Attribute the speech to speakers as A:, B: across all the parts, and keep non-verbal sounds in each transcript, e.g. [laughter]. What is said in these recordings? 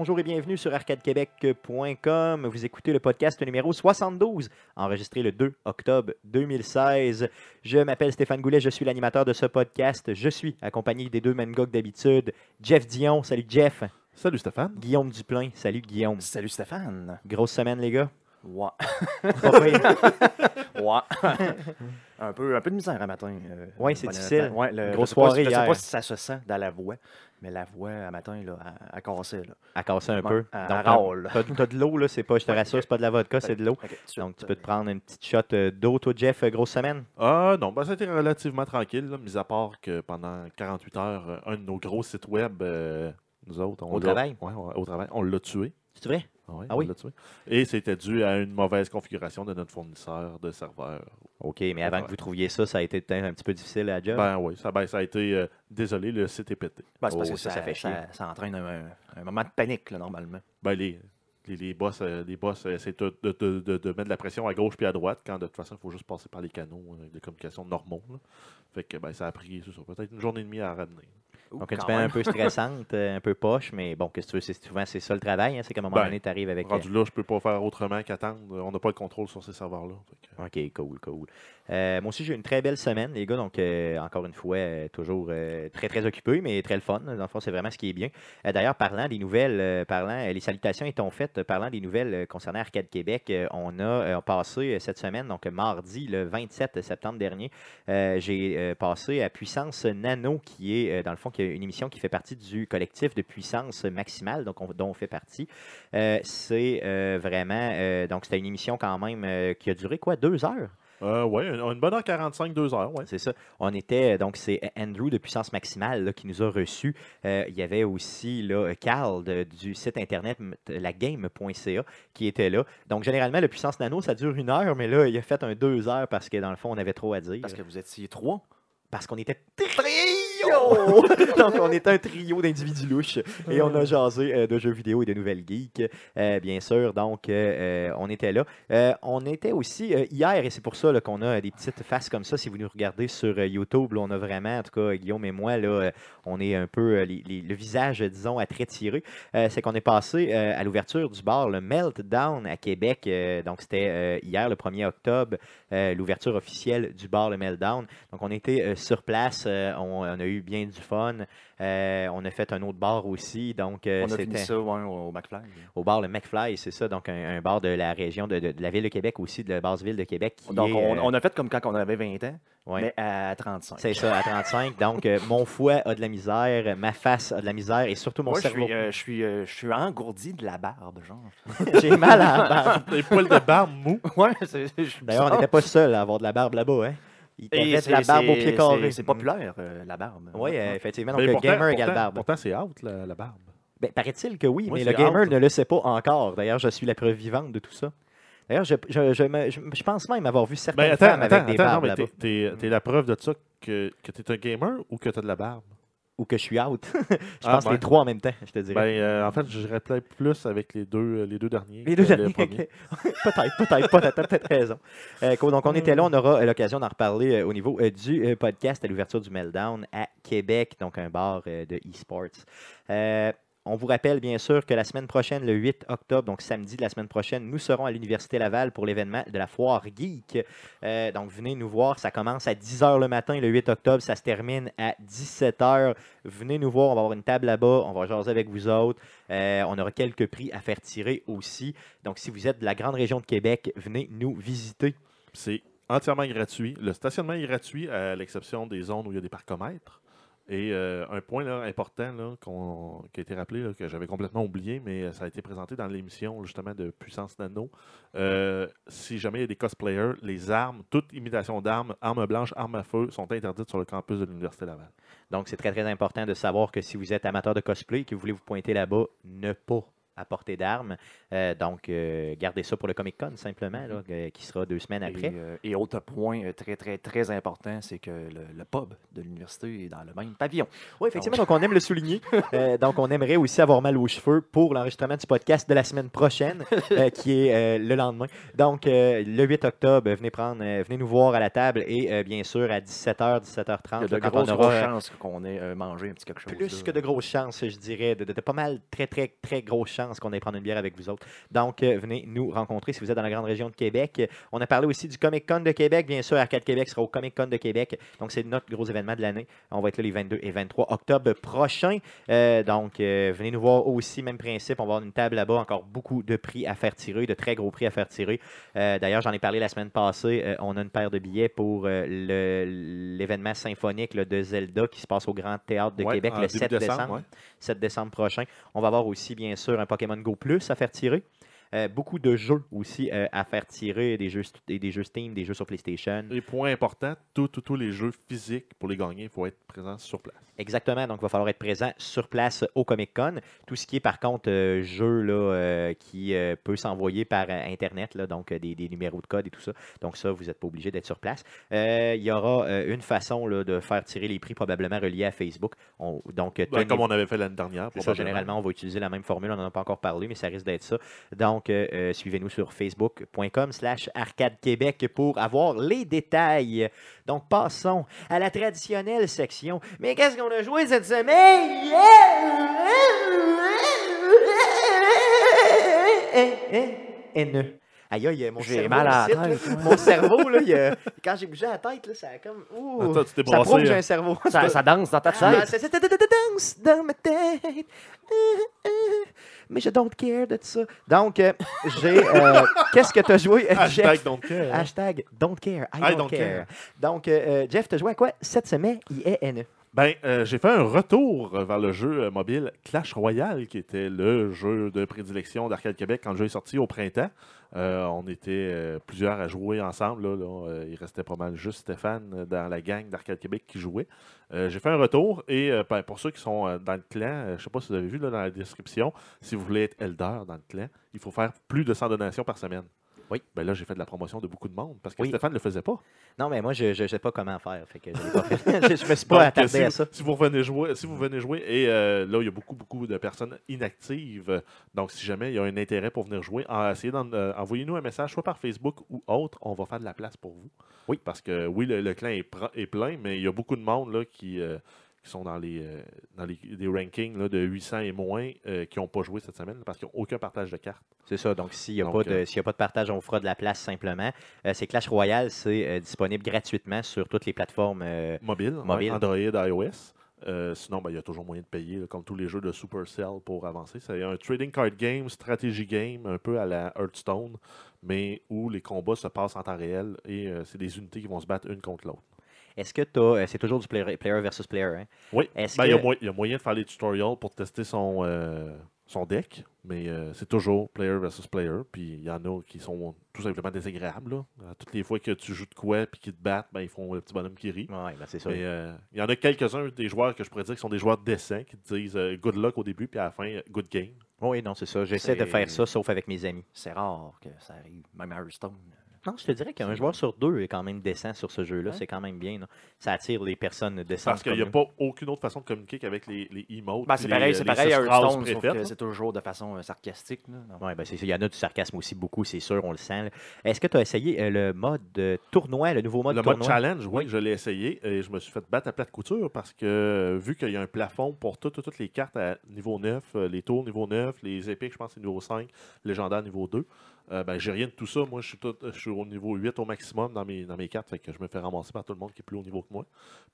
A: Bonjour et bienvenue sur arcadequebec.com. Vous écoutez le podcast numéro 72, enregistré le 2 octobre 2016. Je m'appelle Stéphane Goulet, je suis l'animateur de ce podcast. Je suis accompagné des deux mêmes gars que d'habitude. Jeff Dion, salut Jeff.
B: Salut Stéphane.
A: Guillaume Duplain, salut Guillaume.
C: Salut Stéphane.
A: Grosse semaine, les gars.
C: Ouais. [laughs] Un, peu, un peu de misère à matin. euh,
A: Ouais, c'est difficile.
C: Ouais, le-
A: Grosse
C: je sais pas-
A: soirée
C: Je sais
A: hier.
C: pas si ça se sent dans la voix, mais la voix à matin, là, à, casser. Là.
A: à casser un peu.
C: à-
A: Donc, t'as, t'as de l'eau, là, c'est pas, je te rassure, c'est pas de la vodka, c'est de l'eau. Donc, tu peux te prendre une petite shot euh, d'eau. Toi, Jeff, euh, grosse semaine?
B: Ah non, ben, ça a été relativement tranquille, là, mis à part que pendant 48 heures, euh, un de nos gros sites web, euh, nous autres, on
A: Au
B: l'a-
A: travail?
B: Ouais, ouais, au travail, on l'a tué.
A: C'est vrai? Ah
B: on
A: oui?
B: l'a tué. Et c'était dû à une mauvaise configuration de notre fournisseur de serveurs.
A: OK, mais avant
B: Ouais.
A: que vous trouviez ça, ça a été peut-être un petit peu difficile à job?
B: Ben oui, ça, ben, ça a été. euh, désolé, le site est pété.
C: Ben, c'est parce
A: Oh,
C: que
A: ça,
C: ça,
A: ça fait chier.
C: ça, ça entraîne un, un moment de panique, là, normalement.
B: Ben, les, les, les boss, euh, les boss euh, essaient de, de- de- mettre de la pression à gauche puis à droite, quand de toute façon, il faut juste passer par les canaux euh, de communication normaux. là. Fait que ben, ça a pris, c'est ça, peut-être une journée et demie à ramener.
A: Donc, une semaine un peu [laughs] stressante, euh, un peu poche, mais bon, qu'est-ce que tu veux, souvent c'est ça le travail, hein, c'est qu'à un moment
B: Ben,
A: donné, tu arrives avec. euh,
B: Rendu là, je peux pas faire autrement qu'attendre. On n'a pas le contrôle sur ces serveurs-là. Que-
A: OK, cool, cool. Euh, moi aussi, j'ai eu une très belle semaine, les gars. Donc, euh, encore une fois, euh, toujours très, très occupé, mais très le fun. Dans le fond, c'est vraiment ce qui est bien. D'ailleurs, parlant des nouvelles, parlant, les salutations étant faites, parlant des nouvelles concernant Arcade Québec, on a passé cette semaine, donc mardi, le 27 septembre dernier, j'ai passé à Puissance Nano, qui est, dans le fond, une émission qui fait partie du collectif de puissance maximale, donc on- dont on fait partie. C'est vraiment, donc c'était une émission quand même qui a duré quoi, deux heures?
B: Euh, ouais, une, une bonne heure 45, deux heures, ouais.
A: C'est ça. On était, euh, donc c'est Andrew de Puissance Maximale là, qui nous a reçus. Euh, il y avait aussi là, Carl de- du site internet lagame.ca qui était là. Donc généralement, le Puissance Nano, ça dure une heure, mais là, il a fait un deux heures parce que dans le fond, on avait trop à dire.
C: Parce que vous étiez trois?
A: Parce qu'on était Donc, [laughs] on était un trio d'individus louches et on a jasé euh, de jeux vidéo et de nouvelles geeks, euh, bien sûr. Donc, euh, on était là. On était aussi hier, et c'est pour ça qu'on a des petites faces comme ça. Si vous nous regardez sur YouTube, on a vraiment, en tout cas, Guillaume et moi, là, on est un peu le visage, disons, à très tiré. C'est qu'on est passé à l'ouverture du bar, le Meltdown à Québec. Donc, c'était hier, le 1er octobre, l'ouverture officielle du bar, le Meltdown. Donc, on était sur place, on, on a bien du fun. Euh, on a fait un autre bar aussi, donc euh,
C: On a fini
A: c'était
C: ça ouais, au McFly.
A: au bar le McFly, c'est ça, donc un, un bar de la région de, de- de la ville de Québec aussi, de la basse ville de Québec. Qui
C: Donc,
A: est,
C: on,
A: euh,
C: on a fait comme quand on avait 20 ans,
A: ouais.
C: mais à 35.
A: C'est ça, à 35. Donc, euh, mon foie a de la misère, ma face a de la misère et surtout mon
C: Moi, je
A: cerveau.
C: suis, euh, je, suis, euh, je suis engourdi de la barbe, genre. [laughs]
A: J'ai mal à la barbe. [laughs]
B: Des poils de barbe mou.
C: Ouais, c'est. je suis
A: D'ailleurs, on n'était pas seul à avoir de la barbe là-bas. Hein? Il t'avait de la barbe au pied carré.
C: c'est- populaire, euh, la barbe.
A: Oui, euh, effectivement. Donc,
B: pourtant,
A: gamer égale barbe.
B: Pourtant, c'est out, la, la barbe.
A: Ben, Paraît-il que oui,
B: Moi,
A: mais le gamer
B: out.
A: ne le sait pas encore. D'ailleurs, je suis la preuve vivante de tout ça. D'ailleurs, je, je, je, me- je- je pense même avoir vu certaines
B: Ben, attends,
A: femmes
B: attends,
A: avec des
B: attends,
A: barbes
B: mais
A: là-bas.
B: t'es- t'es t'es la preuve de ça que, que t'es un gamer ou que t'as de la barbe?
A: Ou que je suis out. [laughs] je
B: Ah,
A: pense
B: ben.
A: les trois en même temps, je te
B: Ben,
A: dirais.
B: euh, en fait, j'irais peut-être plus avec les deux, euh, les deux derniers.
A: Les deux derniers. [laughs] peut-être, peut-être, peut-être, t'as peut-être raison. Euh, donc, on était là, on aura l'occasion d'en reparler au niveau du podcast à l'ouverture du Meltdown à Québec, donc un bar de e-sports. On vous rappelle bien sûr que la semaine prochaine, le 8 octobre, donc samedi de la semaine prochaine, nous serons à l'Université Laval pour l'événement de la foire geek. Euh, donc venez nous voir, ça commence à 10h le matin le 8 octobre, ça se termine à 17h. Venez nous voir, on va avoir une table là-bas, on va jaser avec vous autres. Euh, on aura quelques prix à faire tirer aussi. Donc si vous êtes de la grande région de Québec, venez nous visiter.
B: C'est entièrement gratuit. Le stationnement est gratuit, à l'exception des zones où il y a des parcomètres. Et euh, un point important là, qui a été rappelé, que j'avais complètement oublié, mais euh, ça a été présenté dans l'émission justement de Puissance Nano. Euh, si jamais il y a des cosplayers, les armes, toute imitation d'armes, armes blanches, armes à feu, sont interdites sur le campus de l'Université Laval.
A: Donc c'est très très important de savoir que si vous êtes amateur de cosplay et que vous voulez vous pointer là-bas, ne pas à portée d'armes. Euh, donc, euh, gardez ça pour le Comic Con, simplement, là, euh, qui sera deux semaines après.
C: Et, euh, et autre point très, très, très important, c'est que le, le pub de l'université est dans le même pavillon.
A: Oui, effectivement, donc on aime le souligner. Donc, on aimerait aussi avoir mal aux cheveux pour l'enregistrement du podcast de la semaine prochaine, qui est le lendemain. Donc, le 8 octobre, venez prendre, venez nous voir à la table et bien sûr à 17h, 17h30,
C: Il y a de grosses,
A: on
C: grosses
A: aura
C: chances qu'on ait mangé un petit quelque chose.
A: plus
C: là.
A: que de grosses chances, je dirais, de, de- de pas mal, très, très, très grosses chances qu'on aille prendre une bière avec vous autres. Donc, euh, venez nous rencontrer si vous êtes dans la grande région de Québec. On a parlé aussi du Comic Con de Québec. Bien sûr, Arcade Québec sera au Comic Con de Québec. Donc, c'est notre gros événement de l'année. On va être là les 22 et 23 octobre prochains. Euh, donc, euh, venez nous voir aussi, même principe. On va avoir une table là-bas, encore beaucoup de prix à faire tirer, de très gros prix à faire tirer. Euh, D'ailleurs, j'en ai parlé la semaine passée. On a une paire de billets pour l'événement symphonique là, de Zelda qui se passe au Grand Théâtre de
B: Ouais,
A: Québec le
B: début
A: 7 décembre.
B: ouais.
A: 7 décembre prochain. On va avoir aussi, bien sûr, un Pokémon Go Plus à faire tirer. Euh, beaucoup de jeux aussi euh, à faire tirer, des jeux, des, jeux Steam, des jeux sur PlayStation.
B: Et point important, tous les jeux physiques, pour les gagner, il faut être présent sur place.
A: Exactement, donc il va falloir être présent sur place au Comic Con. Tout ce qui est par contre euh, jeu là, euh, qui euh, peut s'envoyer par euh, Internet, là, donc euh, des, des numéros de code et tout ça. Donc ça, vous n'êtes pas obligé d'être sur place. Euh, il y aura euh, une façon là, de faire tirer les prix probablement reliés à Facebook. On- donc, euh,
B: Ben, comme on avait fait l'année dernière.
A: Ça, généralement, on va utiliser la même formule. On n'en a pas encore parlé, mais ça risque d'être ça. Donc, euh, euh, suivez-nous sur facebook.com slash arcade québec pour avoir les détails. Donc, passons à la traditionnelle section. Mais qu'est-ce qu'on a joué cette semaine? N. Aïe, aïe, mon
C: J'ai
A: cerveau,
C: mal à la tête,
A: Mon cerveau, là, il a- quand j'ai bougé la tête, là, ça a comme... Ouh,
B: Attends, tu t'es
A: ça
B: brassé,
A: prouve que j'ai
B: hein.
A: un cerveau.
C: Ça, ça danse dans ta
A: Ah,
C: tête.
A: ça, ça, ça, ça, ça, danse dans ma tête. Euh, euh, Mais je don't care de ça. Donc, euh, j'ai. euh, [laughs] Qu'est-ce que tu as joué, euh,
B: Hashtag
A: Jeff?
B: don't care.
A: Hashtag don't care. I, don't, care. Donc, euh, euh, Jeff, tu as joué à quoi cette semaine? IENE.
B: Ben, euh, j'ai fait un retour vers le jeu mobile Clash Royale, qui était le jeu de prédilection d'Arcade Québec quand le jeu est sorti au printemps. Euh, on était euh, plusieurs à jouer ensemble. Là, il restait pas mal juste Stéphane dans la gang d'Arcade Québec qui jouait. J'ai fait un retour et ben, pour ceux qui sont dans le clan, je ne sais pas si vous avez vu là, dans la description, si vous voulez être elder dans le clan, il faut faire plus de 100 donations par semaine.
A: Oui.
B: Ben là, j'ai fait de la promotion de beaucoup de monde parce que
A: Oui.
B: Stéphane ne le faisait pas.
A: Non, mais moi, je ne sais pas comment faire. Fait que je, l'ai pas [laughs] fait. [laughs] je, je me suis pas
B: Donc, euh,
A: attardé
B: si,
A: à ça.
B: si vous revenez jouer, si vous venez jouer, et euh, là, il y a beaucoup, beaucoup de personnes inactives. Donc, si jamais il y a un intérêt pour venir jouer, en- essayez d'envoyer-nous un message, soit par Facebook ou autre. On va faire de la place pour vous.
A: Oui.
B: Parce que oui, le, le clan est, plein, mais il y a beaucoup de monde là, qui, euh, qui sont dans les, euh, dans les des rankings là, de 800 et moins euh, qui n'ont pas joué cette semaine parce qu'ils n'ont aucun partage de cartes.
A: C'est ça. Donc, s'il n'y a, pas de-
B: euh,
A: y a pas de partage, on fera de la place simplement. C'est Clash Royale. C'est disponible gratuitement sur toutes les plateformes. euh,
B: Mobile. Android, iOS. Euh, sinon, ben, il y a toujours moyen de payer, là, comme tous les jeux de Supercell pour avancer. C'est un trading card game, strategy game, un peu à la Hearthstone, mais où les combats se passent en temps réel et euh, c'est des unités qui vont se battre une contre l'autre.
A: Est-ce que tu as. C'est toujours du player, player versus player. Hein?
B: Oui, ben, il y, a
A: que-
B: mo- il y a moyen de faire les tutorials pour tester son, euh, son deck, mais euh, c'est toujours player versus player. Puis il y en a qui sont tout simplement désagréables. Là. Euh, Toutes les fois que tu joues de quoi et qu'ils te battent, ben, ils font le petit bonhomme qui rit.
A: Oui, ben c'est ça.
B: Mais euh, il y en a quelques-uns des joueurs que je pourrais dire qui sont des joueurs décents qui te disent euh, good luck au début, puis à la fin, euh, good game.
A: Oui, non, c'est ça. J'essaie de faire ça, sauf avec mes amis.
C: C'est rare que ça arrive, même à Hearthstone.
A: Non, je te dirais qu'un joueur sur deux est quand même décent sur ce jeu-là.
C: Ouais.
A: C'est quand même bien. Ça attire les personnes décentes.
B: Parce qu'il n'y a pas aucune autre façon de communiquer qu'avec les, les emotes.
C: Ben, c'est
B: les,
C: pareil, c'est
B: les
C: pareil à Hearthstone, c'est toujours de façon euh, sarcastique.
A: Ouais, ben. Il y en a du sarcasme aussi beaucoup, c'est sûr, on le sent. Est-ce que tu as essayé euh, le mode euh, tournoi, le nouveau mode
B: Le
A: tournoi?
B: mode challenge, oui,
A: Oui.
B: je l'ai essayé et je me suis fait battre à plate couture parce que vu qu'il y a un plafond pour tout- tout- toutes les cartes à niveau 9, euh, les tours niveau 9, les épiques, je pense c'est niveau 5, légendaire niveau 2, euh, ben, j'ai rien de tout ça. Moi, je suis, tout- je suis au niveau 8 au maximum dans mes, dans mes cartes, fait que je me fais ramasser par tout le monde qui est plus haut niveau que moi.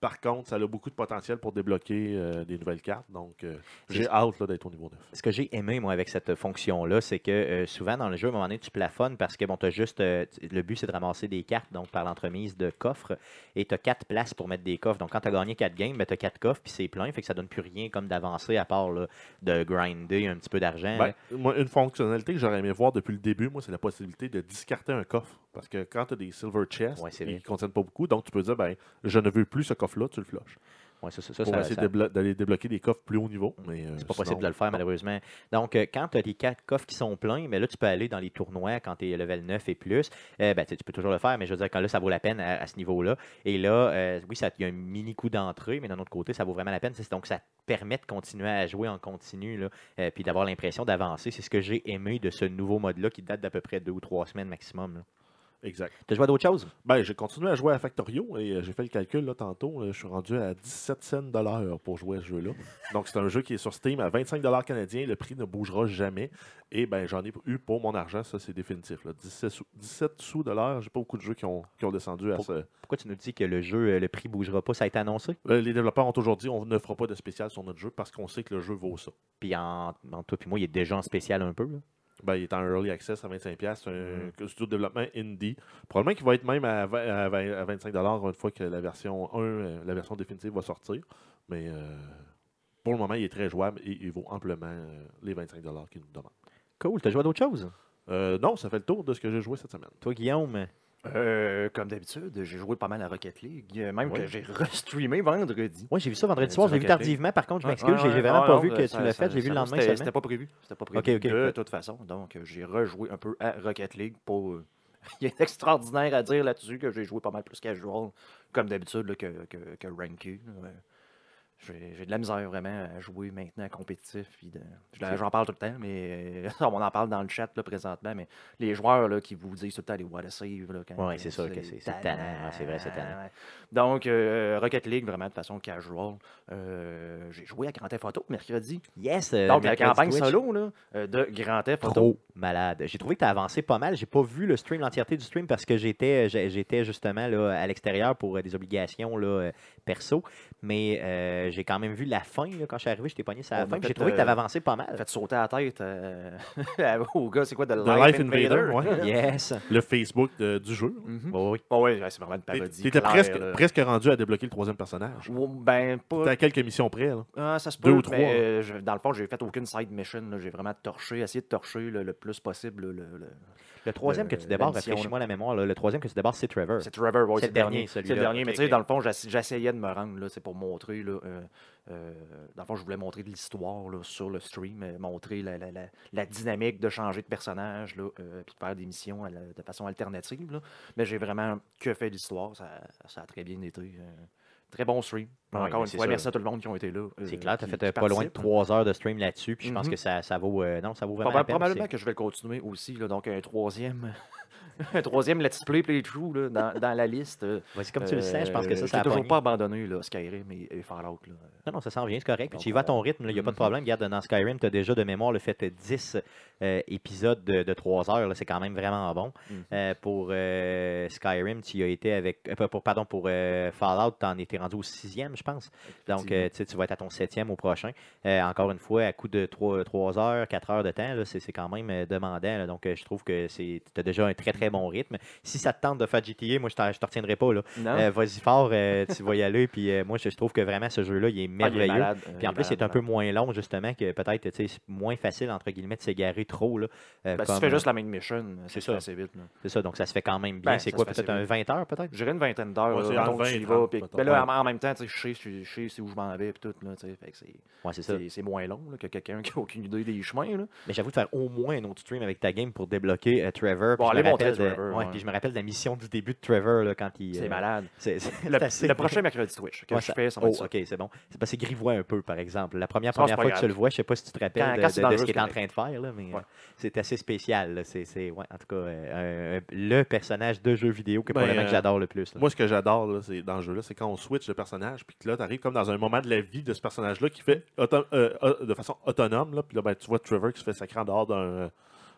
B: Par contre, ça a beaucoup de potentiel pour débloquer euh, des nouvelles cartes, donc euh, j'ai hâte d'être au niveau 9.
A: Ce que j'ai aimé, moi, avec cette fonction-là, c'est que euh, souvent dans le jeu, à un moment donné, tu plafonnes parce que bon, as juste. le but, c'est de ramasser des cartes, donc par l'entremise de coffres, et tu as quatre places pour mettre des coffres. Donc quand tu as gagné quatre games, ben, tu as quatre coffres, puis c'est plein, fait que ça donne plus rien comme d'avancer à part là, de grinder un petit peu d'argent.
B: Ben, moi, une fonctionnalité que j'aurais aimé voir depuis le début, moi, c'est la possibilité de discarter un coffre. Parce que quand tu as des silver chests,
A: Ouais,
B: ils ne contiennent pas beaucoup. Donc, tu peux dire, ben, je ne veux plus ce coffre-là, tu le flushes.
A: Ouais, ça, ça, ça,
B: pour
A: ça-
B: essayer déblo- d'aller débloquer des coffres plus haut niveau. Mais, euh,
A: C'est pas
B: sinon,
A: possible de le faire,
B: non.
A: malheureusement. Donc, euh, quand tu as des quatre coffres qui sont pleins, mais là, tu peux aller dans les tournois quand tu es level 9 et plus. Euh, ben, tu peux toujours le faire, mais je veux dire, quand là, ça vaut la peine à, à ce niveau-là. Et là, euh, oui, il y a un mini coup d'entrée, mais d'un autre côté, ça vaut vraiment la peine. Donc, ça te permet de continuer à jouer en continu, là, euh, puis d'avoir l'impression d'avancer. C'est ce que j'ai aimé de ce nouveau mode-là qui date d'à peu près deux ou trois semaines maximum.
B: Exact.
A: Tu as joué à d'autres choses?
B: Ben, j'ai continué à jouer à Factorio et euh, j'ai fait le calcul là, tantôt. je suis rendu à 17 cents l'heure pour jouer à ce jeu-là. [laughs] Donc, c'est un jeu qui est sur Steam à 25 canadiens. Le prix ne bougera jamais. Et ben, j'en ai eu pour mon argent. Ça, c'est définitif. là. 17 sous, 17 sous. J'ai pas beaucoup de jeux qui ont, qui ont descendu à
A: Pour-
B: ce.
A: Pourquoi tu nous dis que le jeu, euh, le prix bougera pas? Ça a été annoncé?
B: Euh, Les développeurs ont toujours dit on ne fera pas de spécial sur notre jeu parce qu'on sait que le jeu vaut ça.
A: Puis en, en toi puis moi, il est déjà en spécial un peu. là.
B: Ben, il est en early access à 25$. C'est un
A: Mm.
B: studio de développement indie. Probablement qu'il va être même à, 20 à 20 à 25$ une fois que la version 1, euh, la version définitive va sortir. Mais euh, pour le moment, il est très jouable et il vaut amplement euh, les 25$ qu'il nous demande.
A: Cool. Tu as joué à d'autres choses?
B: Euh, non, ça fait le tour de ce que j'ai joué cette semaine.
A: Toi, Guillaume?
C: Euh, comme d'habitude, j'ai joué pas mal à Rocket League, euh, même
B: Ouais.
C: que j'ai [laughs] restreamé vendredi.
A: Oui, j'ai vu ça vendredi
C: Euh,
A: soir. l'ai vu tardivement, par contre. Je
C: Ouais,
A: m'excuse.
C: ouais,
A: j'ai j'ai vraiment
C: Ah,
A: pas
C: non,
A: vu que
C: ça-
A: tu l'as fait. J'ai vu le lendemain
C: c'était- pas prévu. C'était pas prévu. De toute façon. Donc, euh, j'ai rejoué un peu à Rocket League pour. euh, [laughs] Il y a extraordinaire à dire là-dessus que j'ai joué pas mal plus casual, comme d'habitude, que, que, que. Ouais. J'ai de la misère vraiment à jouer maintenant compétitif. J'en parle tout le temps, mais [laughs] on en parle dans le chat là, présentement. Mais les joueurs là, qui vous disent tout le temps les what a save.
A: Ouais, c'est sûr que c'est- tannant, ouais, c'est vrai, c'est.
C: Ouais. Donc, euh, Rocket League, vraiment de façon casual. Euh, J'ai joué à Grand Theft Auto mercredi.
A: Yes. euh,
C: Donc, la campagne
A: Twitch.
C: solo là, de Grand Theft Auto.
A: Trop malade. J'ai trouvé que tu as avancé pas mal. J'ai pas vu le stream, l'entièreté du stream, parce que j'étais j'étais justement là, à l'extérieur pour des obligations là, perso. Mais j'ai quand même vu la fin. là, quand je suis arrivé, je t'ai pogné sur la
C: a
A: fin. J'ai trouvé que tu avais
C: euh,
A: avancé pas mal.
C: fait sauter la tête euh, [laughs] au gars, c'est quoi, de
B: The
C: Life,
B: Life Invader, ouais.
A: Yes.
B: Le Facebook de- du jeu.
C: Mhm.
A: Bon, oui.
C: Oh, c'est vraiment une parodie.
B: T'étais
C: claire,
B: presque,
C: là.
B: presque rendu à débloquer le troisième personnage.
C: Ou- Ben, pas.
B: à quelques missions près. Là.
C: Ah, ça se
B: deux
C: peut,
B: ou trois.
C: mais, euh, je- dans le fond, j'ai fait aucune side mission. J'ai vraiment torché, essayé de torcher le, le plus possible. le- le-
A: Le troisième que tu débarres, rafraîchis-moi la mémoire. là, Le troisième que tu débarres, c'est Trevor.
C: C'est Trevor,
A: C'est le dernier.
C: C'est le dernier, mais tu sais, dans le fond, j'essa- j'essayais de me rendre, là, c'est pour montrer, là, euh, euh, dans le fond, je voulais montrer de l'histoire sur le stream, euh, montrer la, la- la- la dynamique de changer de personnage, là, euh, puis de faire des missions de façon alternative. là. Mais j'ai vraiment que fait l'histoire, ça, ça a très bien été. euh, très bon stream.
A: Ouais,
C: Encore une
A: c'est
C: fois,
A: sûr.
C: merci à tout le monde qui ont été là.
A: C'est
C: euh,
A: clair, tu as fait euh, pas loin de trois heures de stream là-dessus. Puis je pense
C: Mhm.
A: que ça, ça vaut. euh, non, ça vaut vraiment
C: Proba-
A: la peine.
C: probablement
A: c'est-
C: que je vais le continuer aussi. Là, donc, un troisième. [laughs] un troisième Let's Play Playthrough là, dans, dans la liste.
A: Vas-y, comme tu le sais, je pense que ça, ça a
C: toujours pas abandonné là, Skyrim et, et Fallout. Là.
A: Non, non, ça s'en vient, c'est correct. Puis tu y vas à ton
C: on-
A: rythme, il n'y a pas de
C: Mhm.
A: problème. Regarde, dans Skyrim, tu as déjà de mémoire le fait de 10 euh, épisodes de, de 3 heures. C'est quand même vraiment bon.
C: Mhm.
A: Euh, pour euh, Skyrim, tu y as été avec. euh, pour, pardon, pour Fallout, tu en étais rendu au sixième, je pense. Donc, tu vas être à ton septième au prochain. Encore une fois, à coup de 3, heures, 4 heures de temps, c'est quand même demandant. là. donc, je trouve que tu as déjà un très, très bon rythme. Si ça te tente de faire GTA, moi, je ne te retiendrai pas. Vas-y fort, tu vas y aller. Puis moi, je, je trouve que vraiment, ce jeu-là, il est
C: Ah, il est
A: merveilleux. Puis en
C: il est
A: plus, c'est un peu moins long, justement, que peut-être tu sais, c'est moins facile, entre guillemets, de s'égarer trop. Là, euh,
C: Ben, si tu fais
A: euh,
C: juste la main mission,
A: c'est
C: c'est
A: ça.
C: ça. assez vite.
A: C'est ça, donc ça se fait quand même bien.
C: Ben,
A: c'est quoi, peut-être un 20 heures, peut-être?
C: Je dirais une vingtaine d'heures.
B: Ouais,
C: que tu y
B: 20 et
C: vas,
B: 30,
C: puis-
B: peut-être.
C: ben là,
A: Ouais.
C: en, même temps, tu sais, je sais, je sais c'est où je m'en vais. Puis tout, là, tu sais, fait que c'est-
A: Ouais, c'est ça.
C: c'est c'est moins long là, que quelqu'un [laughs] qui n'a aucune idée des chemins. Là.
A: Mais j'avoue de faire au moins un autre stream avec ta game pour débloquer euh, Trevor.
C: Bon, allez
A: me
C: montrer
A: rappelle de-
C: Trevor,
A: ouais, puis je me rappelle de la mission du début de Trevor là, quand il.
C: C'est
A: euh,
C: malade. [laughs] Le, prochain mercredi Twitch que je fais, ça va
A: Oh,
C: être
A: ok, c'est bon. C'est parce que grivois un peu, par exemple. La première, fois que tu le vois, je sais pas si tu te rappelles
C: Quand-
A: de, ce qu'il est en train de faire, là, mais
C: Ouais.
A: c'est assez spécial. C'est, c'est- ouais, en tout cas, euh, un- le personnage de jeu vidéo que
B: Ben,
A: probablement que j'adore le plus. là.
B: Moi, ce que j'adore là, c'est- dans ce jeu-là, c'est quand on switch de personnage, puis que là, tu arrives comme dans un moment de la vie de ce personnage-là qui fait euh, de façon autonome. Là, puis là, ben, tu vois Trevor qui se fait sacrer en dehors d'un,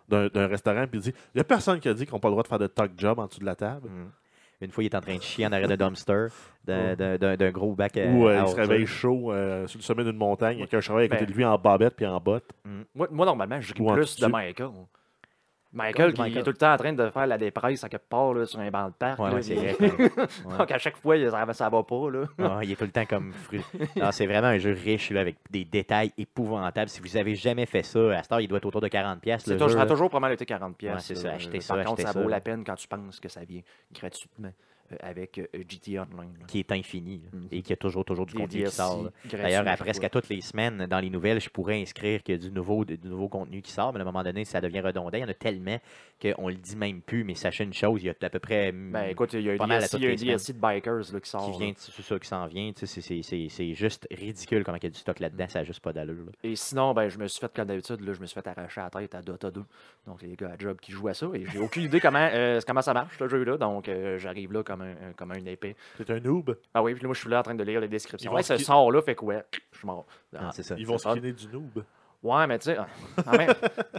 B: d'un, restaurant, puis il dit il n'y a personne qui a dit qu'on n'a pas le droit de faire de talk job en dessous de la table.
A: Mhm. Une fois, il est en train de chier en arrêt de dumpster d'un, d'un- d'un- d'un gros bac à,
B: Ou euh,
A: à
B: il se réveille chaud euh, sur le sommet d'une montagne avec un cheval à côté
C: Ben-
B: de lui en barbette puis en botte.
C: Moi, moi, normalement, je ris plus de. Michael. Michael qui
A: Michael.
C: est tout le temps en train de faire la dépresse à quelque part là, sur un banc de parc.
A: Ouais,
C: là,
A: ouais, c'est
C: puis-
A: vrai. [laughs] Ouais.
C: Donc à chaque fois, ça, ça va pas. Là.
A: Ah, il est tout le temps comme fru. Non, c'est vraiment un jeu riche là, avec des détails épouvantables. Si vous avez jamais fait ça, à cette heure, il doit être autour de 40$. pièces
C: ça a toujours mal été 40$.
A: Ouais, c'est ça, achetez
C: Par
A: ça,
C: contre,
A: achetez
C: ça
A: ça,
C: vaut la peine quand tu penses que ça vient gratuitement. Euh, avec euh, GTA Online. là.
A: qui est infini là,
C: Mhm.
A: et qui a toujours, toujours du
C: Des
A: contenu qui sort. D'ailleurs,
C: à
A: presque toutes les semaines, dans les nouvelles, je pourrais inscrire qu'il y a du nouveau, du nouveau contenu qui sort, mais à un moment donné, ça devient redondant. Il y en a tellement qu'on le dit même plus, mais sachez une chose, il y a à peu près mm,
C: Ben écoute, il y a un DLC, y a un de Bikers là, qui sort.
A: qui vient, c'est ça qui s'en vient. c'est- juste ridicule comment il y a du stock là-dedans, ça n'a juste pas d'allure.
C: Et sinon, ben, je me suis fait, comme d'habitude, là, je me suis fait arracher la tête à Dota 2. Donc, les gars à job qui jouent à ça. Et j'ai aucune idée comment, euh, comment ça marche, ce jeu-là. Donc, euh, j'arrive là comme un, un- comme un épée.
B: C'est un noob.
C: Ah oui, puis là, moi, je suis là en train de lire les descriptions.
B: Ils vont
C: Ouais, ce sort-là fait quoi? Je suis mort.
A: Ah, c'est ça.
B: Ils vont skiner du noob.
C: Ouais, mais tu sais,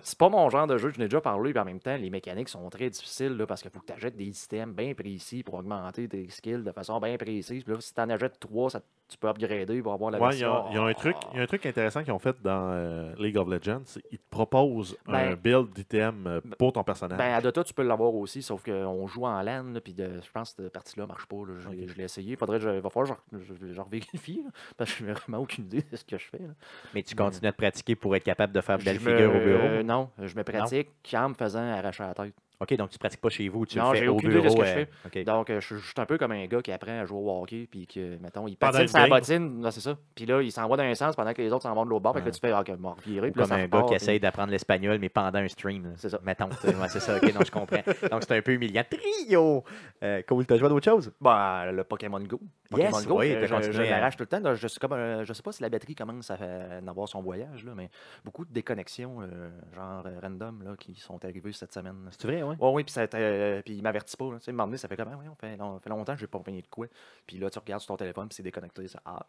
C: c'est pas mon genre de jeu, je n'ai déjà parlé, puis en même temps, les mécaniques sont très difficiles là, parce qu'il faut que tu achètes des items bien précis pour augmenter tes skills de façon bien précise. Puis là, si tu en achètes trois, ça, tu peux upgrader pour avoir la
B: Ouais, il y,
C: version.
B: il y a un truc, il y a un truc intéressant qu'ils ont fait dans euh, League of Legends. c'est qu'ils te proposent un
C: Ben-
B: build d'item euh, pour ton personnage.
C: Ben, à Dota, tu peux l'avoir aussi, sauf qu'on joue en LAN, là, puis de- je pense que cette partie-là marche pas. là. Je, l'ai-
B: Ok.
C: je l'ai essayé. Faudrait, que je, va falloir que je, je, je revérifie, là, parce que je n'ai vraiment aucune idée de ce que je fais. là.
A: Mais tu continues à te pratiquer pour être capable de faire
C: me-
A: figures au bureau.
C: non, je me pratique en me faisant arracher la tête.
A: Ok, donc tu pratiques pas chez vous, tu
C: Non,
A: le fais au
C: aucune idée de
A: bureau.
C: ce que je
A: euh, ok.
C: Donc, euh, je je suis un peu comme un gars qui apprend à jouer au hockey, puis que, mettons, il
B: Pendant
C: patine
B: une
C: sa bottine, non, c'est ça. Puis là, il s'en va dans un sens pendant que les autres s'en vont de l'autre bord, fait que là, tu fais, ah, ok, m'en revirer,
A: Ou
C: puis là,
A: comme
C: ça
A: un gars qui
C: puis-
A: essaye d'apprendre l'espagnol, mais pendant un stream.
C: C'est ça.
A: Mettons, tu sais, ouais, c'est ça. Ok, non, je comprends. Donc, c'est un peu humiliant. Trio! Euh, cool, t'as joué à d'autres choses?
C: Ben, le Pokémon Go. Pokémon
A: Yes,
C: Go,
A: oui,
C: euh, je, je
A: à-
C: l'arrache tout le temps. Je sais, comme, je sais pas si la batterie commence à, à avoir son voyage, là, mais beaucoup de déconnexions, euh, genre euh, random, là, qui sont arrivées cette semaine.
A: C'est vrai, ouais?
C: Ouais, oui, puis ça euh, puis il m'avertit pas. là. Tu sais, donné, ça fait comment? on fait, ça longtemps que je n'ai pas payé de quoi. Puis là, tu regardes sur ton téléphone, puis c'est déconnecté. Ça, ah.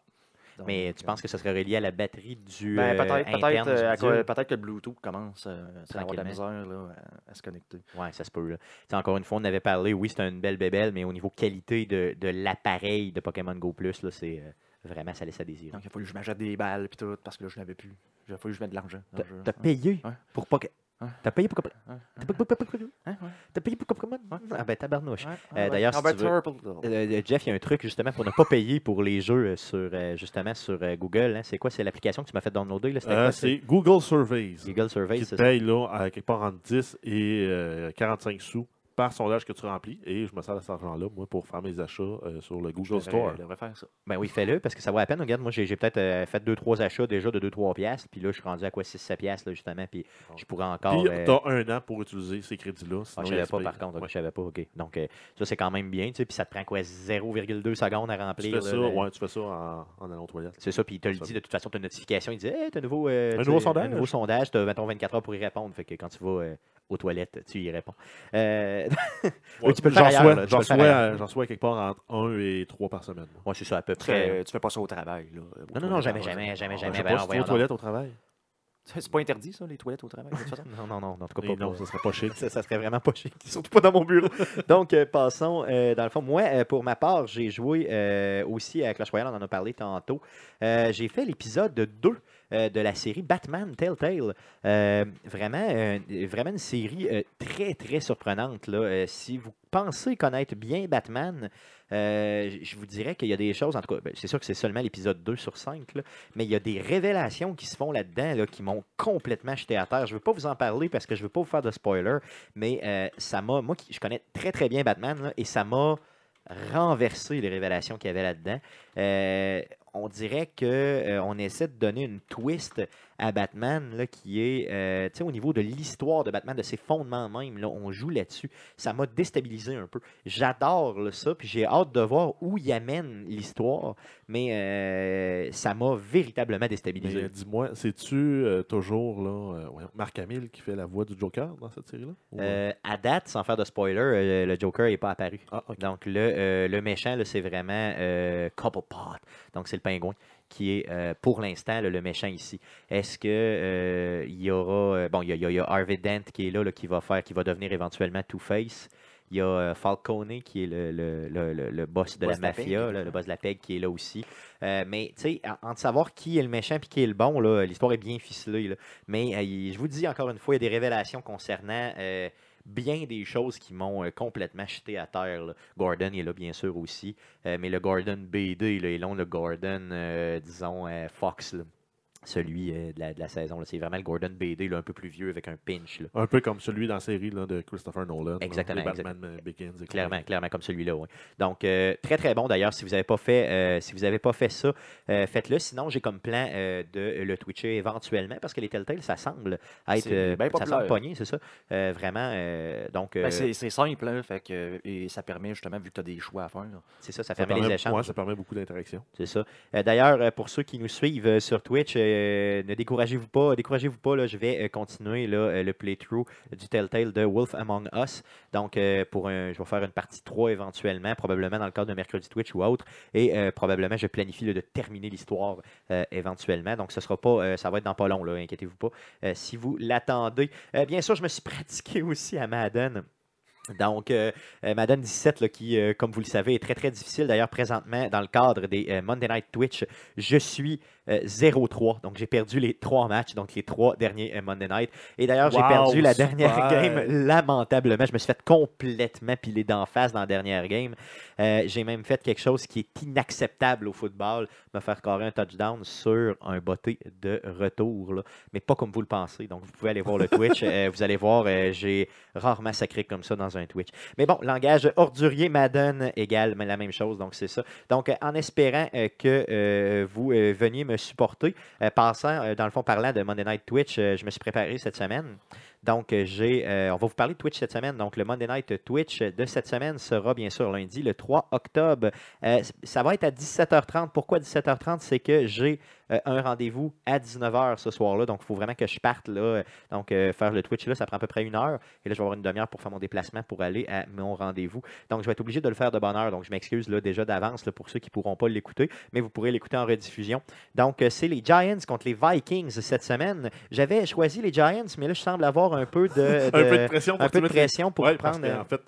C: Donc,
A: Mais tu
C: euh,
A: penses que ce serait relié à la batterie du
C: ben,
A: euh,
C: peut-être, euh, que le Bluetooth commence euh, à avoir de la misère là, à, à se connecter.
A: Ouais, ça se peut. là. Tu encore une fois, on avait parlé, oui, c'est une belle bébelle, mais au niveau qualité de, de l'appareil de Pokémon Go Plus, là, c'est vraiment, ça laisse à désirer.
C: Donc, il a fallu que je m'achète des balles puis tout, parce que là, je n'avais plus. Il a fallu que je mette de l'argent.
A: T'as payé
C: Ouais.
A: pour Pokémon.
C: Ouais.
A: T'as payé pour T'as
C: Hein, ouais.
A: T'as payé pour. Ah ben tabarnouche. Euh, d'ailleurs, si tu veux-
C: Turtle, là.
A: Euh, Jeff, il y a un truc justement pour ne pas payer pour les jeux euh, sur euh, justement sur euh, Google. hein. C'est quoi? C'est l'application que tu m'as fait downloader? là?
B: Euh, c'est Google Surveys.
A: Google Survey,
B: qui
A: c'est
B: te
A: ça?
B: paye là, à quelque part entre 10 et euh, 45 sous par sondage que tu remplis. Et je me sers de cet argent-là, moi, pour faire mes achats euh, sur le
C: Je
B: Google
C: devrais-
B: Store.
C: je devrais faire ça.
A: Ben oui, fais-le parce que ça vaut la peine. Regarde, moi, j'ai peut-être euh, fait 2-3 achats déjà de 2-3 piastres. Puis là, je suis rendu à quoi 6-7 piastres, là, justement. Puis je pourrais encore.
B: Puis,
A: euh,
B: tu as un an pour utiliser ces crédits-là.
A: Ah, je savais pas, par contre.
B: Ouais.
A: Je savais pas, OK. Donc, euh, ça, c'est quand même bien, tu sais. Puis ça te prend quoi 0,2 secondes à
B: Tu
A: remplir.
B: fais
A: là,
B: ça,
A: le-
B: ouais, tu fais ça en, en allant aux toilettes.
A: C'est ça, puis il te le dit de toute façon, tu as une notification. Il dit Hey, t'as un nouveau, euh,
B: Un
A: tu
B: nouveau sondage?
A: Un nouveau sondage, tu as, mettons, 24 heures pour y répondre. Fait que quand tu vas euh, aux toilettes, tu y réponds. Euh,
B: Ouais, [laughs]
A: tu peux le
B: j'en
A: tu
B: J'en euh, reçois quelque part entre 1 et 3 par semaine. moi.
A: ouais, c'est ça, à peu près.
C: fais, tu fais pas ça au travail. Là,
A: Non, non, non, jamais, jamais, jamais, jamais.
B: je pas aux toilettes au travail.
C: C'est pas interdit, ça, les toilettes au travail, de toute façon? [laughs]
A: Non, non, non, en tout cas pas.
B: non,
A: pas-
B: ça serait pas chic. [laughs]
A: Ça, ça serait vraiment pas chic, surtout pas dans mon bureau. Donc, euh, passons. euh, dans le fond, moi, euh, pour ma part, j'ai joué euh, aussi à Clash Royale, on en a parlé tantôt. Euh, j'ai fait l'épisode 2 euh, de la série Batman Telltale. Euh, vraiment, euh, vraiment une série très, très surprenante. Si vous pensez connaître bien Batman, je vous dirais qu'il y a des choses, en tout cas, ben, c'est sûr que c'est seulement l'épisode 2 sur 5, là, mais il y a des révélations qui se font là-dedans là, qui m'ont complètement jeté à terre. Je ne veux pas vous en parler parce que je ne veux pas vous faire de spoiler, mais ça m'a, moi je connais très très bien Batman, et ça m'a renversé les révélations qu'il y avait là-dedans. On dirait que euh, essaie de donner une twist à Batman là, qui est euh, tu sais, au niveau de l'histoire de Batman, de ses fondements même. Là, on joue là-dessus. Ça m'a déstabilisé un peu. J'adore ça, puis j'ai hâte de voir où il amène l'histoire, mais euh, ça m'a véritablement déstabilisé.
B: euh, dis-moi, c'est-tu euh, toujours là, Marc Hamill qui fait la voix du Joker dans cette série-là?
A: À date, sans faire de spoiler, le Joker n'est pas apparu.
B: Ah.
A: Donc, le, le méchant, c'est vraiment Cobblepot. Donc, c'est le pingouin qui est euh, pour l'instant le méchant ici. Est-ce que euh, il y aura. euh, bon, il y a, il y Harvey Dent qui est là, là, qui va faire, qui va devenir éventuellement Two-Face. Il y a Falcone qui est le, le- le- boss de la mafia, là, le boss de la PEG qui est là aussi. Euh, mais, tu sais, en- entre savoir qui est le méchant et qui est le bon, là, l'histoire est bien ficelée. là. Mais je vous dis encore une fois, il y a des révélations concernant bien des choses qui m'ont euh, complètement jeté à terre. Gordon est là, bien sûr, aussi. Euh, mais le Gordon BD, là, et non le Gordon, euh, disons, Fox. Celui euh, de, la, de la saison. là. C'est vraiment le Gordon BD, là, un peu plus vieux, avec un pinch. là.
B: Un peu comme celui dans la série là, de Christopher Nolan. là,
A: Exactement,
B: les Batman euh, Begins. et
A: Clairement, clairement comme celui-là, oui. Donc, euh, très, très bon d'ailleurs. Si vous n'avez pas fait euh, si vous avez pas fait ça, euh, faites-le. Sinon, j'ai comme plan euh, de le twitcher éventuellement parce que les Telltale, ça semble être. Euh,
C: bien
A: ça semble pogner, c'est ça? Euh, vraiment. euh, donc, euh,
C: Ben, c'est simple, hein, fait que, et ça permet justement, vu que tu as des choix à faire. là.
A: c'est ça, ça,
B: Ça
A: permet,
B: permet,
A: les échanges.
B: ouais, ça permet beaucoup d'interactions.
A: C'est ça. Euh, D'ailleurs, euh, pour ceux qui nous suivent euh, sur Twitch, euh, ne découragez-vous pas. Découragez-vous pas. Là, je vais euh, continuer là, euh, le playthrough du Telltale de Wolf Among Us. Donc, pour un, je vais faire une partie 3 éventuellement, probablement dans le cadre de mercredi Twitch ou autre. Et probablement, je planifie de terminer l'histoire éventuellement. Donc, ce sera pas, ça va être dans pas long, là, inquiétez-vous pas. si vous l'attendez. Bien sûr, je me suis [laughs] pratiqué aussi à Madden. Donc, euh, Madden 17, là, qui, comme vous le savez, est très, très difficile. D'ailleurs, présentement, dans le cadre des Monday Night Twitch, je suis 0-3. Donc, j'ai perdu les trois matchs, donc les trois derniers euh, Monday Night. Et d'ailleurs, j'ai perdu la
B: super.
A: dernière [laughs] game lamentablement. Je me suis fait complètement piler d'en face dans la dernière game. Euh, j'ai même fait quelque chose qui est inacceptable au football, me faire carrer un touchdown sur un botté de retour. là. Mais pas comme vous le pensez. Donc, vous pouvez aller voir le [laughs] Twitch. Euh, vous allez voir, euh, j'ai rarement sacré comme ça dans un Twitch. Mais bon, langage ordurier Madden égale la même chose, donc c'est ça. Donc, euh, en espérant euh, que euh, vous euh, veniez me supporter, euh, passant, euh, dans le fond, parlant de Monday Night Twitch, euh, je me suis préparé cette semaine. Donc, j'ai, on va vous parler de Twitch cette semaine. Donc, le Monday Night Twitch de cette semaine sera bien sûr lundi, le 3 octobre. Ça va être à 17h30. Pourquoi 17h30? C'est que j'ai euh, un rendez-vous à 19h ce soir-là. Donc, il faut vraiment que je parte là. Donc, euh, faire le Twitch là, ça prend à peu près une heure. Et là, je vais avoir une demi-heure pour faire mon déplacement pour aller à mon rendez-vous. Donc, je vais être obligé de le faire de bonne heure. Donc, je m'excuse là, déjà d'avance là, pour ceux qui ne pourront pas l'écouter, mais vous pourrez l'écouter en rediffusion. Donc, euh, c'est les Giants contre les Vikings cette semaine. J'avais choisi les Giants, mais là, je semble avoir un peu de, [laughs]
B: un peu de pression pour
A: un peu de pression pour
B: Ouais,
A: prendre. euh,
B: en fait,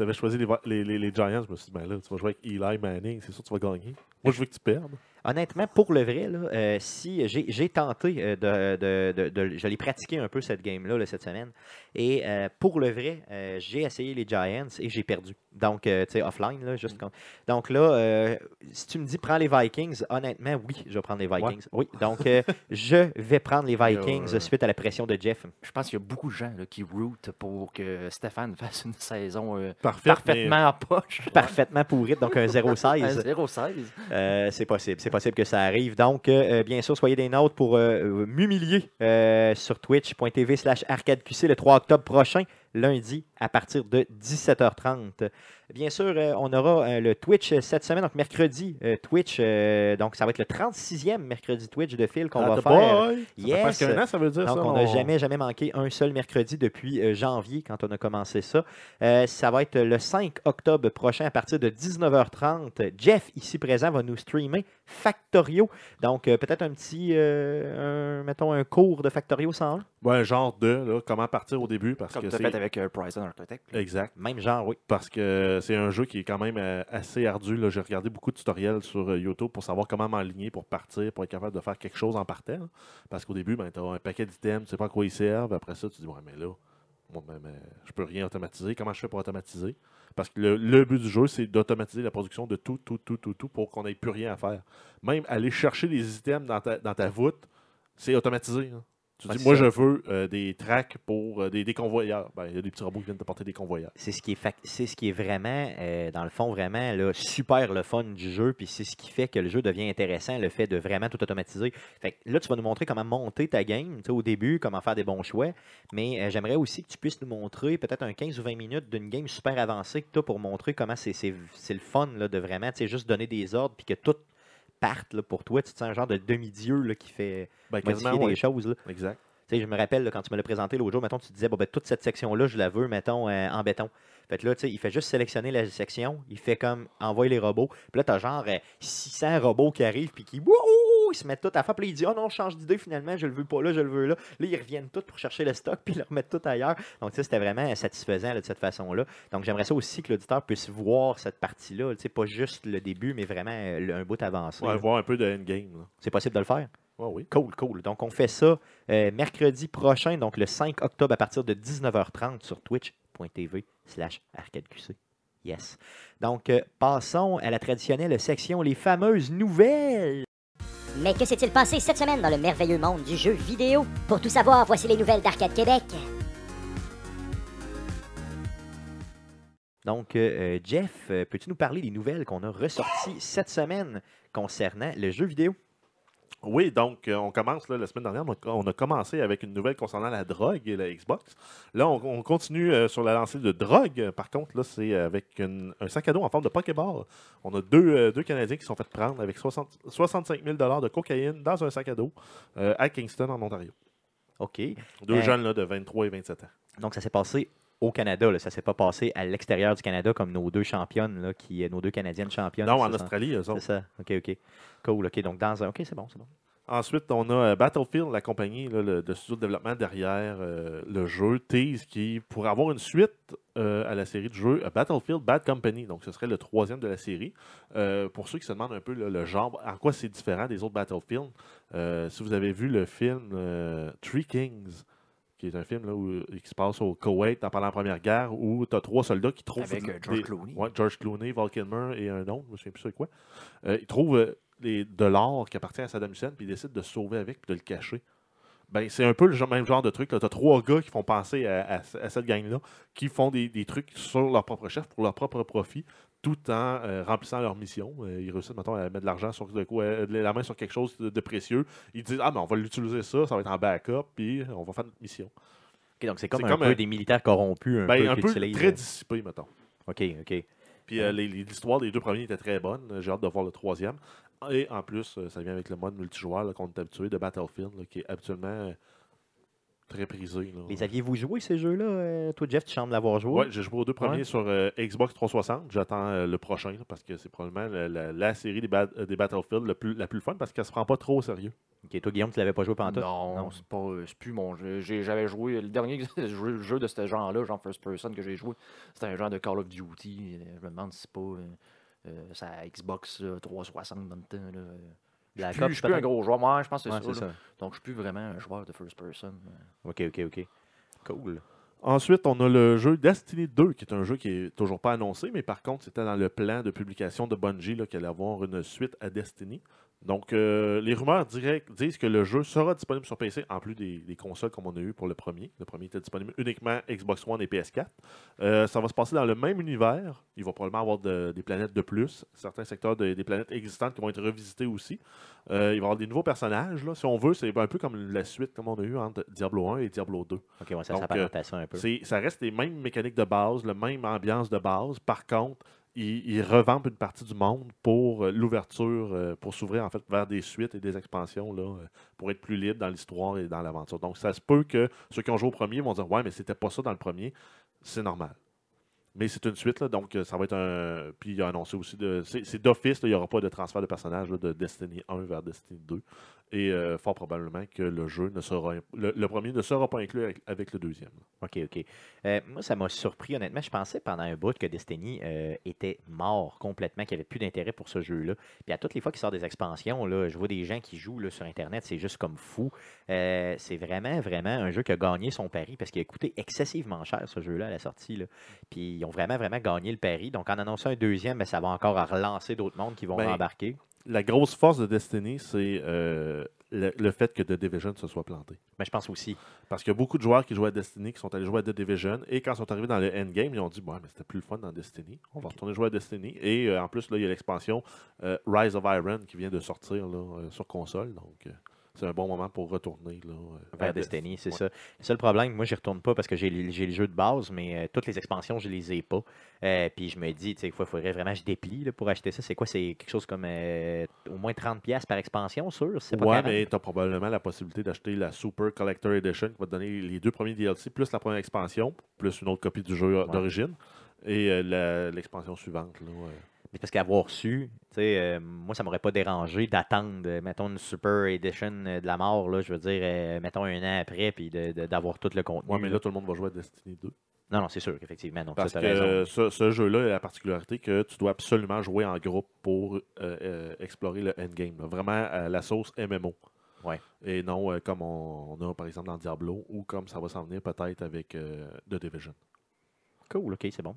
B: tu avais choisi les, les, les, les Giants. Je me suis dit, ben là, tu vas jouer avec Eli Manning, c'est sûr que tu vas gagner. Moi, je veux que tu perdes.
A: Honnêtement, pour le vrai, là, euh, si j'ai tenté euh, de, de, de- de- Je l'ai pratiqué un peu cette game-là là, cette semaine. Et euh, pour le vrai, euh, j'ai essayé les Giants et j'ai perdu. Donc, euh, tu sais, offline, là, juste comme- Donc là, euh, si tu me dis prends les Vikings, honnêtement, oui, je vais prendre les Vikings. Oui, donc euh, [laughs] je vais prendre les Vikings
B: Euh,
A: suite à la pression de Jeff.
C: Je pense qu'il y a beaucoup de gens là, qui rootent pour que Stéphane [laughs] fasse une saison euh,
B: Parfait. mais-
C: parfaitement en poche. [laughs]
A: Parfaitement pourrite, donc un
C: Un
A: 0-16.
C: 0-16.
A: Euh, c'est possible, c'est possible que ça arrive. Donc, euh, bien sûr, soyez des nôtres pour euh, euh, m'humilier euh, sur twitch.tv slash arcadeqc le 3 octobre prochain, lundi, à partir de 17h30. Bien sûr, euh, on aura euh, le Twitch euh, cette semaine, donc mercredi, euh, Twitch, euh, donc ça va être le 36e mercredi Twitch de fil qu'on
B: Ah,
A: va
B: the
A: faire.
B: boy! Ça fait
A: Yes!
B: un an, ça veut dire
A: Donc,
B: ça.
A: on n'a jamais, jamais manqué un seul mercredi depuis euh, janvier, quand on a commencé ça. Euh, ça va être le 5 octobre prochain à partir de 19h30. Jeff, ici présent, va nous streamer Factorio. Donc, euh, peut-être un petit, euh, un- mettons, un cours de Factorio 101.
B: Ouais, un genre de, là, comment partir au début, parce
C: Comme
B: que
C: tu fait avec euh, Prison Architect.
B: Exact.
A: Même genre, oui.
B: Parce que c'est un jeu qui est quand même euh, assez ardu. J'ai regardé beaucoup de tutoriels sur euh, YouTube pour savoir comment m'aligner pour partir, pour être capable de faire quelque chose en partant. Parce qu'au début, ben, tu as un paquet d'items, tu sais pas à quoi ils servent. Après ça, tu dis, ouais, mais là, moi, ben, ben, je peux rien automatiser. Comment je fais pour automatiser? Parce que le, but du jeu, c'est d'automatiser la production de tout, tout, tout, tout, tout pour qu'on n'ait plus rien à faire. Même aller chercher des items dans ta, dans ta voûte, c'est automatisé. hein. Tu dis, moi,
A: ça.
B: je veux euh, des tracks pour euh, des, des convoyeurs. Ben, Il y a des petits robots qui viennent te porter des convoyeurs.
A: C'est ce qui est, c'est ce qui est vraiment, euh, dans le fond, vraiment là, super le fun du jeu. Puis c'est ce qui fait que le jeu devient intéressant, le fait de vraiment tout automatiser. Fait que là, tu vas nous montrer comment monter ta game au début, comment faire des bons choix. Mais j'aimerais aussi que tu puisses nous montrer peut-être un 15 ou 20 minutes d'une game super avancée que tu as pour montrer comment c'est, le fun là, de vraiment juste donner des ordres puis que tout parte là, pour toi. Tu te sens un genre de demi-dieu là, qui fait
B: Ben,
A: modifier des
B: ouais.
A: choses. là.
B: Exact.
A: Tu sais, je me rappelle là, quand tu me l'as présenté l'autre jour, mettons, tu disais, bon, ben, toute cette section-là, je la veux, mettons, euh, en béton. Fait que là, tu sais, il fait juste sélectionner la section, il fait comme envoyer les robots. Puis là, tu as genre euh, 600 robots qui arrivent, puis qui, wouhou, ils se mettent tout à faire. Puis là, il dit, oh non, je change d'idée finalement, je le veux pas là, je le veux là. Là, ils reviennent tous pour chercher le stock, [laughs] puis ils le remettent tout ailleurs. Donc, tu sais, c'était vraiment satisfaisant là, de cette façon-là. Donc, j'aimerais ça aussi que l'auditeur puisse voir cette partie-là, tu sais, pas juste le début, mais vraiment euh, un bout avancé.
B: Ouais, voir un peu de endgame.
A: C'est possible de le faire?
B: Ouais, oui.
A: Cool, cool. Donc, on fait ça euh, mercredi prochain, donc le 5 octobre à partir de 19h30 sur twitch.tv slash arcadeqc. Yes. Donc, euh, passons à la traditionnelle section, les fameuses nouvelles.
D: Mais que s'est-il passé cette semaine dans le merveilleux monde du jeu vidéo? Pour tout savoir, voici les nouvelles d'Arcade Québec.
A: Donc, euh, euh, Jeff, euh, peux-tu nous parler des nouvelles qu'on a ressorties cette semaine concernant le jeu vidéo?
B: Oui, donc euh, on commence là, la semaine dernière, on a, on a commencé avec une nouvelle concernant la drogue et la Xbox. Là, on, on continue euh, sur la lancée de drogue. Par contre, là, c'est avec une- un sac à dos en forme de Pokéball. On a deux, euh, deux Canadiens qui sont fait prendre avec 60 65 000 de cocaïne dans un sac à dos à Kingston, en Ontario.
A: OK.
B: Deux jeunes là, de 23 et 27 ans.
A: Donc, ça s'est passé au Canada. Là. Ça s'est pas passé à l'extérieur du Canada comme nos deux championnes, là, qui, nos deux Canadiennes championnes.
B: Non,
A: c'est
B: en? Australie, eux
A: C'est
B: autres.
A: ça. OK, OK. Cool. OK, donc dans un... OK, c'est bon, c'est bon.
B: Ensuite, on a euh, Battlefield, la compagnie là, le- de studio de développement derrière euh, le jeu, Tease, qui pourrait avoir une suite euh, à la série de jeux euh, Battlefield Bad Company. Donc, ce serait le troisième de la série. Euh, pour ceux qui se demandent un peu là, le genre, en quoi c'est différent des autres Battlefield, euh, si vous avez vu le film euh, Three Kings, qui est un film là, où, qui se passe au Koweït pendant la Première Guerre, où tu as trois soldats qui trouvent
C: Avec, euh, George Clooney.
B: Ouais, George Clooney, Val Kilmer et un autre, je ne me souviens plus c'est quoi. Euh, ils trouvent euh, les- de l'or qui appartient à Saddam Hussein, puis ils décident de se sauver avec puis de le cacher. Ben, c'est un peu le même genre de truc. Tu as trois gars qui font penser à, à- à cette gang-là, qui font des, des trucs sur leur propre chef pour leur propre profit, tout en euh, remplissant leur mission. Euh, ils réussissent, mettons, à mettre de l'argent sur de quoi, euh, la main sur quelque chose de, de précieux. Ils disent Ah, mais on va l'utiliser ça, ça va être en backup, puis on va faire notre mission.
A: OK, donc c'est comme un
B: comme
A: peu des militaires corrompus un
B: Ben,
A: peu
B: un peu
A: utilisent,
B: très
A: euh,
B: dissipé, mettons.
A: OK, OK.
B: Puis l'histoire des deux premiers était très bonne. J'ai hâte de voir le troisième. Et en plus, ça vient avec le mode multijoueur qu'on est habitué de Battlefield, là, qui est habituellement très prisé. là.
A: Les aviez-vous joué, ces jeux-là? euh, toi, Jeff, tu sembles l'avoir joué?
B: Ouais, j'ai joué aux deux premiers
A: Ouais.
B: sur euh, Xbox 360. J'attends euh, le prochain là, parce que c'est probablement la, la- la série des, des Battlefield le plus, la plus fun parce qu'elle se prend pas trop au sérieux.
A: OK, toi, Guillaume, tu l'avais pas joué pendant tout?
C: Non,
A: Non.
C: c'est pas, euh, c'est plus mon jeu. J'ai- J'avais joué le dernier [laughs] jeu, jeu de ce genre-là, genre first person que j'ai joué. C'était un genre de Call of Duty. Je me demande si c'est pas sa Xbox là, 360 dans le temps. Là. Je suis plus, un gros joueur. Moi, je pense que c'est
A: Ouais,
C: ça. Donc, je suis plus vraiment un joueur de first person.
A: OK, OK, OK. Cool.
B: Ensuite, on a le jeu Destiny 2, qui est un jeu qui est toujours pas annoncé, mais par contre, c'était dans le plan de publication de Bungie là, qu'il allait avoir une suite à Destiny. Donc, euh, les rumeurs directes disent que le jeu sera disponible sur PC, en plus des, des consoles comme on a eu pour le premier. Le premier était disponible uniquement Xbox One et PS4. Euh, ça va se passer dans le même univers. Il va probablement avoir de- des planètes de plus, certains secteurs de- des planètes existantes qui vont être revisités aussi. Euh, il va y avoir des nouveaux personnages. Là. Si on veut, c'est un peu comme la suite comme on a eu entre Diablo 1 et Diablo 2.
A: OK, ouais, ça
B: Donc,
A: s'apparente à ça un peu.
B: C'est- Ça reste les mêmes mécaniques de base, la même ambiance de base. Par contre, ils, ils une partie du monde pour euh, l'ouverture, euh, pour s'ouvrir en fait vers des suites et des expansions là, euh, pour être plus libre dans l'histoire et dans l'aventure. Donc, ça se peut que ceux qui ont joué au premier vont dire Ouais, mais c'était pas ça dans le premier. C'est normal. Mais c'est une suite, là, donc ça va être un. Puis il a annoncé aussi de. C'est d'office, il n'y aura pas de transfert de personnage là, de Destiny 1 vers Destiny 2. Et euh, fort probablement que le jeu ne sera. Le, le premier ne sera pas inclus avec, avec le deuxième.
A: OK, OK. Euh, moi, ça m'a surpris, honnêtement. Je pensais pendant un bout que Destiny euh, était mort complètement, qu'il n'y avait plus d'intérêt pour ce jeu-là. Puis à toutes les fois qu'il sort des expansions, là, je vois des gens qui jouent là, sur Internet, c'est juste comme fou. C'est vraiment, vraiment un jeu qui a gagné son pari parce qu'il a coûté excessivement cher, ce jeu-là, à la sortie. là. Puis ils ont vraiment, vraiment gagné le pari. Donc en annonçant un deuxième, ben, ça va encore relancer d'autres mondes qui vont
B: Ben,
A: embarquer.
B: La grosse force de Destiny, c'est euh, le, le fait que The Division se soit planté.
A: Mais je pense aussi.
B: Parce qu'il y a beaucoup de joueurs qui jouaient à Destiny qui sont allés jouer à The Division et quand ils sont arrivés dans le endgame, ils ont dit Ouais, mais c'était plus le fun dans Destiny. On va retourner jouer à Destiny. Et euh, en plus, là, il y a l'expansion euh, Rise of Iron qui vient de sortir là, sur console. Donc, c'est un bon moment pour retourner là, euh,
A: vers Destiny, c'est
B: Ouais.
A: ça. Le seul problème, moi, j'y retourne pas parce que j'ai le jeu de base, mais euh, toutes les expansions, je les ai pas. Euh, puis je me dis, tu sais, il faudrait vraiment que je déplie là, pour acheter ça. C'est quoi? C'est quelque chose comme euh, au moins 30$ piastres par expansion, sûr? Pas
B: Ouais,
A: 40?
B: mais tu as probablement la possibilité d'acheter la Super Collector Edition qui va te donner les deux premiers DLC, plus la première expansion, plus une autre copie du jeu
A: Ouais.
B: d'origine, et l'expansion suivante. Là,
A: parce qu'avoir su, tu sais, euh, moi, ça m'aurait pas dérangé d'attendre, euh, mettons, une Super Edition euh, de la mort, là, je veux dire, euh, mettons un an après, puis d'avoir tout le contenu.
B: Ouais, mais
A: là.
B: tout le monde va jouer à Destiny 2.
A: Non, non, c'est sûr qu'effectivement. Donc,
B: Parce
A: ça,
B: que ce, ce jeu-là a la particularité que tu dois absolument jouer en groupe pour euh, euh, explorer le endgame. là. Vraiment la sauce MMO.
A: Ouais.
B: Et non comme on, on a par exemple dans Diablo ou comme ça va s'en venir peut-être avec The Division.
A: Cool, ok, c'est bon.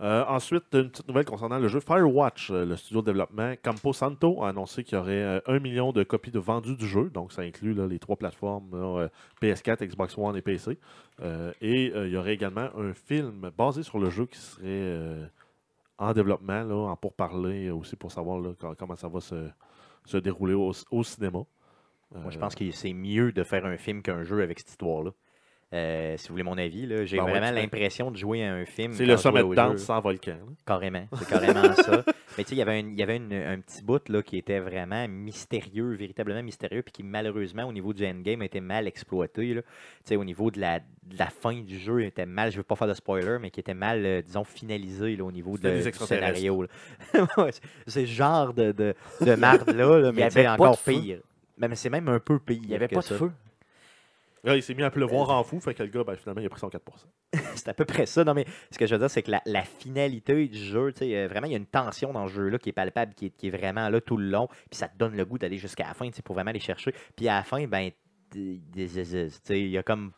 B: Euh, ensuite, une petite nouvelle concernant le jeu Firewatch. Euh, Le studio de développement Campo Santo a annoncé qu'il y aurait euh, un million de copies de vendues du jeu. Donc, ça inclut là, les trois plateformes là, euh, PS4, Xbox One et PC. Euh, et euh, il y aurait également un film basé sur le jeu qui serait en développement, là, en pourparler aussi pour savoir comment ça va se, se dérouler au, au cinéma.
A: Moi, je pense que c'est mieux de faire un film qu'un jeu avec cette histoire-là. Euh, si vous voulez mon avis, là, j'ai
B: Ben
A: vraiment l'impression de jouer à un film.
B: c'est le sommet de danse sans volcan. là.
A: Carrément, c'est [laughs] carrément ça. Mais tu sais, il y avait, il y avait une- un petit bout là, qui était vraiment mystérieux, véritablement mystérieux, puis qui malheureusement, au niveau du endgame, était mal exploité. là. Tu sais, au niveau de la, de la fin du jeu, il était mal, je ne veux pas faire de spoiler, mais qui était mal, euh, disons, finalisé là, au niveau de, du scénario. [laughs] c'est- ce genre de, de, de marde-là, là, [laughs]
C: Il y
A: mais
C: avait
A: encore
C: feu.
A: pire. Mais, mais c'est même un peu pire.
C: Il n'y avait
A: que
C: pas de
A: ça.
C: feu.
B: Là, il s'est mis à pleuvoir en fou, fait que le gars, ben, finalement, il a pris son 4 [laughs]
A: C'est à peu près ça. Non, mais ce que je veux dire, c'est que la, la finalité du jeu, tu sais, euh, vraiment, il y a une tension dans ce jeu-là qui est palpable, qui est, qui est vraiment là tout le long. Puis ça te donne le goût d'aller jusqu'à la fin, tu sais, pour vraiment aller chercher. Puis à la fin, ben, il y a comme,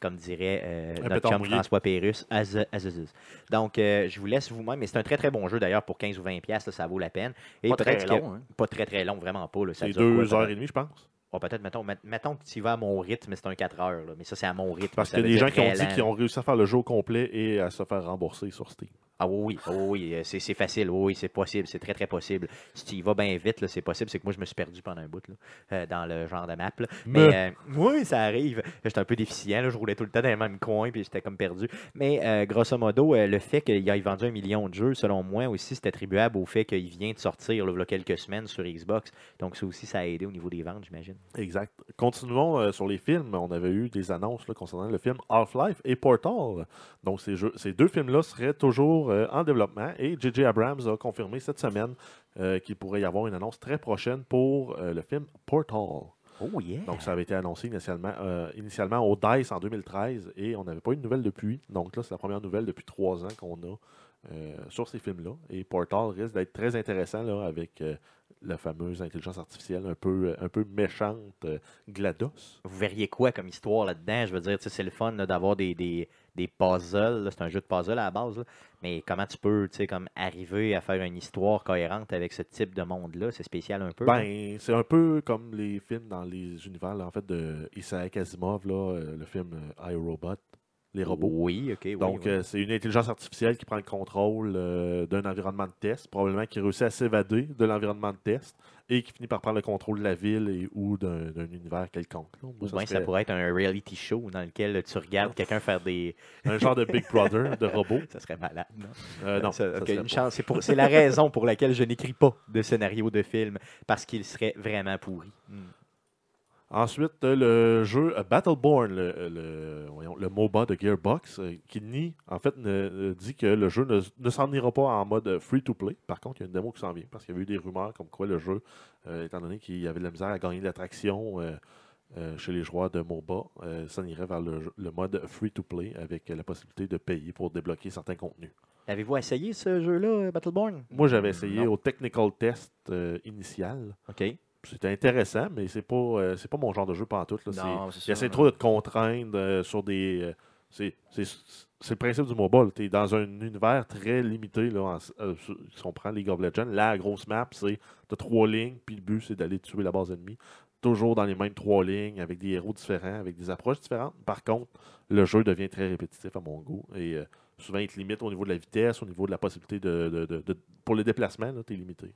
A: comme dirait euh, notre chum
B: mouillé.
A: François Pérus. Donc, euh, je vous laisse vous-même, mais c'est un très très bon jeu d'ailleurs pour 15 ou 20 pièces, ça vaut la peine. Et
C: Pas très
A: que-
C: long. hein.
A: Pas très très long, vraiment pas. là, ça
B: C'est
A: dure quoi,
B: deux
A: ça
B: heures
A: va-
B: et demie, je pense.
A: Oh, peut-être, mettons, met- mettons que tu y vas à mon rythme, c'est un 4 heures. là, mais ça, c'est à mon rythme.
B: Parce qu'il y a des gens qui ont dit qu'ils ont réussi à faire le jeu au complet et à se faire rembourser sur Steam.
A: Ah oui, oui, ah euh, c'est c'est facile, oui, oui, c'est possible, c'est très très possible. Si tu y vas bien vite, là, c'est possible, c'est que moi je me suis perdu pendant un bout là, euh, dans le genre de map. là. Mais euh, oui, ça arrive. J'étais un peu déficient, là, je roulais tout le temps dans le même coin puis j'étais comme perdu. Mais euh, grosso modo, le fait qu'il ait vendu un million de jeux, selon moi aussi, c'est attribuable au fait qu'il vient de sortir là, il y a quelques semaines sur Xbox. Donc ça aussi, ça a aidé au niveau des ventes, j'imagine.
B: Exact. Continuons euh, sur les films. On avait eu des annonces concernant le film Half-Life et Portal. Donc, ces, jeux- ces deux films-là seraient toujours euh, en développement et J.J. Abrams a confirmé cette semaine euh, qu'il pourrait y avoir une annonce très prochaine pour euh, le film Portal.
A: Oh yeah!
B: Donc, ça avait été annoncé initialement, initialement au DICE en 2013 et on n'avait pas eu de nouvelles depuis. Donc, là, c'est la première nouvelle depuis trois ans qu'on a sur ces films-là. Et Portal risque d'être très intéressant là, avec la fameuse intelligence artificielle un peu, un peu méchante, GLaDOS.
A: vous verriez quoi comme histoire là-dedans? Je veux dire, c'est le fun d'avoir des, des, des puzzles. C'est un jeu de puzzle à la base. là. Mais comment tu peux tu sais, comme arriver à faire une histoire cohérente avec ce type de monde-là? C'est spécial un peu.
B: Ben, c'est un peu comme les films dans les univers là, en fait, de Isaac Asimov, là, euh, le film euh, iRobot, les robots.
A: Oui, ok. oui,
B: Donc,
A: oui.
B: euh, c'est une intelligence artificielle qui prend le contrôle euh, d'un environnement de test, probablement qui réussit à s'évader de l'environnement de test et qui finit par prendre le contrôle de la ville et ou d'un d'un univers quelconque. Moi,
A: Ou
B: ça
A: bien ça
B: serait
A: pourrait être un reality show dans lequel tu regardes quelqu'un faire des.
B: un genre de Big Brother de [laughs] robot.
A: Ça serait malade, non?
B: Euh, non,
A: Ça-
B: ça
A: ok,
B: serait
A: une
B: pas.
A: chance. C'est pour- C'est la raison pour laquelle je n'écris pas de scénario de film, parce qu'il serait vraiment pourri. Hmm.
B: Ensuite, euh, le jeu Battleborn, le, euh, le, voyons, le MOBA de Gearbox, euh, qui nie, en fait, ne- dit que le jeu ne, ne s'en ira pas en mode free-to-play. Par contre, il y a une démo qui s'en vient, parce qu'il y avait eu des rumeurs comme quoi le jeu, euh, étant donné qu'il y avait de la misère à gagner de l'attraction euh, euh, chez les joueurs de MOBA, s'en irait vers le, le mode free-to-play avec la possibilité de payer pour débloquer certains contenus.
A: Avez-vous essayé ce jeu-là, Battleborn?
B: Moi, j'avais essayé
A: Non.
B: au technical test euh, initial.
A: OK.
B: C'était intéressant, mais c'est pas, euh, c'est pas mon genre de jeu pantoute. Là. C'est-
C: Non, c'est
B: il
C: ça.
B: essaie trop de te contraindre euh, sur des. euh, c'est, c'est, c'est le principe du mobile. Tu es dans un univers très limité. Là, en- euh, sur- si on prend League of Legends, la grosse map, c'est de trois lignes, puis le but, c'est d'aller tuer la base ennemie. Toujours dans les mêmes trois lignes, avec des héros différents, avec des approches différentes. Par contre, le jeu devient très répétitif à mon goût. Et euh, souvent, il te limite au niveau de la vitesse, au niveau de la possibilité de. de- de- de- pour les déplacements, tu es limité.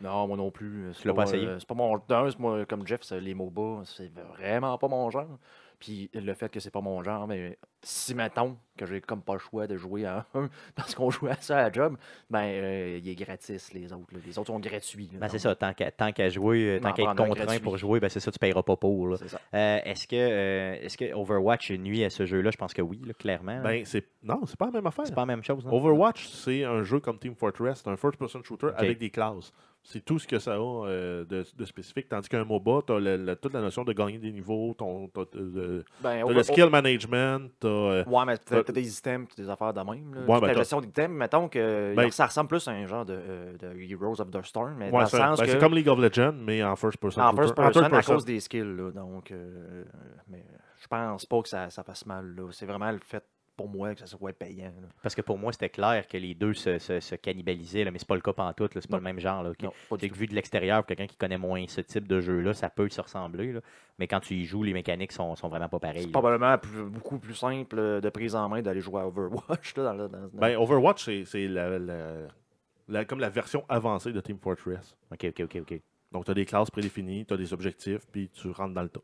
C: Non, moi non plus. C'est
A: l'as pas essayé?
C: euh, C'est pas mon. d'un, moi, comme Jeff, les MOBA, c'est vraiment pas mon genre. Puis le fait que c'est pas mon genre, mais si mettons que j'ai comme pas le choix de jouer à [laughs] un parce qu'on joue à ça à la job, ben euh, il est gratis les autres. là. Les autres sont gratuits. là,
A: Ben, c'est ça, tant qu'à tant qu'à jouer, euh, tant qu'à être contraint pour jouer, ben c'est ça, tu payeras pas pour. là.
C: C'est ça.
A: Euh, est-ce que euh, est-ce que Overwatch nuit à ce jeu-là? Je pense que oui, là, clairement.
B: Ben, c'est, non, c'est pas la même affaire.
A: c'est pas la même chose. non?
B: Overwatch, c'est un jeu comme Team Fortress, un first-person shooter
A: Ok.
B: avec des classes. C'est tout ce que ça a euh, de, de spécifique. Tandis qu'un MOBA, tu as toute la notion de gagner des niveaux, ton, t'as,
C: Ben,
B: t'as le skill management, t'as, euh,
C: Ouais, mais T'as-
B: t'as
C: des items des affaires de même. Là.
B: Ouais, ben,
C: la gestion d'items, mettons que
B: Ben-
C: ça ressemble plus à un genre de, euh, de Heroes of the Storm, mais
B: ouais,
C: dans le
B: c'est,
C: sens que
B: c'est comme League of Legends, mais en first-person
C: en
B: shooter.
C: first
B: En
C: person
B: third
C: à
B: person.
C: cause des skills. Là, donc, euh, mais je pense pas que ça, ça fasse mal. là. C'est vraiment le fait pour moi que ça soit payant. là.
A: Parce que pour moi, c'était clair que les deux se, se, se cannibalisaient, là, mais c'est pas le cas pantoute, là, c'est pas
C: Non.
A: le même genre. Là, ok?
C: Non, pas du
A: C'est que vu de l'extérieur, pour quelqu'un qui connaît moins ce type de jeu-là, ça peut se ressembler. là. Mais quand tu y joues, les mécaniques sont, sont vraiment pas pareilles.
C: C'est
A: là.
C: probablement plus- beaucoup plus simple euh, de prise en main d'aller jouer à Overwatch. Là, dans le- dans- dans-
B: Ben, Overwatch, c'est c'est la, la- la- comme la version avancée de Team Fortress.
A: Ok, ok, ok, ok.
B: Donc, tu as des classes prédéfinies, tu as des objectifs, puis tu rentres dans le tas.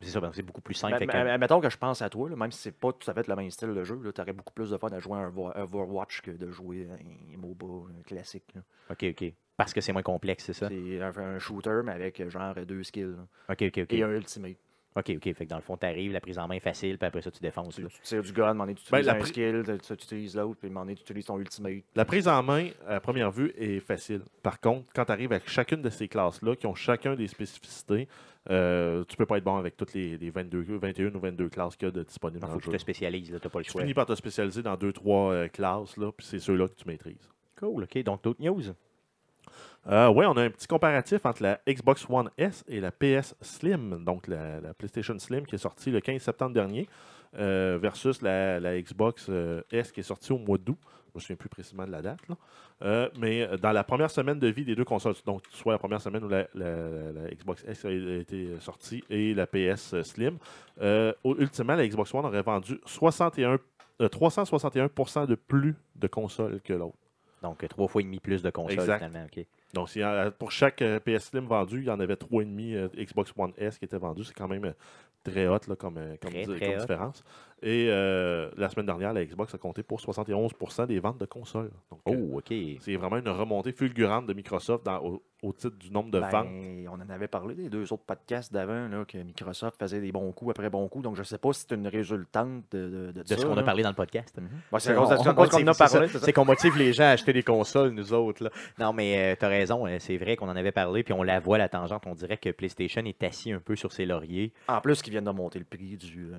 A: C'est ça, ben, c'est beaucoup plus simple.
C: Mais-
A: que-
C: mais- mais mettons que je pense à toi, là, même si c'est pas tout à fait le même style de jeu, tu aurais beaucoup plus de fun à jouer à un Overwatch que de jouer à un MOBA un classique. là.
A: Ok, ok. Parce que c'est moins complexe, c'est ça?
C: C'est un, un shooter, mais avec euh, genre deux skills. là.
A: Ok, ok, ok.
C: Et un ultimate.
A: Ok, ok. Fait que dans le fond, t'arrives, la prise en main est facile, puis après ça, tu défonces.
C: Tu, tu tires du gun, à un moment donné, tu
B: Ben,
C: utilises
B: la
C: un skill, tu, tu utilises l'autre, puis à un moment donné, tu utilises ton ultimate.
B: La prise en main, à première vue, est facile. Par contre, quand tu arrives avec chacune de ces classes-là, qui ont chacun des spécificités, euh, tu peux pas être bon avec toutes les, les 22, 21 ou 22 classes qu'il y a de disponibles
A: Il
B: dans
A: faut
B: le
A: que tu te spécialises, t'as pas le
B: Tu
A: choix.
B: finis par te spécialiser dans 2-3 classes, là, puis c'est ceux-là que tu maîtrises.
A: Cool, ok. Donc, d'autres news?
B: Euh, oui, on a un petit comparatif entre la Xbox One S et la PS Slim, donc la, la PlayStation Slim qui est sortie le 15 septembre dernier, euh, versus la, Xbox euh, S qui est sortie au mois d'août. Je me souviens plus précisément de la date. mais dans la première semaine de vie des deux consoles, donc soit la première semaine où la, Xbox S a été sortie et la PS Slim, ultimement, la Xbox One aurait vendu 61, euh, 361% de plus de consoles que l'autre.
A: Donc, euh, trois fois et demi plus de consoles,
B: Exact.
A: finalement.
B: Donc, y en- pour chaque euh, PS Slim vendu, il y en avait 3,5 euh, Xbox One S qui étaient vendus. C'est quand même euh, très hot là, comme, euh, comme,
A: Très,
B: di-
A: très
B: comme
A: hot.
B: différence. Et euh, la semaine dernière, la Xbox a compté pour 71% des ventes de consoles. Donc, euh,
A: Oh, ok.
B: c'est vraiment une remontée fulgurante de Microsoft dans- au, au titre du nombre de
C: Ben,
B: ventes.
C: on en avait parlé des deux autres podcasts d'avant, là, que Microsoft faisait des bons coups après bons coups. Donc, je sais pas si c'est une résultante de, de, de
A: De ce qu'on a parlé dans le podcast.
C: Mhm. Ben, c'est qu'on a parlé. c'est
A: qu'on motive les gens à acheter des consoles, nous autres. là. Non, mais tu as raison. euh, C'est vrai qu'on en avait parlé, puis on la voit, la tangente. On dirait que PlayStation est assis un peu sur ses lauriers.
C: En plus, qu'ils viennent de monter le prix du, euh,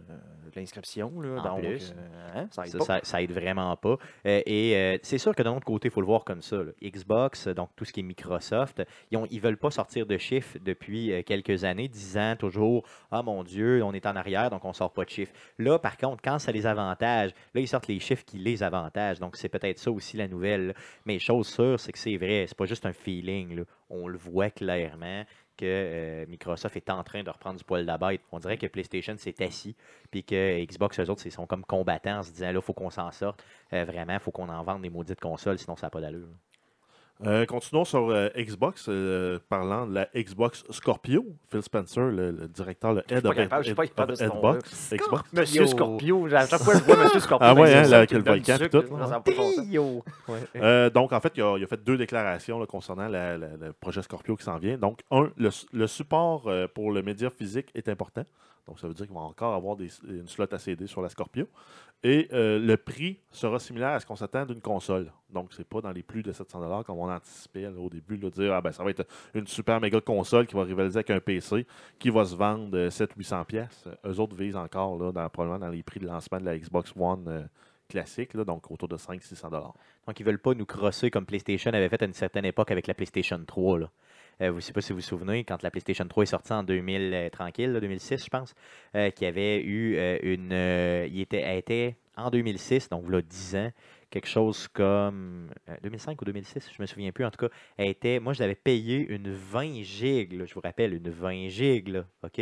C: de l'inscription. Là,
A: En
C: donc,
A: plus.
C: euh, hein, ça aide
A: Ça,
C: pas.
A: ça, ça aide vraiment pas. Euh, et euh, c'est sûr que d'un autre côté, il faut le voir comme ça. là. Xbox, donc tout ce qui est Microsoft, ils ne veulent pas sortir de chiffres depuis quelques années, disant toujours Ah mon Dieu, on est en arrière, donc on ne sort pas de chiffres. Là, par contre, quand ça les avantage, là, ils sortent les chiffres qui les avantagent. Donc c'est peut-être ça aussi la nouvelle. Mais chose sûre, c'est que c'est vrai, c'est pas juste un feeling. là. On le voit clairement que euh, Microsoft est en train de reprendre du poil de. On dirait que PlayStation s'est assis, puis que Xbox, eux autres, ils sont comme combattants en se disant là, il faut qu'on s'en sorte. Euh, vraiment, il faut qu'on en vende des maudites consoles, sinon ça n'a pas d'allure.
B: Euh, continuons sur euh, Xbox, euh, parlant de la Xbox Scorpio. Phil Spencer, le, le directeur, le head of,
C: capable, je suis pas
B: of-
C: capable de ce
B: of
C: nom-là.
B: Xbox. Xbox.
C: Monsieur Scorpio, à chaque fois je vois Monsieur Scorpio,
B: Ah ouais, hein, là, avec le volcan
C: sucre,
B: tout, donc, en fait, il a, il a fait deux déclarations là, concernant la- la- le projet Scorpio qui s'en vient. Donc, un, le, su- le support pour le média physique est important. Donc, ça veut dire qu'il va encore avoir une slot à CD sur la Scorpio. Et euh, le prix sera similaire à ce qu'on s'attend d'une console. Donc, c'est pas dans les plus de 700 comme on anticipait au début, de dire ah, ben, ça va être une super méga console qui va rivaliser avec un PC qui va se vendre euh, 700-800 pièces. Eux autres visent encore là, probablement dans les prix de lancement de la Xbox One euh, classique, là, donc autour de 500-600
A: Donc, ils veulent pas nous crosser comme PlayStation avait fait à une certaine époque avec la PlayStation 3. Là. Euh, vous ne sais pas si vous vous souvenez, quand la PlayStation 3 est sortie en 2000, euh, tranquille, là, 2006, je pense, euh, qu'il y avait eu une. il était, elle était en 2006, donc là, 10 ans, quelque chose comme. euh, 2005 ou 2006, je me souviens plus. En tout cas. Moi, je l'avais payé une 20 gigs, je vous rappelle, une 20 gigs, OK?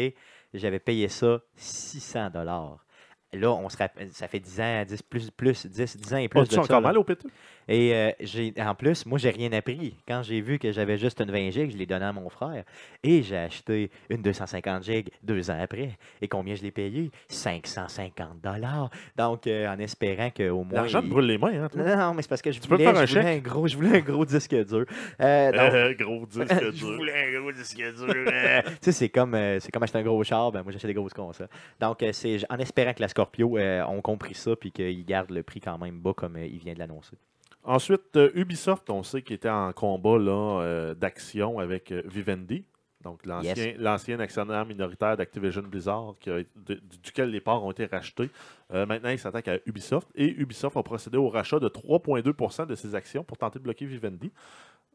A: J'avais payé ça 600 dollars. Là, on se rappelle, ça fait 10 ans, 10, plus, plus, 10, 10 ans et plus
B: Pas
A: de ça.
B: encore mal au PT?
A: Et euh, j'ai, en plus, moi, j'ai rien appris. Quand j'ai vu que j'avais juste une 20 gigs, je l'ai donné à mon frère. Et j'ai acheté une 250 gigs deux ans après. Et combien je l'ai payé? 550 dollars. Donc, euh, en espérant qu'au moins...
B: L'argent
A: il-
B: brûle les mains, hein, toi?
A: Non, non, mais c'est parce que je
B: Tu peux
A: voulais,
B: faire un
A: je voulais
B: chèque?
A: un gros, je voulais un gros disque dur. Euh, [laughs] donc,
B: gros disque [laughs]
A: je
B: dur.
A: voulais un gros disque dur. tu sais, c'est comme, euh, c'est comme acheter un gros char. Ben, moi, j'achète des grosses consoles. Donc, c'est en espérant que la Scorpio euh, ont compris ça puis qu'ils gardent le prix quand même bas comme euh, il vient de l'annoncer.
B: Ensuite, euh, Ubisoft, on sait qu'il était en combat là, d'action avec Vivendi, donc l'ancien
A: Yes.
B: actionnaire minoritaire d'Activision Blizzard, qui a été- de- duquel les parts ont été rachetées. Euh, maintenant, il s'attaque à Ubisoft et Ubisoft a procédé au rachat de 3,2% de ses actions pour tenter de bloquer Vivendi.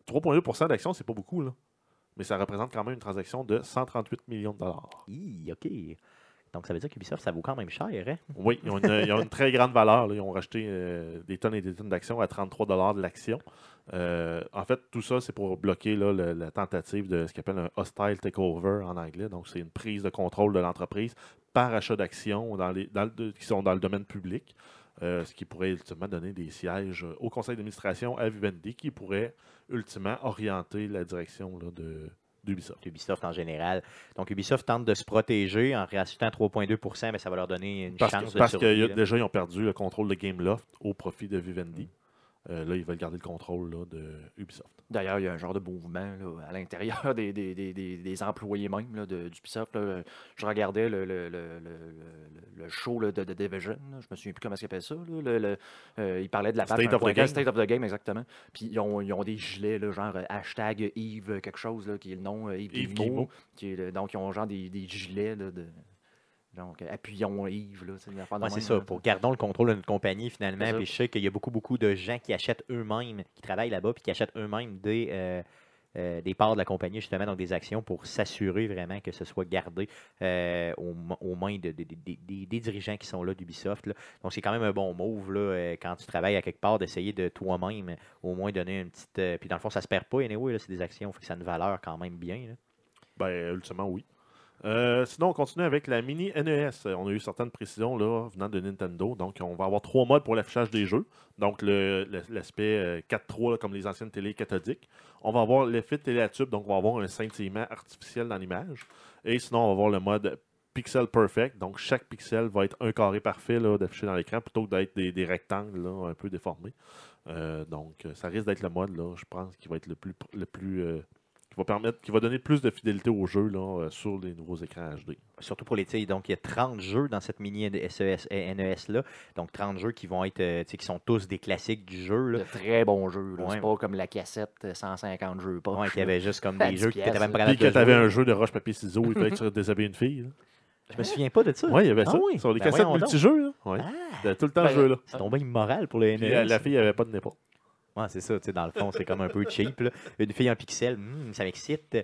B: 3,2% d'actions, c'est pas beaucoup, là. mais ça représente quand même une transaction de 138 millions de dollars.
A: Hi, OK. Donc, ça veut dire qu'Ubisoft, ça vaut quand même cher, hein?
B: Oui, ils ont une, une très grande valeur. Ils ont racheté euh, des tonnes et des tonnes d'actions à 33 de l'action. Euh, en fait, tout ça, c'est pour bloquer la tentative de ce qu'on appelle un hostile takeover en anglais. Donc, c'est une prise de contrôle de l'entreprise par achat d'actions qui sont dans le domaine public. euh, ce qui pourrait ultimement donner des sièges au conseil d'administration à Vivendi, qui pourrait ultimement orienter la direction de, d'Ubisoft.
A: Ubisoft en général. Donc, Ubisoft tente de se protéger en réachetant 3,2% mais ça va leur donner une
B: Parce,
A: chance
B: que,
A: de
B: parce que déjà, ils ont perdu le contrôle de Gameloft au profit de Vivendi. Euh, là, ils veulent garder le contrôle là, de Ubisoft.
C: D'ailleurs, il y a un genre de mouvement là, à l'intérieur des, des, des, des, des employés même là, de, d'Ubisoft. là. Je regardais le, le, le, le, show là, de, de Division. Je me souviens plus comment ça s'appelle ça. là. Le, le- euh, ils parlaient de la
B: State of the
C: 1.4,
B: Game.
C: State of the Game, exactement. Puis ils ont, ils ont des gilets, là, genre euh, hashtag Yves quelque chose, là, qui est le nom, euh, Yves,
B: Yves
C: Guillemot,
B: Guillemot.
C: qui est donc, ils ont genre des, des gilets là, de. Donc, appuyons Yves. Là, c'est une affaire de
A: Ouais, c'est ça, pour gardons le contrôle de notre compagnie finalement. Puis je sais qu'il y a beaucoup, beaucoup de gens qui achètent eux-mêmes, qui travaillent là-bas, puis qui achètent eux-mêmes des, euh, euh, des parts de la compagnie, justement, donc des actions pour s'assurer vraiment que ce soit gardé euh, aux, ma- aux mains de- de- de- des- dirigeants qui sont là d'Ubisoft. là. Donc c'est quand même un bon move là, quand tu travailles à quelque part d'essayer de toi-même au moins donner une petite. euh, puis dans le fond, ça se perd pas, anyway, là, c'est des actions, fait que ça a une valeur quand même bien. là.
B: Ben, ultimement, oui. Euh, sinon, on continue avec la mini NES. Euh, On a eu certaines précisions là, venant de Nintendo. Donc, on va avoir trois modes pour l'affichage des jeux. Donc, l'aspect euh, 4.3, là, comme les anciennes télé cathodiques. On va avoir l'effet téléatube. Donc, on va avoir un scintillement artificiel dans l'image. Et sinon, on va avoir le mode Pixel Perfect. Donc, chaque pixel va être un carré parfait là, d'afficher dans l'écran plutôt que d'être des, rectangles là, un peu déformés. Euh, donc, euh, ça risque d'être le mode, là, je pense, qui va être le plus, le plus euh, qui va permettre, qui va donner plus de fidélité au jeu là, euh, sur les nouveaux écrans HD.
A: Surtout pour les sais, donc il y a 30 jeux dans cette mini SES, NES là. Donc 30 jeux qui vont être euh, tu sais, qui sont tous des classiques du jeu là.
C: De très bons jeux.
A: Ouais.
C: C'est pas comme la cassette euh, 150 jeux. Pas
A: Ouais, qui avait juste comme des
C: 10
A: jeux qui étaient même
B: Puis que
A: de
B: tu avais
A: jouer.
B: un jeu de roche-papier-ciseaux, il fallait que tu déshabilles une fille. là.
A: Je me souviens pas de ça.
B: Ouais, il y avait
A: Ah
B: ça.
A: oui?
B: Sur les
A: Ben
B: cassettes multijeux. Là. Ouais.
A: Ah,
B: T'avais tout le temps
C: Ben,
B: ce jeu-là.
A: c'est tombé immoral pour le
B: Puis
A: NES.
B: la, la fille avait pas de nez
A: Ouais, c'est ça, tu sais, dans le fond, c'est comme un peu cheap. là. Une fille en pixel, hmm, ça m'excite.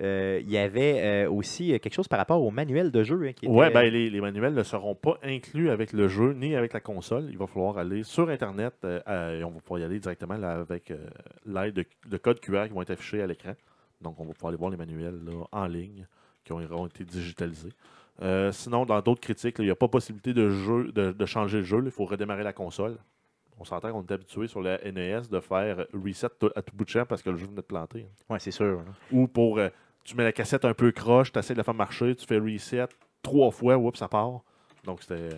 A: Euh, Il y avait euh, aussi euh, quelque chose par rapport au manuel de jeu. hein, était,
B: Ouais, ben, les, les manuels ne seront pas inclus avec le jeu ni avec la console. Il va falloir aller sur Internet euh, à- et on va pouvoir y aller directement là, avec l'aide de, de codes QR qui vont être affichés à l'écran. Donc, on va pouvoir aller voir les manuels là, en ligne qui ont, auront été digitalisés. Sinon, dans d'autres critiques, il n'y a pas possibilité de, jeu, de, de changer le jeu. Il faut redémarrer la console. On s'entend qu'on est habitué sur la NES de faire reset à tout bout de champ parce que le jeu venait de planter.
A: Ouais, c'est sûr.
B: Ou pour. euh, tu mets la cassette un peu croche, tu essaies de la faire marcher, tu fais reset trois fois, oups, ça part. Donc c'était.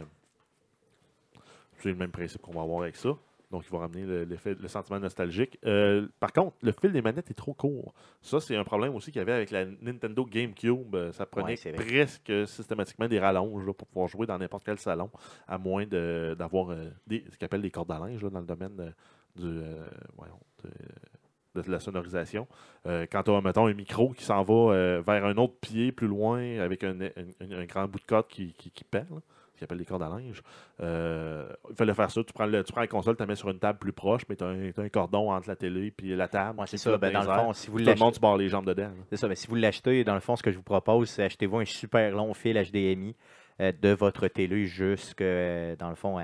B: C'est le même principe qu'on va avoir avec ça. Donc, il va ramener le, le sentiment nostalgique. Euh, par contre, le fil des manettes est trop court. Ça, c'est un problème aussi qu'il y avait avec la Nintendo GameCube. Euh, Ça prenait
A: Ouais,
B: presque systématiquement des rallonges là, pour pouvoir jouer dans n'importe quel salon, à moins de- d'avoir euh, ce qu'on appelle des cordes à linge là, dans le domaine du, euh, voyons, de, de la sonorisation. Quand tu as, mettons, un micro qui s'en va vers un autre pied plus loin avec un, un- un- un grand bout de corde qui, qui, qui perd, qu'on appelle des cordes à linge, euh, il fallait faire ça. Tu prends, le, tu prends la console, tu la mets sur une table plus proche, mais tu as, un- cordon entre la télé et la table.
A: Ouais, c'est
B: qui
A: ça.
B: flotte
A: Ben, dans
B: les
A: le fond, si vous
B: Tout le monde,
A: l'achetez,
B: tu barres les jambes dedans.
A: c'est ça, mais si vous l'achetez, dans le fond, ce que je vous propose, c'est achetez-vous un super long fil HDMI euh, de votre télé jusque, euh, dans le fond,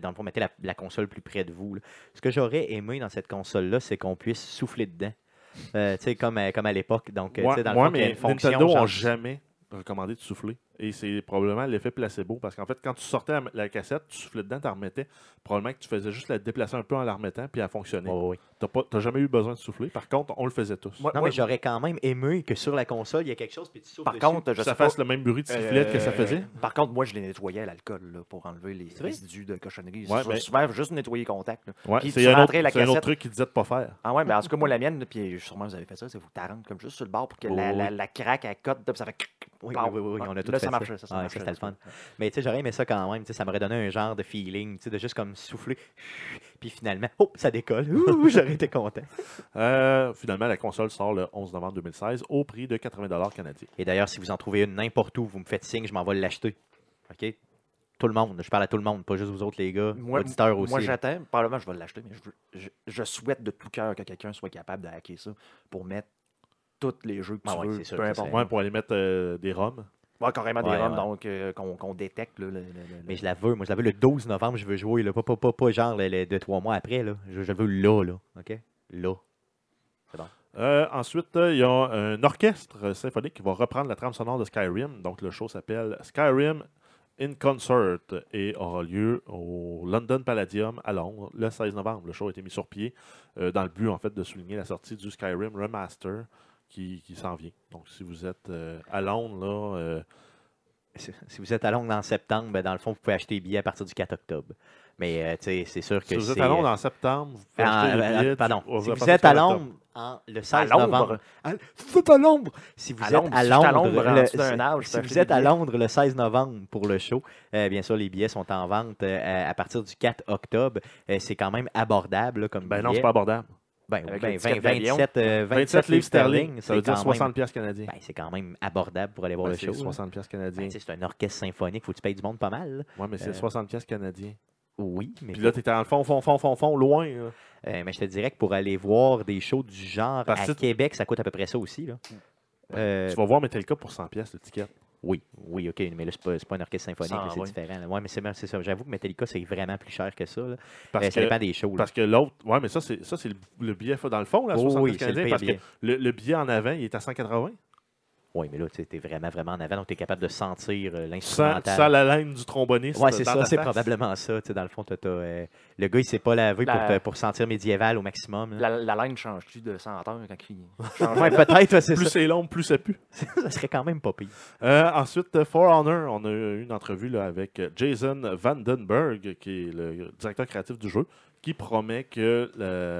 A: dans le fond, mettez la, la console plus près de vous. là. Ce que j'aurais aimé dans cette console-là, c'est qu'on puisse souffler dedans. Tu sais, comme, à- comme à l'époque. Donc,
B: Ouais,
A: dans le
B: ouais,
A: fond, y a
B: mais
A: une fonction.
B: Nintendo
A: genre-
B: n'a jamais recommandé de souffler. Et c'est probablement l'effet placebo. Parce qu'en fait, quand tu sortais la, la cassette, tu soufflais dedans, tu la remettais. Probablement que tu faisais juste la déplacer un peu en la remettant, puis elle fonctionnait. Tu n'as jamais eu besoin de souffler. Par contre, on le faisait tous.
C: Moi-
A: Non,
C: moi,
A: mais j'aurais quand même aimé que sur la console, il y ait quelque chose, puis tu souffles
C: Par
A: dessus.
C: contre, je
B: que ça
C: pas.
B: fasse le même bruit de sifflette que ça
C: Euh,
B: faisait.
C: Par contre, moi, je les nettoyais à l'alcool là, pour enlever les résidus de cochonnerie.
B: Ouais,
C: Sou-
B: mais-
C: Souvent, juste nettoyer contact. là.
B: Ouais,
C: Puis
B: c'est un, autre,
C: la
B: c'est un autre truc qui disait de pas faire.
C: Ah ouais, mais en tout cas, moi, la mienne, puis sûrement vous avez fait ça, c'est vous t'arrêtes comme juste sur le bord pour que la,
A: Oui,
C: la, craque, elle cote, puis ça fait.
A: Oui, oui, oui, oui, on a
C: Ouais,
A: tout fait
C: ça marchait, ça, ça
A: Ouais,
C: marchait.
A: ça, c'était le fun.
C: Ouais.
A: Mais tu sais, j'aurais aimé ça quand même. tu sais, Ça m'aurait donné un genre de feeling, tu sais, de juste comme souffler. [laughs] Puis finalement, oh, ça décolle. Ouh, [laughs] J'aurais été content.
B: Euh, finalement, la console sort le 11 novembre 2016 au prix de 80 canadiens.
A: Et d'ailleurs, si vous en trouvez une n'importe où, vous me faites signe, je m'en vais l'acheter. OK? Tout le monde. Je parle à tout le monde, pas juste vous autres, les gars.
C: Moi,
A: auditeurs aussi.
C: moi j'attends. Probablement, je vais l'acheter, mais je, veux- je, je souhaite de tout cœur que quelqu'un soit capable de hacker ça pour mettre tous les jeux que
A: Ah
C: tu
A: ouais,
C: veux,
A: c'est sûr,
C: peu importe.
B: Ouais, pour aller mettre euh, des ROM.
C: Ouais, carrément des
A: Ouais,
C: donc, euh, qu'on détecte. là, le- le- le-
A: Mais je la veux, moi je la veux le 12 novembre, je veux jouer, là. Pas, pas, pas, pas genre le, le- deux, trois mois après, là. Je, je le veux là, là. OK? Là.
B: Euh, ensuite, euh, il y a un orchestre symphonique qui va reprendre la trame sonore de Skyrim. Donc, le show s'appelle Skyrim in Concert et aura lieu au London Palladium à Londres le 16 novembre. Le show a été mis sur pied euh, dans le but, en fait, de souligner la sortie du Skyrim Remaster qui, qui s'en vient. Donc, si vous êtes euh, à Londres, là, euh,
A: Si vous êtes à Londres en septembre, ben, dans le fond, vous pouvez acheter les billets à partir du 4 octobre. Mais, euh, tu sais, c'est sûr que
B: si vous êtes à Londres
A: euh,
B: en septembre, vous pouvez
A: ah,
B: acheter les billets.
A: pardon.
B: du-
A: Si vous êtes à
B: 4 octobre.
A: Londres en- le 16
C: À Londres.
A: novembre. Vous êtes à Londres. Si vous êtes à Londres, si- vous êtes à. Londres le 16 novembre pour le show, euh, bien sûr, les billets sont en vente euh, à, partir du 4 octobre. C'est quand même abordable là, comme
B: Ben non, c'est pas abordable.
A: Ben,
C: Avec
A: ben,
C: le ticket
A: 20,
C: d'avion.
A: 27, euh, 27,
B: 27 livres sterling, ça veut dire
A: quand
B: 60
A: même,
B: piastres canadiens.
A: ben, c'est quand même abordable pour aller voir
B: Ben,
A: le show. là.
B: 60 piastres canadiens.
A: Ben, tu sais, c'est un orchestre symphonique, faut que tu payes du monde pas mal.
B: ouais, mais c'est
A: euh,
B: 60 piastres canadiens.
A: Oui, mais,
B: Puis là, t'étais dans le fond, fond, fond, fond, fond, loin. là.
A: euh, mais je te dirais que pour aller voir des shows du genre
B: Parce
A: à Québec, ça coûte à peu près ça aussi. Là. Euh,
B: Tu vas voir Metallica pour 100 piastres le ticket.
A: Oui, oui, ok, mais là, c'est pas, c'est pas un orchestre symphonique, c'est différent. Ouais, mais c'est, c'est ça. J'avoue que Metallica, c'est vraiment plus cher que ça. là.
B: Parce
A: Euh, ça
B: que,
A: dépend des shows. là.
B: parce que l'autre, ouais, mais ça, c'est ça, c'est le, le billet dans le fond, là,
A: Oh,
B: 60
A: oui, le
B: parce que le, le billet en avant, il est à 180.
A: Oui, mais là, tu es vraiment, vraiment en avant, donc tu es capable de sentir euh,
B: Sans,
A: l'instrumental.
B: sans la laine du tromboniste.
A: Ouais, c'est ça, c'est probablement ça. tu sais, Dans le fond, euh, le gars, il s'est pas lavé pour,
C: La-
A: te- pour sentir médiéval au maximum. là.
C: La, la ligne change-tu de senteur quand il [laughs] change?
A: Ouais, peut-être,
B: Plus c'est long, plus [laughs] ça pue.
A: ça serait quand même pas pire.
B: Euh, ensuite, For Honor, on a eu une entrevue là, avec Jason Vandenberg, qui est le directeur créatif du jeu, qui promet que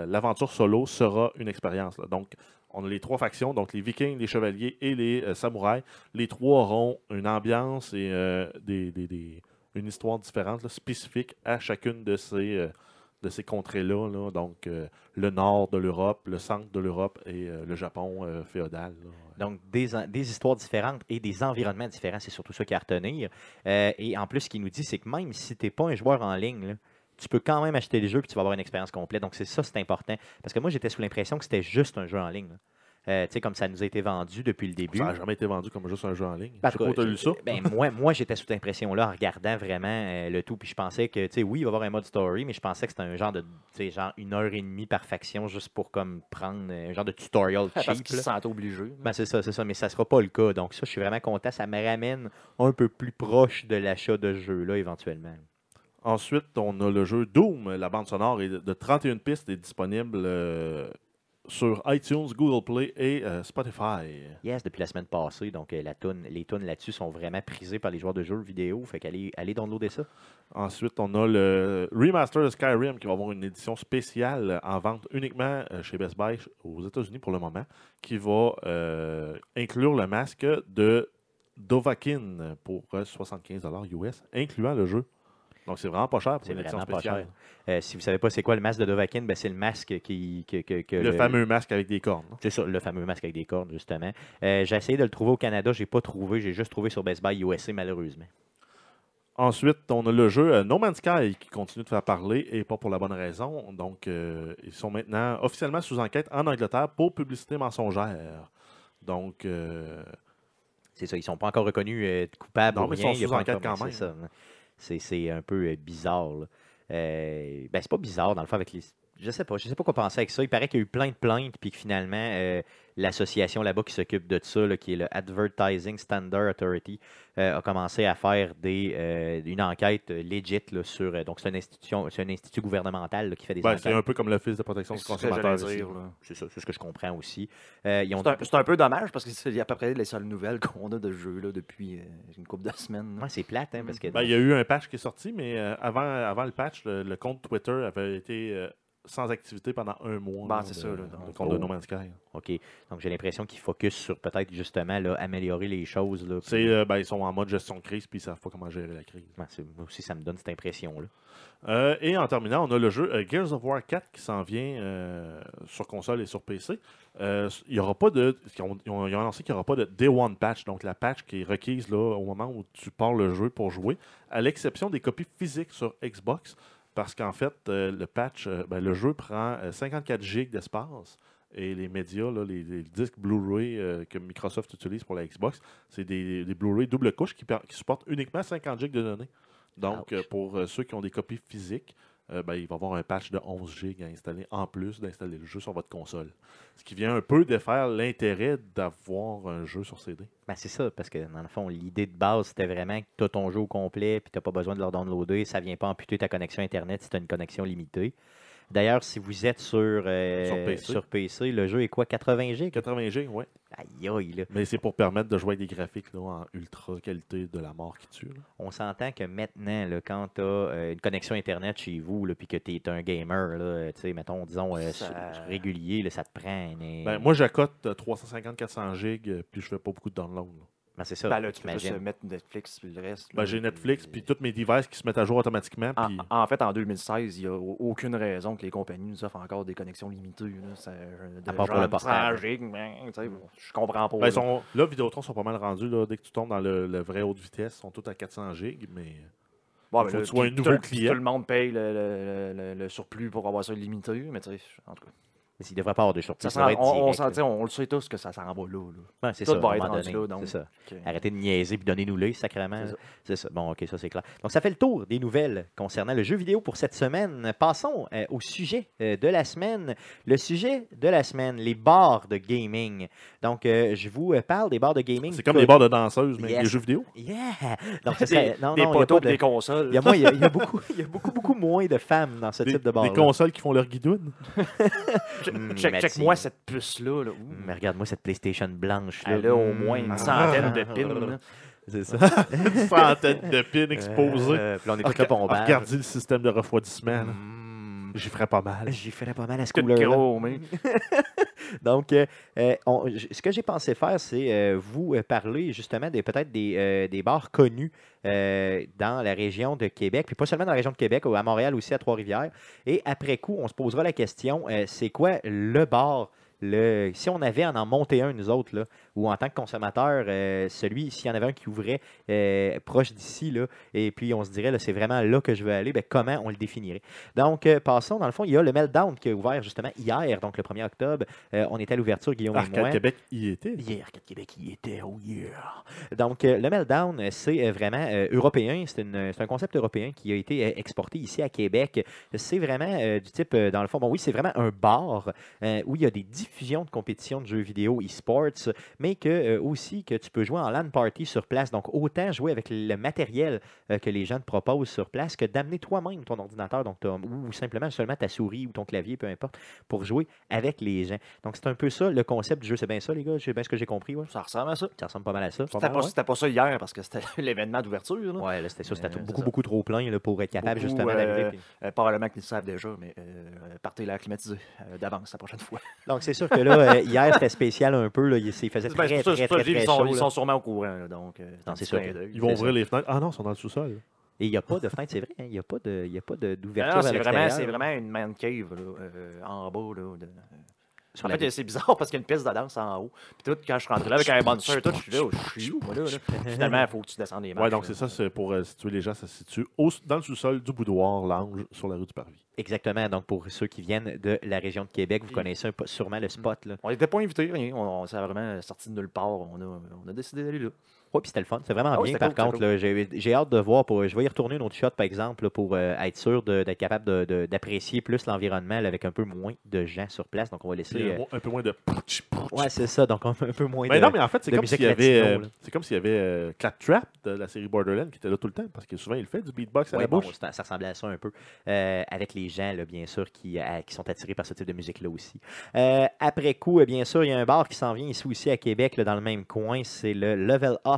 B: l'aventure solo sera une expérience. Donc, on a les trois factions, donc les Vikings, les Chevaliers et les euh, Samouraïs. Les trois auront une ambiance et euh, des, une histoire différente, spécifique à chacune de ces, euh, contrées-là. là. Donc, le nord de l'Europe, le centre de l'Europe et le Japon féodal.
A: Donc, des, histoires différentes et des environnements différents, c'est surtout ça qui à retenir. Et en plus, ce qu'il nous dit, c'est que même si tu n'es pas un joueur en ligne, tu peux quand même acheter le jeu et tu vas avoir une expérience complète. Donc, c'est ça, c'est important. Parce que moi, j'étais sous l'impression que c'était juste un jeu en ligne. Euh, tu sais, comme ça nous a été vendu depuis le début.
B: Ça n'a jamais été vendu comme juste un jeu en ligne. Je sais pas où tu as lu ça.
A: ben, moi, moi j'étais sous cette impression-là en regardant vraiment euh, le tout. Puis je pensais que, tu sais, oui, il va y avoir un mode story, mais je pensais que c'était un genre de, tu sais, genre une heure et demie par faction juste pour comme prendre euh, un genre de tutorial [laughs]
C: Parce
A: cheap. là.
C: se sent obligé.
A: Ben, c'est ça, c'est ça, mais ça sera pas le cas. Donc ça, je suis vraiment content. Ça me ramène un peu plus proche de l'achat de ce jeu-là éventuellement.
B: Ensuite, on a le jeu Doom. La bande sonore est de- de 31 pistes est disponible euh, sur iTunes, Google Play et euh, Spotify.
A: Yes, depuis la semaine passée, donc euh, la toune, les tunes là-dessus sont vraiment prisées par les joueurs de jeux vidéo. Fait qu'allez allez downloader ça.
B: Ensuite, on a le remaster de Skyrim qui va avoir une édition spéciale en vente uniquement chez Best Buy aux États-Unis pour le moment, qui va inclure le masque de Dovahkiin pour euh, 75 US, incluant le jeu. Donc, c'est vraiment pas cher pour une édition spéciale.
A: Euh, si vous savez pas c'est quoi le masque de Dovahkiin, ben, c'est le masque qui, que, que- que
B: Le, fameux masque avec des cornes.
A: C'est ça, le fameux masque avec des cordes, justement. Euh, j'ai essayé de le trouver au Canada, j'ai pas trouvé, j'ai juste trouvé sur Best Buy USA, malheureusement.
B: Ensuite, on a le jeu euh, No Man's Sky qui continue de faire parler et pas pour la bonne raison. Donc, euh, ils sont maintenant officiellement sous enquête en Angleterre pour publicité mensongère. Donc,
A: C'est ça, ils sont pas encore reconnus coupables
B: Non, mais ils sont sous enquête quand
A: hein. C'est un peu euh, bizarre. Euh, ben, c'est pas bizarre, dans le fond, avec les. Je sais pas, je sais pas quoi penser avec ça. Il paraît qu'il y a eu plein de plaintes, puis que finalement, euh, l'association là-bas qui s'occupe de ça, là, qui est le Advertising Standard Authority, euh, a commencé à faire des, euh, une enquête euh, legit là, sur. euh, donc, c'est une institution, c'est un institut gouvernemental là, qui fait des
B: ben,
A: enquêtes.
B: c'est un peu comme l'Office de protection du consommateur.
A: C'est ça, c'est ce que je comprends aussi. Euh, ils ont
C: C'est un, c'est un peu dommage parce que c'est à peu près les seules nouvelles [laughs] qu'on a de ce jeu là, depuis euh, une couple de semaines.
A: Ouais, c'est plate, hein, parce que.
B: Ben, il y a eu un patch qui est sorti, mais euh, avant, avant le patch, le, le compte Twitter avait été euh, sans activité pendant un mois. Là,
C: c'est ça, là,
B: le compte de. No Man's Sky.
A: OK. Donc, j'ai l'impression qu'ils focus sur peut-être justement là, améliorer les choses. Là, puis-
B: euh, ben, ils sont en mode gestion de crise puis ils savent pas comment gérer la crise.
A: Moi aussi, ça me donne cette impression-là.
B: Euh, et en terminant, on a le jeu euh, Gears of War 4 qui s'en vient euh, sur console et sur PC. Il y aura pas de. Ont- ils ont annoncé qu'il n'y aura pas de Day One patch, donc la patch qui est requise là, au moment où tu pars le jeu pour jouer, à l'exception des copies physiques sur Xbox, parce qu'en fait, euh, le patch, euh, ben, le jeu prend euh, 54 GB d'espace Et les médias, là, les, les disques Blu-ray euh, que Microsoft utilise pour la Xbox, c'est des, des Blu-ray double couche qui, supportent uniquement 50 GB de données. Donc, euh, pour euh, ceux qui ont des copies physiques, euh, ben, il va avoir un patch de 11 GB à installer en plus d'installer le jeu sur votre console. Ce qui vient un peu défaire l'intérêt d'avoir un jeu sur CD.
A: Ben, c'est ça, parce que dans le fond, l'idée de base, c'était vraiment que tu as ton jeu au complet, puis tu n'as pas besoin de le downloader. Ça vient pas amputer ta connexion Internet si tu as une connexion limitée. D'ailleurs, si vous êtes sur, euh,
B: Sur PC.
A: sur PC, le jeu est quoi 80 GB
B: 80 GB, oui.
A: Aïe, aïe, là.
B: Mais c'est pour permettre de jouer avec des graphiques là, en ultra qualité de la mort qui tue. là.
A: On s'entend que maintenant, là, quand tu as une connexion Internet chez vous, puis que tu es un gamer, là, euh, tu sais, mettons, disons, euh,
C: Ça-
A: régulier, là, ça te prend. une-
B: Ben, moi, j'accote 350-400 GB, euh, puis je fais pas beaucoup de download.
A: Ben, c'est ça.
C: Ben là, tu peux juste mettre Netflix puis le reste.
B: Ben, j'ai Netflix, puis tous mes devices qui se mettent à jour automatiquement.
C: En,
B: Puis...
C: en fait, en 2016, il n'y a au- aucune raison que les compagnies nous offrent encore des connexions limitées. Là. Ça, euh, de
A: À part pour le portable.
C: 100 gigs, tu sais, je comprends pas.
B: Ben,
C: là.
B: sont... Là, Vidéotron sont pas mal rendus. Là, dès que tu tombes dans le, le vrai haute vitesse, ils sont tous à 400 GB, mais
C: Bon,
B: il faut que tu sois un
C: tout-
B: nouveau
C: tout-
B: client.
C: Tout le monde paye le, le- le- le surplus pour avoir ça limité, mais tu sais, en tout cas.
A: Il devrait pas avoir de surprise.
C: Ça
A: Ça,
C: s'en-
A: va être
C: on, on,
A: direct, là.
C: on le sait tous que ça s'en va là. là.
A: Ouais,
C: tout
A: ça,
C: va être
A: donné,
C: là, donc.
A: C'est ça. Arrêtez de niaiser puis donnez-nous les sacrément.
C: C'est ça.
A: C'est ça. Bon, ok, ça c'est clair. Donc, ça fait le tour des nouvelles concernant le jeu vidéo pour cette semaine. Passons euh, au sujet euh, de la semaine. Le sujet de la semaine, les bars de gaming. Donc, euh, je vous parle des bars de gaming.
B: c'est comme les bars de danseuses, mais
A: Yes.
B: des jeux vidéo.
A: Yeah! Donc, [laughs] serait-
C: Des,
A: non,
C: des
A: non, il y a
C: poteaux
A: pas
C: et
A: de-
C: des consoles.
A: Il y a, moins- il y a- il y a [laughs] beaucoup, il y a beaucoup, beaucoup moins de femmes dans ce
B: Des,
A: type de bar.
B: des consoles qui font leur guidoune. [laughs]
C: Check-
A: Hmm,
C: check-. Check-moi cette puce-là. Là.
A: Mais regarde-moi cette PlayStation blanche. Là.
C: Elle a au moins
A: Mm. [laughs] [laughs]
C: une centaine de pins.
A: C'est ça.
B: Centaines de pins exposés.
A: Euh, puis là, on est tous
B: Rega-
A: là pour on bave.
B: Regardez le système de refroidissement. là. J'y ferais pas mal.
A: J'y ferais pas mal à ce
C: gros, mais. [laughs]
A: Donc, euh, euh, on- ce que j'ai pensé faire, c'est euh, vous parler justement des peut-être des, euh, des bars connus dans la région de Québec, puis pas seulement dans la région de Québec, à Montréal aussi, à Trois-Rivières. Et après coup, on se posera la question, c'est quoi le bar le, si on avait à en monter un, nous autres, là, ou en tant que consommateur, euh, celui, s'il y en avait un qui ouvrait euh, proche d'ici, là, et puis on se dirait, là, c'est vraiment là que je veux aller, ben, comment on le définirait? Donc, euh, passons, dans le fond, il y a le Meltdown qui a ouvert justement hier, donc le 1er octobre. On était à l'ouverture, Guillaume et moi.
B: Arcade Québec y était.
A: Hier, Arcade Québec y était, oh yeah! Donc, le Meltdown, c'est vraiment européen. C'est une- c'est un concept européen qui a été exporté ici à Québec. C'est vraiment du type, dans le fond, bon oui, c'est vraiment un bar où il y a des diffusions de compétitions de jeux vidéo e-sports, mais que euh, aussi que tu peux jouer en LAN party sur place. Donc, autant jouer avec le matériel euh, que les gens te proposent sur place que d'amener toi-même ton ordinateur, donc ou simplement seulement ta souris ou ton clavier, peu importe, pour jouer avec les gens. Donc, c'est un peu ça le concept du jeu. C'est bien ça, les gars? C'est bien ce que j'ai compris, ouais?
C: Ça ressemble à ça.
A: Ça ressemble pas mal à ça.
C: C'était pas, pas ça hier parce que c'était [laughs] l'événement d'ouverture. là.
A: Ouais, là, c'était ça. C'était
C: Euh,
A: beaucoup,
C: ça.
A: beaucoup trop plein là, pour être capable
C: Beaucoup,
A: justement d'arriver. puis-
C: probablement qu'ils le savent déjà, mais euh, partez la climatisée euh, d'avance la prochaine fois.
A: Donc, c'est sûr que là, hier, c'était spécial un peu. Là, il, [laughs] faisait très, très, très,
C: ils, sont, sûrement au courant. donc, euh,
A: c'est sûr.
B: Ils vont ouvrir les fenêtres. Ah non, ils sont dans le sous-sol.
A: Et il n'y a pas de fenêtre, c'est vrai. hein, Il n'y a pas d'ouverture
C: non, c'est vraiment,
A: l'extérieur.
C: c'est vraiment une man cave là, euh, en bas. Là, de-
A: sur
C: En fait, c'est bizarre parce qu'il y a une piste de danse en haut. Puis tout, quand je suis rentré là avec un bouncer et tout, je suis là, je suis où, moi, là? là? Finalement, il faut que tu descendes les marches.
B: Ouais, donc c'est ça, c'est pour euh, situer les gens, ça se situe au- dans le sous-sol du boudoir lounge sur la rue du Parvis.
A: Exactement. Donc, pour ceux qui viennent de la région de Québec, vous connaissez sûrement le spot. Là.
C: On n'était pas invités, rien. On, on s'est vraiment sorti de nulle part. On a, on a décidé d'aller là.
A: Oui, puis c'était le fun. C'est vraiment
C: Ah oui,
A: bien. Par
C: cool,
A: contre, j'ai hâte de voir. Pour, je vais y retourner une autre shot, par exemple, là, pour euh, être sûr d'être capable d'apprécier plus l'environnement avec un peu moins de gens sur place. Donc, on va laisser.
B: Euh,
A: euh,
B: un peu moins de.
A: Ouais, c'est ça. Donc, un peu moins
B: Mais
A: de.
B: non, mais en fait, c'est
A: de
B: comme s'il y avait, euh, comme s'il y avait euh, Claptrap de la série Borderlands qui était là tout le temps parce que souvent il fait du beatbox à
A: Ouais,
B: la
A: bon,
B: bouche.
A: ça, ressemblait à ça un peu. Euh, avec les gens, là, bien sûr, qui, euh, qui sont attirés par ce type de musique-là aussi. Euh, après coup, euh, bien sûr, il y a un bar qui s'en vient ici aussi à Québec, là, dans le même coin. C'est le Level Up.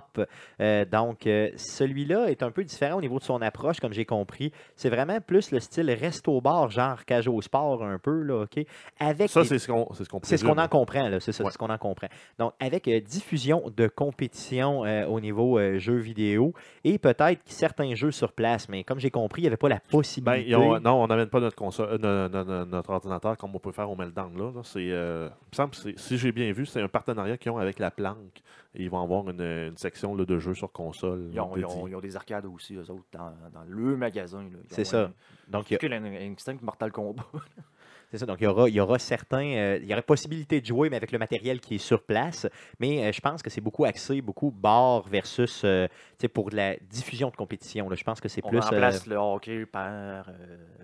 A: Euh, donc, euh, celui-là est un peu différent au niveau de son approche, comme j'ai compris. C'est vraiment plus le style resto-bar, genre cage au sport, un peu, là, OK? Avec
B: Ça, c'est ce qu'on ce
A: c'est ce qu'on en comprend, là. C'est ça, c'est
B: Ouais.
A: ce qu'on en comprend. Donc, avec euh, diffusion de compétition au niveau jeux vidéo et peut-être certains jeux sur place, mais comme j'ai compris, il n'y avait pas la
B: Ben,
A: possibilité.
B: ont- non, on n'amène pas notre, console, no- no- no- notre ordinateur comme on peut faire au Meltdown. Là, là. C'est- si j'ai bien vu, c'est un partenariat qu'ils ont avec la planque. Et ils vont avoir une, une section là, de jeux sur console.
C: Ils ont, ils ont-
B: dédiée.
C: ils ont des arcades aussi, eux autres, dans, dans le magasin.
A: C'est ça. Donc, il y a-
C: in- instinct Mortal Kombat. [laughs]
A: C'est ça, donc il y aura, il y aura certains, euh, il y aurait possibilité de jouer, mais avec le matériel qui est sur place. Mais euh, je pense que c'est beaucoup axé, beaucoup bar versus, euh, pour de la diffusion de compétition. là. Je pense que c'est
C: On
A: plus. euh,
C: remplace le hockey par,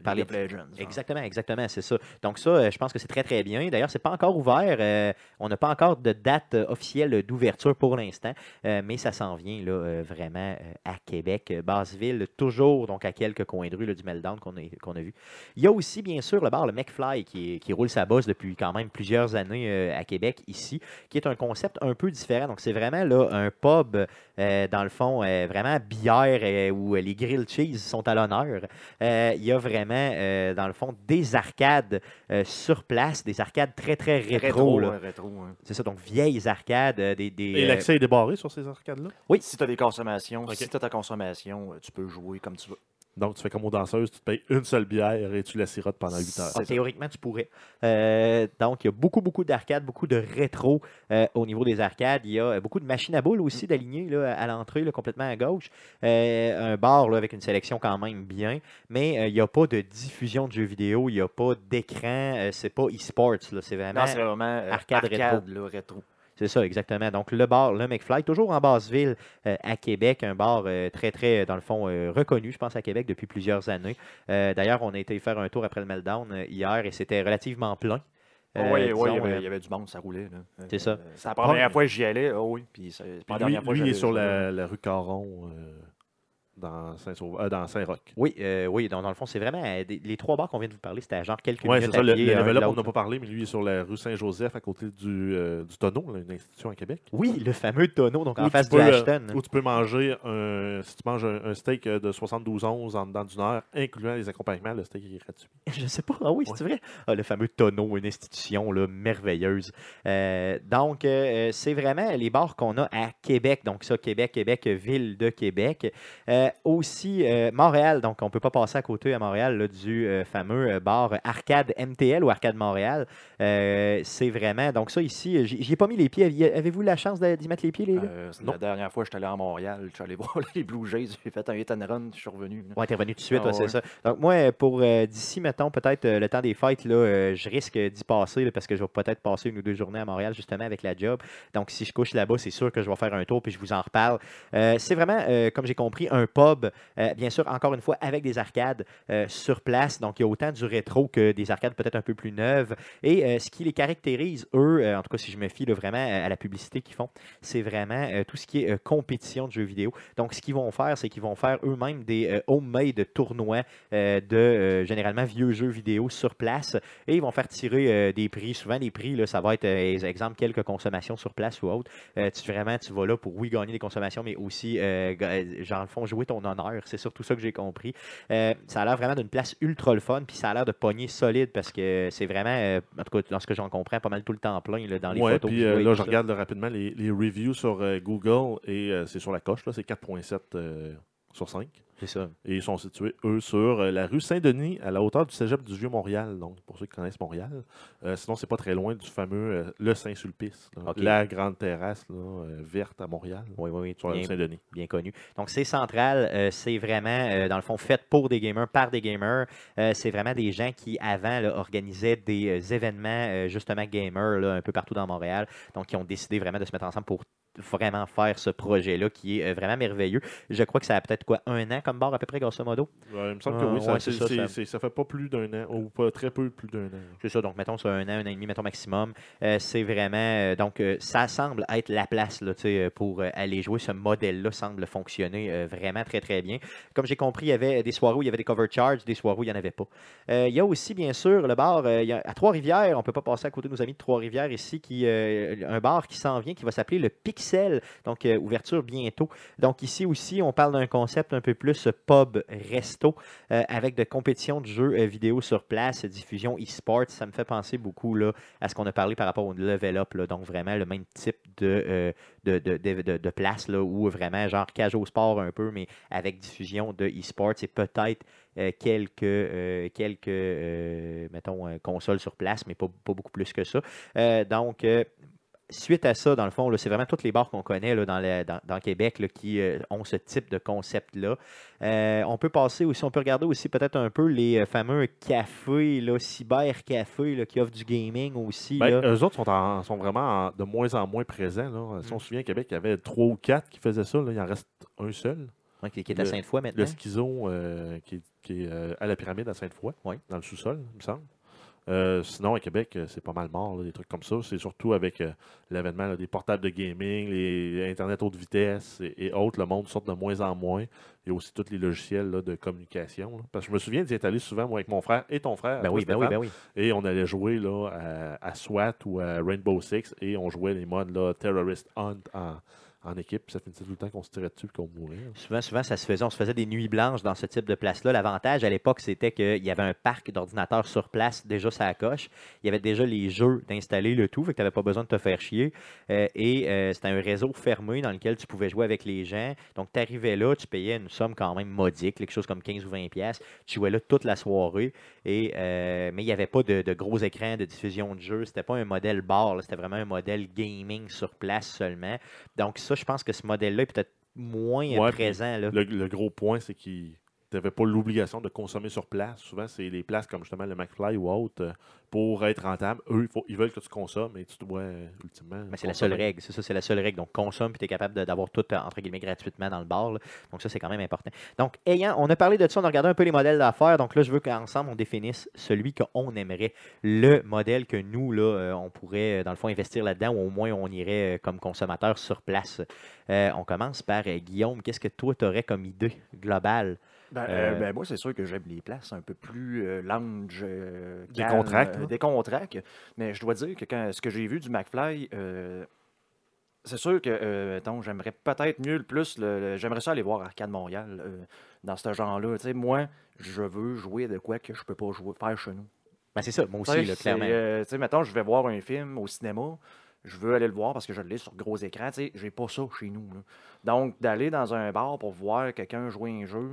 A: par
C: League
A: les-
C: of Legends.
A: Exactement, exactement, c'est ça. Donc ça, je pense que c'est très, très bien. D'ailleurs, c'est pas encore ouvert. on n'a pas encore de date officielle d'ouverture pour l'instant, mais ça s'en vient là, vraiment à Québec. Basseville, toujours donc à quelques coins de rue là, du Meltdown qu'on a vu. Il y a aussi, bien sûr, le bar, le McFly, qui, est- qui roule sa bosse depuis quand même plusieurs années euh, à Québec, ici, qui est un concept un peu différent. Donc, c'est vraiment là, un pub, euh, dans le fond, euh, vraiment bière, euh, où les grilled cheese sont à l'honneur. Euh, il y a vraiment, euh, dans le fond, des arcades euh, sur place, des arcades très, très rétro.
C: Rétro,
A: là.
C: ouais, rétro. hein.
A: C'est ça, donc vieilles arcades, euh, des... des,
B: Et
A: euh,
B: l'accès est débarré sur ces arcades-là?
A: Oui.
C: Si tu as des consommations, si tu as ta consommation, tu peux jouer comme tu veux.
B: Donc, tu fais comme aux danseuses, tu te payes une seule bière et tu la sirotes pendant 8 heures.
A: Ah, théoriquement, tu pourrais. Euh, donc, il y a beaucoup, beaucoup d'arcades, beaucoup de rétro euh, au niveau des arcades. Il y a euh, beaucoup de machines à boules aussi d'aligner là, à l'entrée, là, complètement à gauche. Euh, un bar là, avec une sélection quand même bien. Mais euh, il n'y a pas de diffusion de jeux vidéo, il n'y a pas d'écran. euh, c'est pas e-sports. là, C'est vraiment.
C: Non, c'est vraiment euh,
A: arcade
C: arcade, là, rétro.
A: C'est ça, exactement. Donc, le bar, le McFly, toujours en Basseville, euh, à Québec, un bar euh, très, très, dans le fond, euh, reconnu, je pense, à Québec depuis plusieurs années. Euh, D'ailleurs, on a été faire un tour après le Meltdown euh, hier et c'était relativement plein.
C: oui,
A: Euh,
C: oui, il,
A: disons,
C: y avait,
A: euh,
C: il y avait du monde, ça roulait. Euh,
A: C'est ça.
C: euh, C'est la première
B: Ouais.
C: fois que j'y allais. ah oui, puis pas la
B: lui,
C: dernière fois
B: lui, il est sur la, la rue Caron, euh, dans euh, dans Saint-Roch.
A: Oui, euh, oui, donc, dans le fond, c'est vraiment euh, des- les trois bars qu'on vient de vous parler, c'était à genre quelques
B: Oui, c'est
A: minutes
B: ça. Le, le level up, on n'a pas parlé, mais lui, il est sur la rue Saint-Joseph, à côté du, euh, du tonneau, là, une institution à Québec.
A: Oui, le fameux tonneau, donc en face du
B: peux, euh,
A: Ashton.
B: Où tu peux manger, un, si tu manges un, un steak de 72 onces en dedans d'une heure, incluant les accompagnements, le steak est gratuit. [laughs]
A: Je sais pas. Ah oui, c'est vrai. Ah, le fameux tonneau, une institution là, merveilleuse. Donc, c'est vraiment les bars qu'on a à Québec. Donc, ça, Québec, Québec, ville de Québec. Euh, aussi, euh, Montréal. Donc, on ne peut pas passer à côté à Montréal là, du euh, fameux euh, bar Arcade MTL ou Arcade Montréal. Euh, c'est vraiment. Donc, ça, ici, j'y ai pas mis les pieds. Avez-vous la chance d'y mettre les pieds, les gars?
C: Euh,
B: Non.
C: la dernière fois que j'étais allé à Montréal, je suis allé [laughs] voir les Blue Jays, j'ai fait un hit and run, je suis revenu. là.
A: Ouais, t'es revenu tout de suite,
C: Ah
A: ouais, c'est ça. Donc, moi, pour euh, d'ici, mettons, peut-être euh, le temps des fêtes, là, euh, je risque d'y passer là, parce que je vais peut-être passer une ou deux journées à Montréal, justement, avec la job. Donc, si je couche là-bas, c'est sûr que je vais faire un tour puis je vous en reparle. Euh, c'est vraiment, euh, comme j'ai compris, un pub, euh, bien sûr, encore une fois, avec des arcades euh, sur place. Donc, il y a autant du rétro que des arcades peut-être un peu plus neuves. Et euh, ce qui les caractérise, eux, en tout cas, si je me fie vraiment à la publicité qu'ils font, c'est vraiment tout ce qui est compétition de jeux vidéo. Donc, ce qu'ils vont faire, c'est qu'ils vont faire eux-mêmes des homemade tournois de généralement vieux jeux vidéo sur place et ils vont faire tirer des prix. Souvent, les prix, là, ça va être, exemple, quelques consommations sur place ou autre. Tu, vraiment, tu vas là pour, oui, gagner des consommations, mais aussi, genre, le fond, jouer ton honneur. C'est surtout ça que j'ai compris. Euh, ça a l'air vraiment d'une place ultra le fun, puis ça a l'air de pogner solide parce que c'est vraiment, euh, en tout cas, dans ce que j'en comprends, pas mal tout le temps plein là, dans les
B: Ouais,
A: photos.
B: puis
A: je
B: euh, là, je regarde là, rapidement les, les reviews sur Google et c'est sur la coche, là, c'est 4.7 euh, sur 5.
A: C'est ça.
B: Et ils sont situés, eux, sur euh, la rue Saint-Denis, à la hauteur du cégep du Vieux-Montréal. Donc, pour ceux qui connaissent Montréal. Euh, sinon, c'est pas très loin du fameux euh, Le Saint-Sulpice. La grande terrasse là, euh, verte à Montréal.
A: Oui, oui, oui.
B: Sur la rue
A: bien-
B: Saint-Denis.
A: bien connu. Donc, c'est central. c'est vraiment, dans le fond, fait pour des gamers, par des gamers. C'est vraiment des gens qui, avant, là, organisaient des événements, justement, gamers, là, un peu partout dans Montréal. Donc, qui ont décidé vraiment de se mettre ensemble pour vraiment faire ce projet-là qui est euh, vraiment merveilleux. Je crois que ça a peut-être quoi, un an comme bar à peu près, grosso modo?
B: Ouais, il me semble que
A: Ah,
B: oui, ça,
A: ouais, c'est ça, ça-
B: ça fait pas plus d'un an, ou pas très peu plus d'un an.
A: C'est ça, donc mettons sur un an, un an et demi, mettons maximum. Euh, c'est vraiment. euh, donc, euh, ça semble être la place là, pour aller jouer. Ce modèle-là semble fonctionner vraiment très, très bien. Comme j'ai compris, il y avait des soirées où il y avait des cover charges, des soirées où il n'y en avait pas. Il y a aussi, bien sûr, le bar il y a- à Trois-Rivières. On ne peut pas passer à côté de nos amis de Trois-Rivières ici, qui, un bar qui s'en vient, qui va s'appeler le Donc, euh, ouverture bientôt. Donc, ici aussi, on parle d'un concept un peu plus pub-resto euh, avec de compétitions de jeux euh, vidéo sur place, diffusion e-sport. Ça me fait penser beaucoup là, à ce qu'on a parlé par rapport au level up. donc, vraiment le même type de, de, de, de- place là, où vraiment, genre, cage au sport un peu, mais avec diffusion de e-sport. C'est peut-être quelques, quelques mettons, consoles sur place, mais pas, pas beaucoup plus que ça. Donc, suite à ça, dans le fond, c'est vraiment tous les bars qu'on connaît là, dans, le- dans, dans Québec là, qui euh, ont ce type de concept-là. Euh, on peut passer aussi, on peut regarder aussi peut-être un peu les euh, fameux cafés, là, cyber-cafés là, qui offrent du gaming aussi.
B: Ben,
A: là.
B: eux autres sont, en- sont vraiment en- de moins en moins présents. Là. Si on se souvient, à Québec, il y avait trois ou quatre qui faisaient ça. Là. Il en reste un seul.
A: Ouais, qui, qui est à Sainte-Foy maintenant.
B: Le schizo euh, qui, est- qui est à la pyramide à Sainte-Foy,
A: Oui.
B: dans le sous-sol, il me semble. Euh, sinon, à Québec, euh, c'est pas mal mort, là, des trucs comme ça. C'est surtout avec euh, l'avènement des portables de gaming, les Internet haute vitesse et, et autres. Le monde sort de moins en moins. Il y a aussi tous les logiciels là, de communication. là. Parce que je me souviens d'y être allé souvent, moi, avec mon frère et ton frère.
A: Ben oui, ben oui, ben oui.
B: Et on allait jouer là, à, à SWAT ou à Rainbow Six et on jouait les modes là, Terrorist Hunt en, en équipe. Ça finissait tout le temps qu'on se tirait dessus et qu'on mourait. là.
A: Souvent, souvent, ça se faisait. On se faisait des nuits blanches dans ce type de place-là. L'avantage à l'époque, c'était qu'il y avait un parc d'ordinateurs sur place, déjà ça coche. Il y avait déjà les jeux d'installer le tout, fait que tu n'avais pas besoin de te faire chier. Euh, et euh, c'était un réseau fermé dans lequel tu pouvais jouer avec les gens. Donc, tu arrivais là, tu payais une somme quand même modique, quelque chose comme 15 ou 20 pièces. Tu jouais là toute la soirée. Et, euh, mais il n'y avait pas de, de gros écrans de diffusion de jeux. C'était pas un modèle bar, c'était vraiment un modèle gaming sur place seulement. Donc, ça, je pense que ce modèle-là est peut-être moins
B: Ouais,
A: présent. Là.
B: Le, le gros point, c'est qu'il n'avait pas l'obligation de consommer sur place. Souvent, c'est les places comme justement le McFly ou autre. euh, Pour être rentable, eux, il faut- ils veulent que tu consommes et tu dois euh, ultimement.
A: Mais c'est la seule règle, c'est ça, c'est la seule règle. Donc, consomme, puis tu es capable d'avoir tout, euh, entre guillemets, gratuitement dans le bar. là. Donc, ça, c'est quand même important. Donc, ayant, on a parlé de ça, on a regardé un peu les modèles d'affaires. Donc, là, je veux qu'ensemble, on définisse celui qu'on aimerait. Le modèle que nous, là, on pourrait, dans le fond, investir là-dedans, ou au moins, on irait comme consommateur sur place. Euh, on commence par Guillaume. Qu'est-ce que toi, tu aurais comme idée globale?
C: Ben,
A: Euh,
C: euh, ben, moi, c'est sûr que j'aime les places un peu plus euh, lounge, euh, calmes,
B: Décontractes,
C: euh,
B: là.
C: décontractes. Mais je dois dire que quand, ce que j'ai vu du McFly, c'est sûr que j'aimerais peut-être mieux le plus. j'aimerais ça aller voir Arcade Montréal dans ce genre-là. Moi, je veux jouer de quoi que je peux pas jouer, faire chez nous.
A: Ben, c'est ça, moi aussi, là, clairement.
C: tu sais, mettons, je vais voir un film au cinéma, je veux aller le voir parce que je l'ai sur gros écran. Tu sais, j'ai pas ça chez nous. là. Donc, d'aller dans un bar pour voir quelqu'un jouer un jeu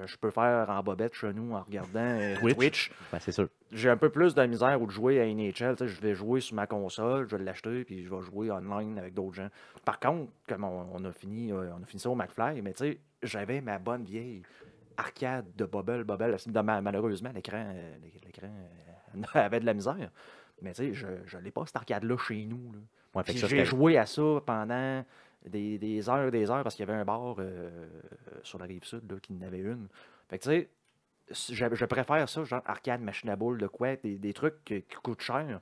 C: que je peux faire en bobette chez nous en regardant euh, [laughs]
B: Twitch.
C: Twitch,
A: Ben, c'est sûr.
C: j'ai un peu plus de misère ou de jouer à NHL. Je vais jouer sur ma console, je vais l'acheter, puis je vais jouer online avec d'autres gens. Par contre, comme on, on a fini euh, on a fini ça au McFly, mais tu sais, j'avais ma bonne vieille arcade de dans ma- malheureusement, l'écran euh, l'écran [laughs] avait de la misère. Mais tu sais, je ne l'ai pas, cette arcade-là, chez nous. là.
A: Ouais,
C: J'ai joué à ça pendant des, des heures des heures parce qu'il y avait un bar euh, sur la rive sud là, qui en avait une. Fait que tu sais, je, je préfère ça, genre arcade, machine à boules, de quoi, des, des trucs qui, coûtent cher,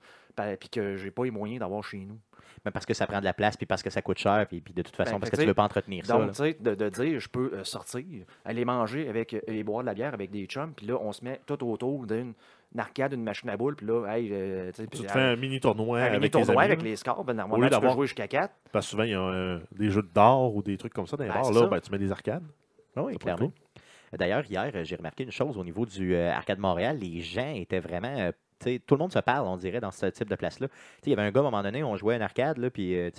C: puis que j'ai pas les moyens d'avoir chez nous.
A: Ben, parce que ça prend de la place, puis parce que ça coûte cher, puis, puis de toute façon,
C: Ben,
A: parce
C: fait
A: que tu
C: que
A: veux pas entretenir ça.
C: Donc, tu sais, de, de dire, je peux euh, sortir, aller manger avec, euh, et boire de la bière avec des chums, puis là, on se met tout autour d'une une arcade, une machine à boules, puis là, hey, euh, tu
B: te fais un mini tournoi
C: un mini
B: avec
C: tournoi
B: tes amis.
C: avec les scores. Ben, normalement, tu peux
B: d'avoir-
C: jouer jusqu'à 4.
B: Parce que souvent, il y a euh, des jeux d'or ou des trucs comme ça dans les
C: Ben,
B: bars. Là, ben, tu mets des arcades.
A: Ah oui, clairement. D'ailleurs, hier, j'ai remarqué une chose au niveau du euh, Arcade Montréal. Les gens étaient vraiment. Euh, tout le monde se parle, on dirait, dans ce type de place-là. Il y avait un gars, à un moment donné, on jouait à une arcade, là, puis euh,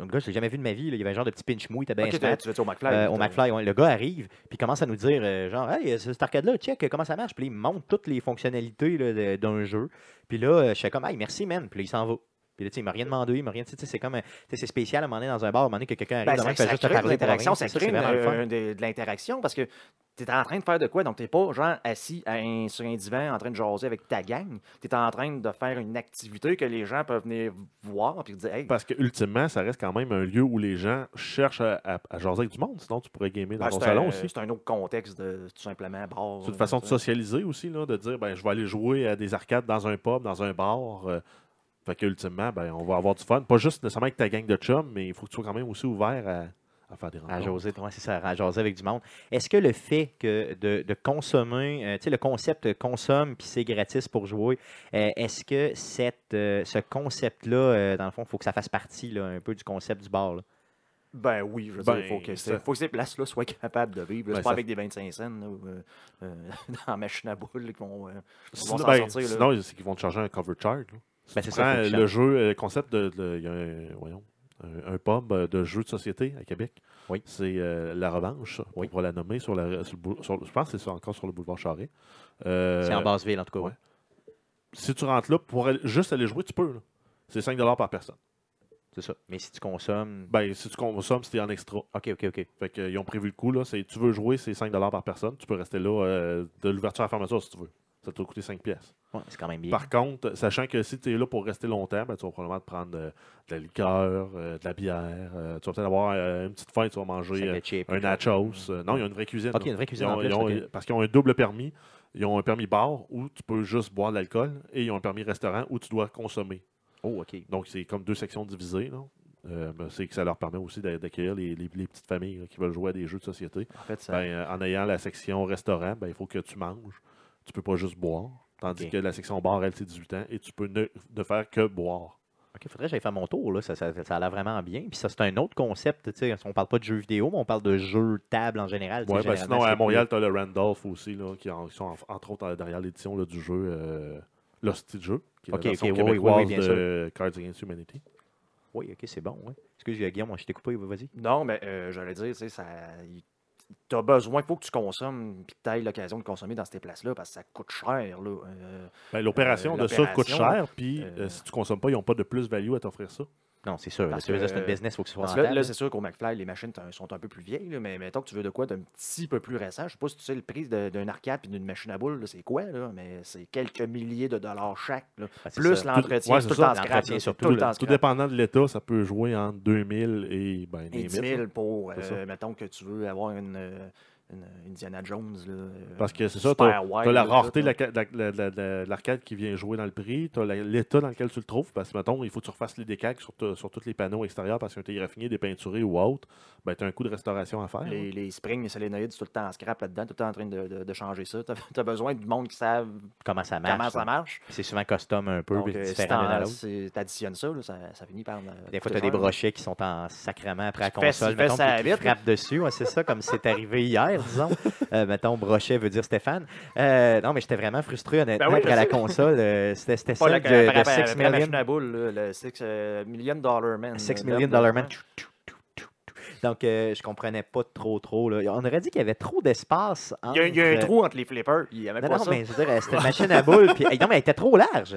A: un gars, je l'ai jamais vu de ma vie. il y avait un genre de petit pinch mou, il était bien
C: Ok,
A: smart.
C: tu au McFly.
A: Euh, au McFly, ouais. le gars arrive, puis commence à nous dire, euh, genre, hey, ce- cette arcade-là, check, comment ça marche. Puis il montre toutes les fonctionnalités d'un jeu. Puis là, euh, je fais comme, hey, merci, man. Puis il s'en va. Puis là, tu sais, il m'a rien demandé, il m'a rien. Tu sais, c'est comme, un- tu sais, c'est spécial à un moment donné dans un bar, à un moment donné que quelqu'un arrive,
C: Ben,
A: demain,
C: ça,
A: il fait
C: ça
A: juste
C: crée de
A: parler
C: l'interaction,
A: C'est
C: ça
A: ça,
C: crée
A: c'est vraiment le fun.
C: euh, de, de l'interaction parce que tu es en train de faire de quoi? Donc, tu n'es pas genre assis à un- sur un divan en train de jaser avec ta gang. Tu es en train de faire une activité que les gens peuvent venir voir et dire Hey,
B: Parce que ultimement, ça reste quand même un lieu où les gens cherchent à, à, à jaser avec du monde. Sinon, tu pourrais gamer dans
C: ben,
B: ton
C: c'est
B: salon
C: un-
B: aussi.
C: C'est un autre contexte de tout simplement bar.
B: C'est une façon de socialiser aussi, là, de dire ben, je vais aller jouer à des arcades dans un pub, dans un bar. euh, fait que ultimement, ben, on va avoir du fun. Pas juste nécessairement avec ta gang de chums, mais il faut que tu sois quand même aussi ouvert à, à faire des
A: À
B: rencontres.
A: jaser, ouais, c'est ça, à jaser avec du monde. Est-ce que le fait que de, de consommer, euh, tu sais, le concept consomme puis c'est gratis pour jouer, euh, est-ce que cette, euh, ce concept-là, euh, dans le fond, il faut que ça fasse partie là, un peu du concept du bar? là?
C: Ben oui, je veux
B: Ben,
C: dire, il faut que,
B: ça-
C: c'est- faut que ces places-là soient capables de vivre.
B: Ben,
C: c'est pas
B: ça-
C: avec des 25 cents là, ou, euh, euh, [laughs] dans la machine à boules là, qui vont, euh, vont
B: ben,
C: sortir. là.
B: sinon, c'est qu'ils vont te charger un cover charge.
A: Ben, c'est ça,
B: le jeu, euh, le concept de. de- Il y a un, voyons, un, un pub euh, de jeux de société à Québec.
A: Oui.
B: C'est euh, La Revanche,
A: Oui.
B: on va la nommer. Sur la, sur le sur- je pense que c'est encore sur le boulevard Charest. Euh,
A: C'est en basse ville, en tout cas.
B: ouais. si tu rentres là, pour aller- juste aller jouer, tu peux. C'est 5 par personne.
A: C'est ça. Mais si tu consommes.
B: Ben, si tu consommes, c'était en extra.
A: Ok, ok, ok.
B: Fait qu'ils ont prévu le coup, là. C'est, tu veux jouer, c'est 5 par personne. Tu peux rester là euh, de l'ouverture à la fermeture si tu veux. Ça te coûter 5 pièces.
A: Ouais, c'est quand même bien.
B: Par contre, sachant que si tu es là pour rester longtemps, ben, tu vas probablement te prendre euh, de la liqueur, euh, de la bière. euh, tu vas peut-être avoir une petite faim, tu vas manger un nachos. Euh, non, il y a une vraie cuisine.
A: Ok, une vraie cuisine
B: Ils ont-
A: en plus,
B: ils ont-
A: ok.
B: Parce qu'ils ont un double permis. Ils ont un permis bar où tu peux juste boire de l'alcool et ils ont un permis restaurant où tu dois consommer.
A: Oh, ok.
B: Donc, c'est comme deux sections divisées. Euh, ben, c'est que ça leur permet aussi d'a- d'accueillir les, les- les petites familles là, qui veulent jouer à des jeux de société.
C: En fait, ça,
B: Ben, euh, en ayant la section restaurant, ben, il faut que tu manges. Tu peux pas juste boire. Tandis que la section bar, elle, c'est 18 ans et tu peux ne, ne faire que boire.
A: Ok, faudrait que j'aille faire mon tour, là. Ça, ça, ça a l'air vraiment bien. Puis ça, c'est un autre concept, tu sais. On parle pas de jeux vidéo, mais on parle de jeux table en général.
B: Ouais, ben, sinon, à Montréal, tu as le Randolph aussi, là, qui, en- qui sont en- entre autres euh, derrière l'édition là, du jeu euh, Lost Jeu, qui est
A: Ok,
B: la version
A: ok, oui, oui, oui,
B: québécoise
A: bien
B: de Cards Against Humanity.
A: Oui, ok, c'est bon. Ouais. Excuse, Guillaume, moi, je t'ai coupé, vas-y.
C: Non, mais euh, j'allais dire, tu sais, ça. Tu as besoin, il faut que tu consommes, puis que tu aies l'occasion de consommer dans ces places-là, parce que ça coûte cher. Là. Euh,
B: Ben, L'opération
C: Euh,
B: de ça coûte cher, puis
C: euh,
B: si tu consommes pas, ils n'ont pas de plus-value à t'offrir ça.
A: Non, c'est sûr.
C: Parce
A: tu veux dire, c'est un business, il faut que ce soit rentable.
C: là, là, c'est sûr qu'au McFly, les machines sont un peu plus vieilles, là, mais mettons que tu veux de quoi d'un petit peu plus récent. Je sais pas si tu sais le prix d'un arcade et d'une machine à boules, c'est quoi, là, mais c'est quelques milliers de dollars chaque. là.
A: Ah,
C: Plus l'entretien,
B: ouais,
C: tout le temps tout le
B: Tout,
C: temps
B: tout
C: scrap.
B: dépendant de l'État, ça peut jouer entre 2000 et ben,
C: Et 10
B: 000.
C: 000 pour, euh, mettons que tu veux avoir une, euh, une Indiana Jones. Là, euh,
B: Parce que c'est ça, tu as la rareté de l'arcade qui vient jouer dans le prix, tu as l'état dans lequel tu le trouves, parce que, mettons, il faut que tu refasses les décalques sur, tous les panneaux extérieurs parce qu'ils ont été raffinés, dépeinturés ou autres, ben, tu as un coût de restauration à faire.
C: Les,
B: hein.
C: les springs, les solénoïdes, tout le temps en scrap là-dedans, tout le temps en train de, de- de changer ça. Tu as, besoin du monde qui savent
A: Comment ça marche.
C: comment ça
A: ouais.
C: marche.
A: Puis C'est souvent custom un peu,
C: Donc, euh, si tu additionnes ça, là, ça, ça finit par. euh,
A: Des fois, tu as des brochets qui sont en sacrement après la console,
C: tu fais
A: mettons, qui frappent dessus. C'est ça, comme c'est arrivé [laughs] hier, [laughs] disons. Euh, mettons, brochet veut dire Stéphane. Euh, non, mais j'étais vraiment frustré, honnêtement,
C: Ben oui,
A: après la console. euh, C'était
C: la,
A: celle de,
C: la-
A: de
C: la-
A: 6
C: la- la
A: million.
C: machine à boules, là, le 6 million dollar man.
A: 6
C: euh,
A: million dollar
C: là,
A: man. Donc, euh, je comprenais pas trop, trop. Là. On aurait dit qu'il y avait trop d'espace.
C: Il y, a, il y a un trou entre les flippers. Il y avait
A: Non,
C: pas
A: non,
C: ça.
A: mais je veux dire, c'était une machine à boules. Puis, non, mais elle était trop large.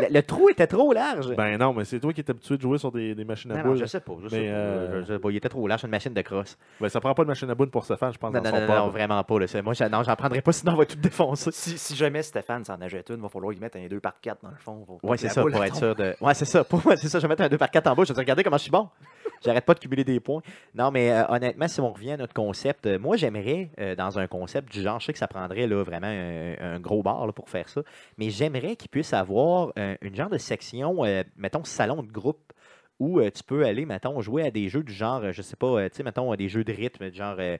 A: Le, le trou était trop large.
B: Ben non, mais c'est toi qui es habitué de jouer sur des, des machines à
A: non, non,
B: boules.
A: je sais pas. Je sais
B: Mais,
A: pas,
B: euh,
A: je sais pas. Il était trop large, une machine de crosse.
B: Ben, ça prend pas de machine à boules pour Stéphane, je pense.
A: Non,
B: dans
A: non,
B: son
A: non, non, vraiment pas. Là. Moi, j'en- non, j'en prendrais pas, sinon on va tout défoncer.
C: Si, si jamais Stéphane s'en achète une, il va falloir y mettre un 2 par 4 dans le fond.
A: Ouais, c'est ça, pour être
C: tombe.
A: sûr de. Ouais, c'est ça. Pour moi, c'est ça. Je vais mettre un 2 par 4 en bas. Je vais dire, regardez comment je suis bon. J'arrête pas de cumuler des points. Non, mais euh, honnêtement, si on revient à notre concept, euh, moi, j'aimerais, euh, dans un concept du genre, je sais que ça prendrait vraiment un, gros bar pour faire ça, mais j'aimerais qu'il puisse avoir une genre de section, mettons, salon de groupe où euh, tu peux aller, mettons, jouer à des jeux du genre, euh, je sais pas, euh, tu sais, mettons, des jeux de rythme, du genre euh,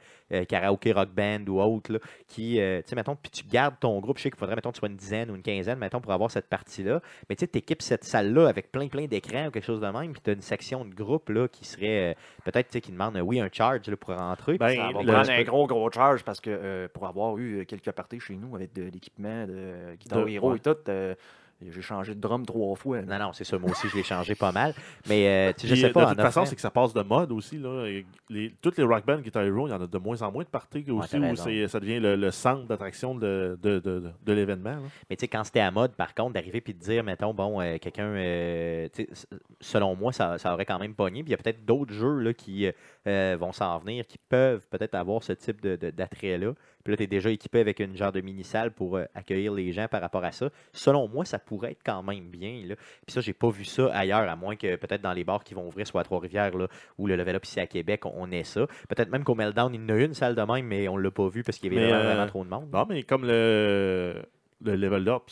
A: karaoké rock band ou autre, là, qui, tu sais, mettons, puis tu gardes ton groupe, je sais qu'il faudrait, mettons, que tu sois une dizaine ou une quinzaine, mettons, pour avoir cette partie-là, mais tu sais, tu équipes cette salle-là avec plein, plein d'écrans ou quelque chose de même, puis tu as une section de groupe, là, qui serait, peut-être, tu sais, qui demande, oui, un charge, là, pour rentrer.
B: Ben,
C: Ça va prendre un gros, gros charge parce que pour avoir eu quelques parties chez nous avec de l'équipement de Guitar
B: De-
C: Hero
B: ouais.
C: et tout, euh, j'ai changé de drum trois fois. là.
A: Non, non, c'est ça, moi aussi, je l'ai changé pas mal, mais, euh, tu sais, je sais pas,
B: de toute façon, c'est que ça passe de mode aussi. Là. Les, toutes les rock bands Guitar Hero, il y en a de moins en moins de parties aussi où ça devient le, le centre d'attraction de, de, de, de- de l'événement.
A: Mais tu sais, quand c'était à mode, par contre, d'arriver puis de dire, mettons, bon, euh, quelqu'un, euh, tu sais, s- selon moi, ça, ça aurait quand même pogné. Puis il y a peut-être d'autres jeux là, qui euh, vont s'en venir, qui peuvent peut-être avoir ce type de- de- d'attrait-là. Puis là, tu es déjà équipé avec une genre de mini-salle pour euh, accueillir les gens par rapport à ça. Selon moi, ça pourrait être quand même bien. Là. Puis ça, j'ai pas vu ça ailleurs, à moins que peut-être dans les bars qui vont ouvrir, soit à Trois-Rivières ou le Level Up ici à Québec, on, ait ça. Peut-être même qu'au Meltdown, il y en a une salle de même, mais on l'a pas vu parce qu'il y avait vraiment,
B: euh,
A: vraiment trop de monde.
B: Non, mais comme le, le Level Up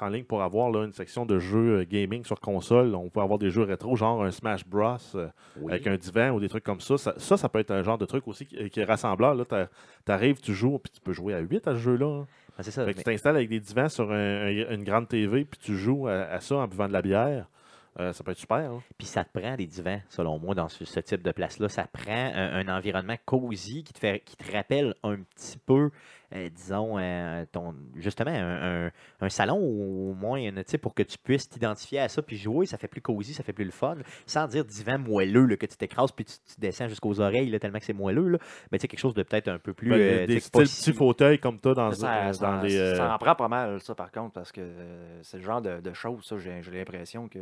B: en ligne pour avoir là, une section de jeux euh, gaming sur console, on peut avoir des jeux rétro, genre un Smash Bros. euh,
A: Oui.
B: avec un divan ou des trucs comme ça. Ça, ça, ça peut être un genre de truc aussi qui, qui est rassembleur. Là, T'a- t'arrives, tu joues, puis tu peux jouer à 8 à ce jeu-là. hein.
A: Ah, c'est ça.
B: Fait que
A: mais-
B: tu t'installes avec des divans sur un- un- une grande TV, puis tu joues à, à ça en buvant de la bière. Euh, ça peut être super. hein.
A: Puis ça te prend des divans, selon moi, dans ce, ce type de place-là. Ça prend un, un environnement cosy qui te, fait, qui te rappelle un petit peu, euh, disons, euh, ton, justement, un, un- un salon ou au moins, une- tu sais, pour que tu puisses t'identifier à ça puis jouer. Ça fait plus cosy, ça fait plus le fun. Sans dire divan moelleux, là, que tu t'écrases puis tu, tu descends jusqu'aux oreilles, là, tellement que c'est moelleux. Là. Mais tu sais, quelque chose de peut-être un peu plus.
B: Ben,
A: euh,
B: des styles petits fauteuils comme ça dans,
C: Ça,
B: euh,
C: ça-
B: dans les. euh,
C: ça en prend pas mal, ça, par contre, parce que euh, c'est le genre de, de choses, ça, j'ai l'impression que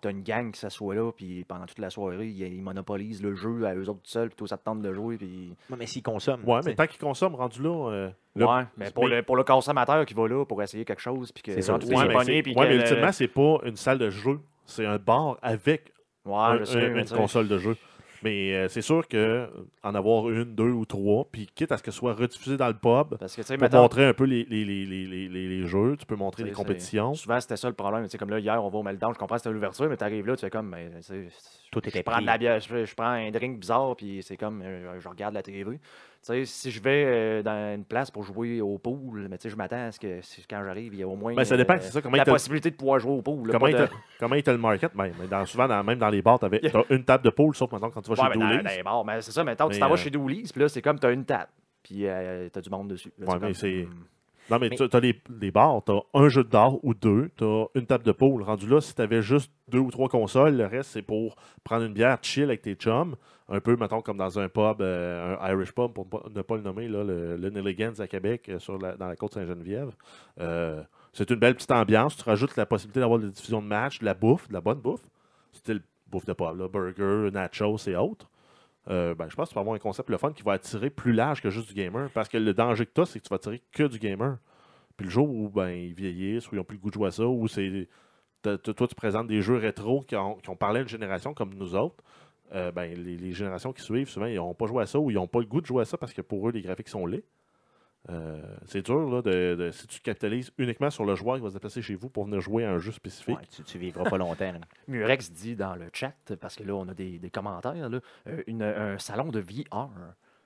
C: T'as une gang qui s'assoit là, puis pendant toute la soirée, ils, monopolisent le jeu à eux autres tout seuls, puis toi, ça te tente de jouer. Puis...
A: Ouais, mais s'ils consomment.
B: Ouais, mais tant qu'ils consomment, rendu là. euh, le-
C: ouais, mais pour,
B: mais-
C: le, pour le consommateur qui va là pour essayer quelque chose, puis que
A: C'est ça.
B: Ouais, mais,
C: puis
B: ouais, mais
C: le-
B: ultimement, c'est pas une salle de jeu. C'est un bar avec
C: Ouais,
B: un-
C: je sais,
B: un-
C: mais
B: une console de jeu. Mais euh, c'est sûr que euh, en avoir une, deux ou trois, puis quitte à ce que ce soit rediffusé dans le pub,
C: Parce que, tu sais,
B: pour
C: mettons,
B: montrer un peu les, les, les, les, les, les- les jeux, tu peux montrer
C: Tu
B: les
C: c'est-
B: compétitions.
C: Souvent, c'était ça le problème. Tu sais, comme là, hier, on va au Meltdown, je comprends que c'était l'ouverture, mais t'arrives là, tu fais comme, mais, tu sais,
A: Tout
C: je
A: était
C: prends
A: pris.
C: la bière, je, je prends un drink bizarre, puis c'est comme, euh, je regarde la télé. Tu sais, si je vais euh, dans une place pour jouer au pool, mais tu sais, je m'attends à ce que si- quand j'arrive, il y a au moins
B: Ben, ça dépend,
C: euh,
B: c'est ça, comment
C: la possibilité de pouvoir jouer au pool. là,
B: Comment il,
C: de-
B: comment il te le market? Ben, mais dans- souvent, dans- même dans les bars, tu as une table de pool, sauf maintenant quand tu vas
C: Ouais,
B: chez
C: mais dans,
B: Dooley's.
C: dans les bars, mais c'est ça, maintenant, tu t'en vas
B: euh,
C: chez Dooley's, puis là, c'est comme, t'as une table, puis euh, t'as du monde dessus. Là,
B: Ouais,
C: c'est
B: mais
C: comme,
B: c'est-
C: hmm.
B: Non, mais,
A: Mais-
B: tu as les, les bars, tu as un jeu de dard ou deux, tu as une table de pool. Rendu là, si tu avais juste deux ou trois consoles, le reste, c'est pour prendre une bière, chill avec tes chums. Un peu, mettons, comme dans un pub, euh, un Irish pub, pour ne pas le nommer, le, le Nelligans à Québec, euh, sur la- dans la côte Saint-Geneviève. Euh, c'est une belle petite ambiance. Tu rajoutes la possibilité d'avoir des diffusions de matchs, de la bouffe, de la bonne bouffe. Style bouffe de pub, burger, nachos et autres. Ben, je pense que tu vas avoir un concept le fun qui va attirer plus large que juste du gamer. Parce que le danger que tu as, c'est que tu vas attirer que du gamer. Puis le jour où ben, ils vieillissent, ou ils n'ont plus le goût de jouer à ça, ou c'est. Toi, tu présentes des jeux rétro qui ont parlé à une génération comme nous autres. Euh, ben, les, les générations qui suivent, souvent, ils n'ont pas joué à ça ou ils n'ont pas le goût de jouer à ça parce que pour eux, les graphiques sont laids. Euh, c'est dur, là, de, de- si tu capitalises uniquement sur le joueur qui va se déplacer chez vous pour venir jouer à un jeu spécifique.
A: Ouais, tu, tu vivras pas longtemps. là. [laughs]
C: Murex dit dans le chat, parce que là, on a des, des commentaires, là, euh, une- un salon de VR.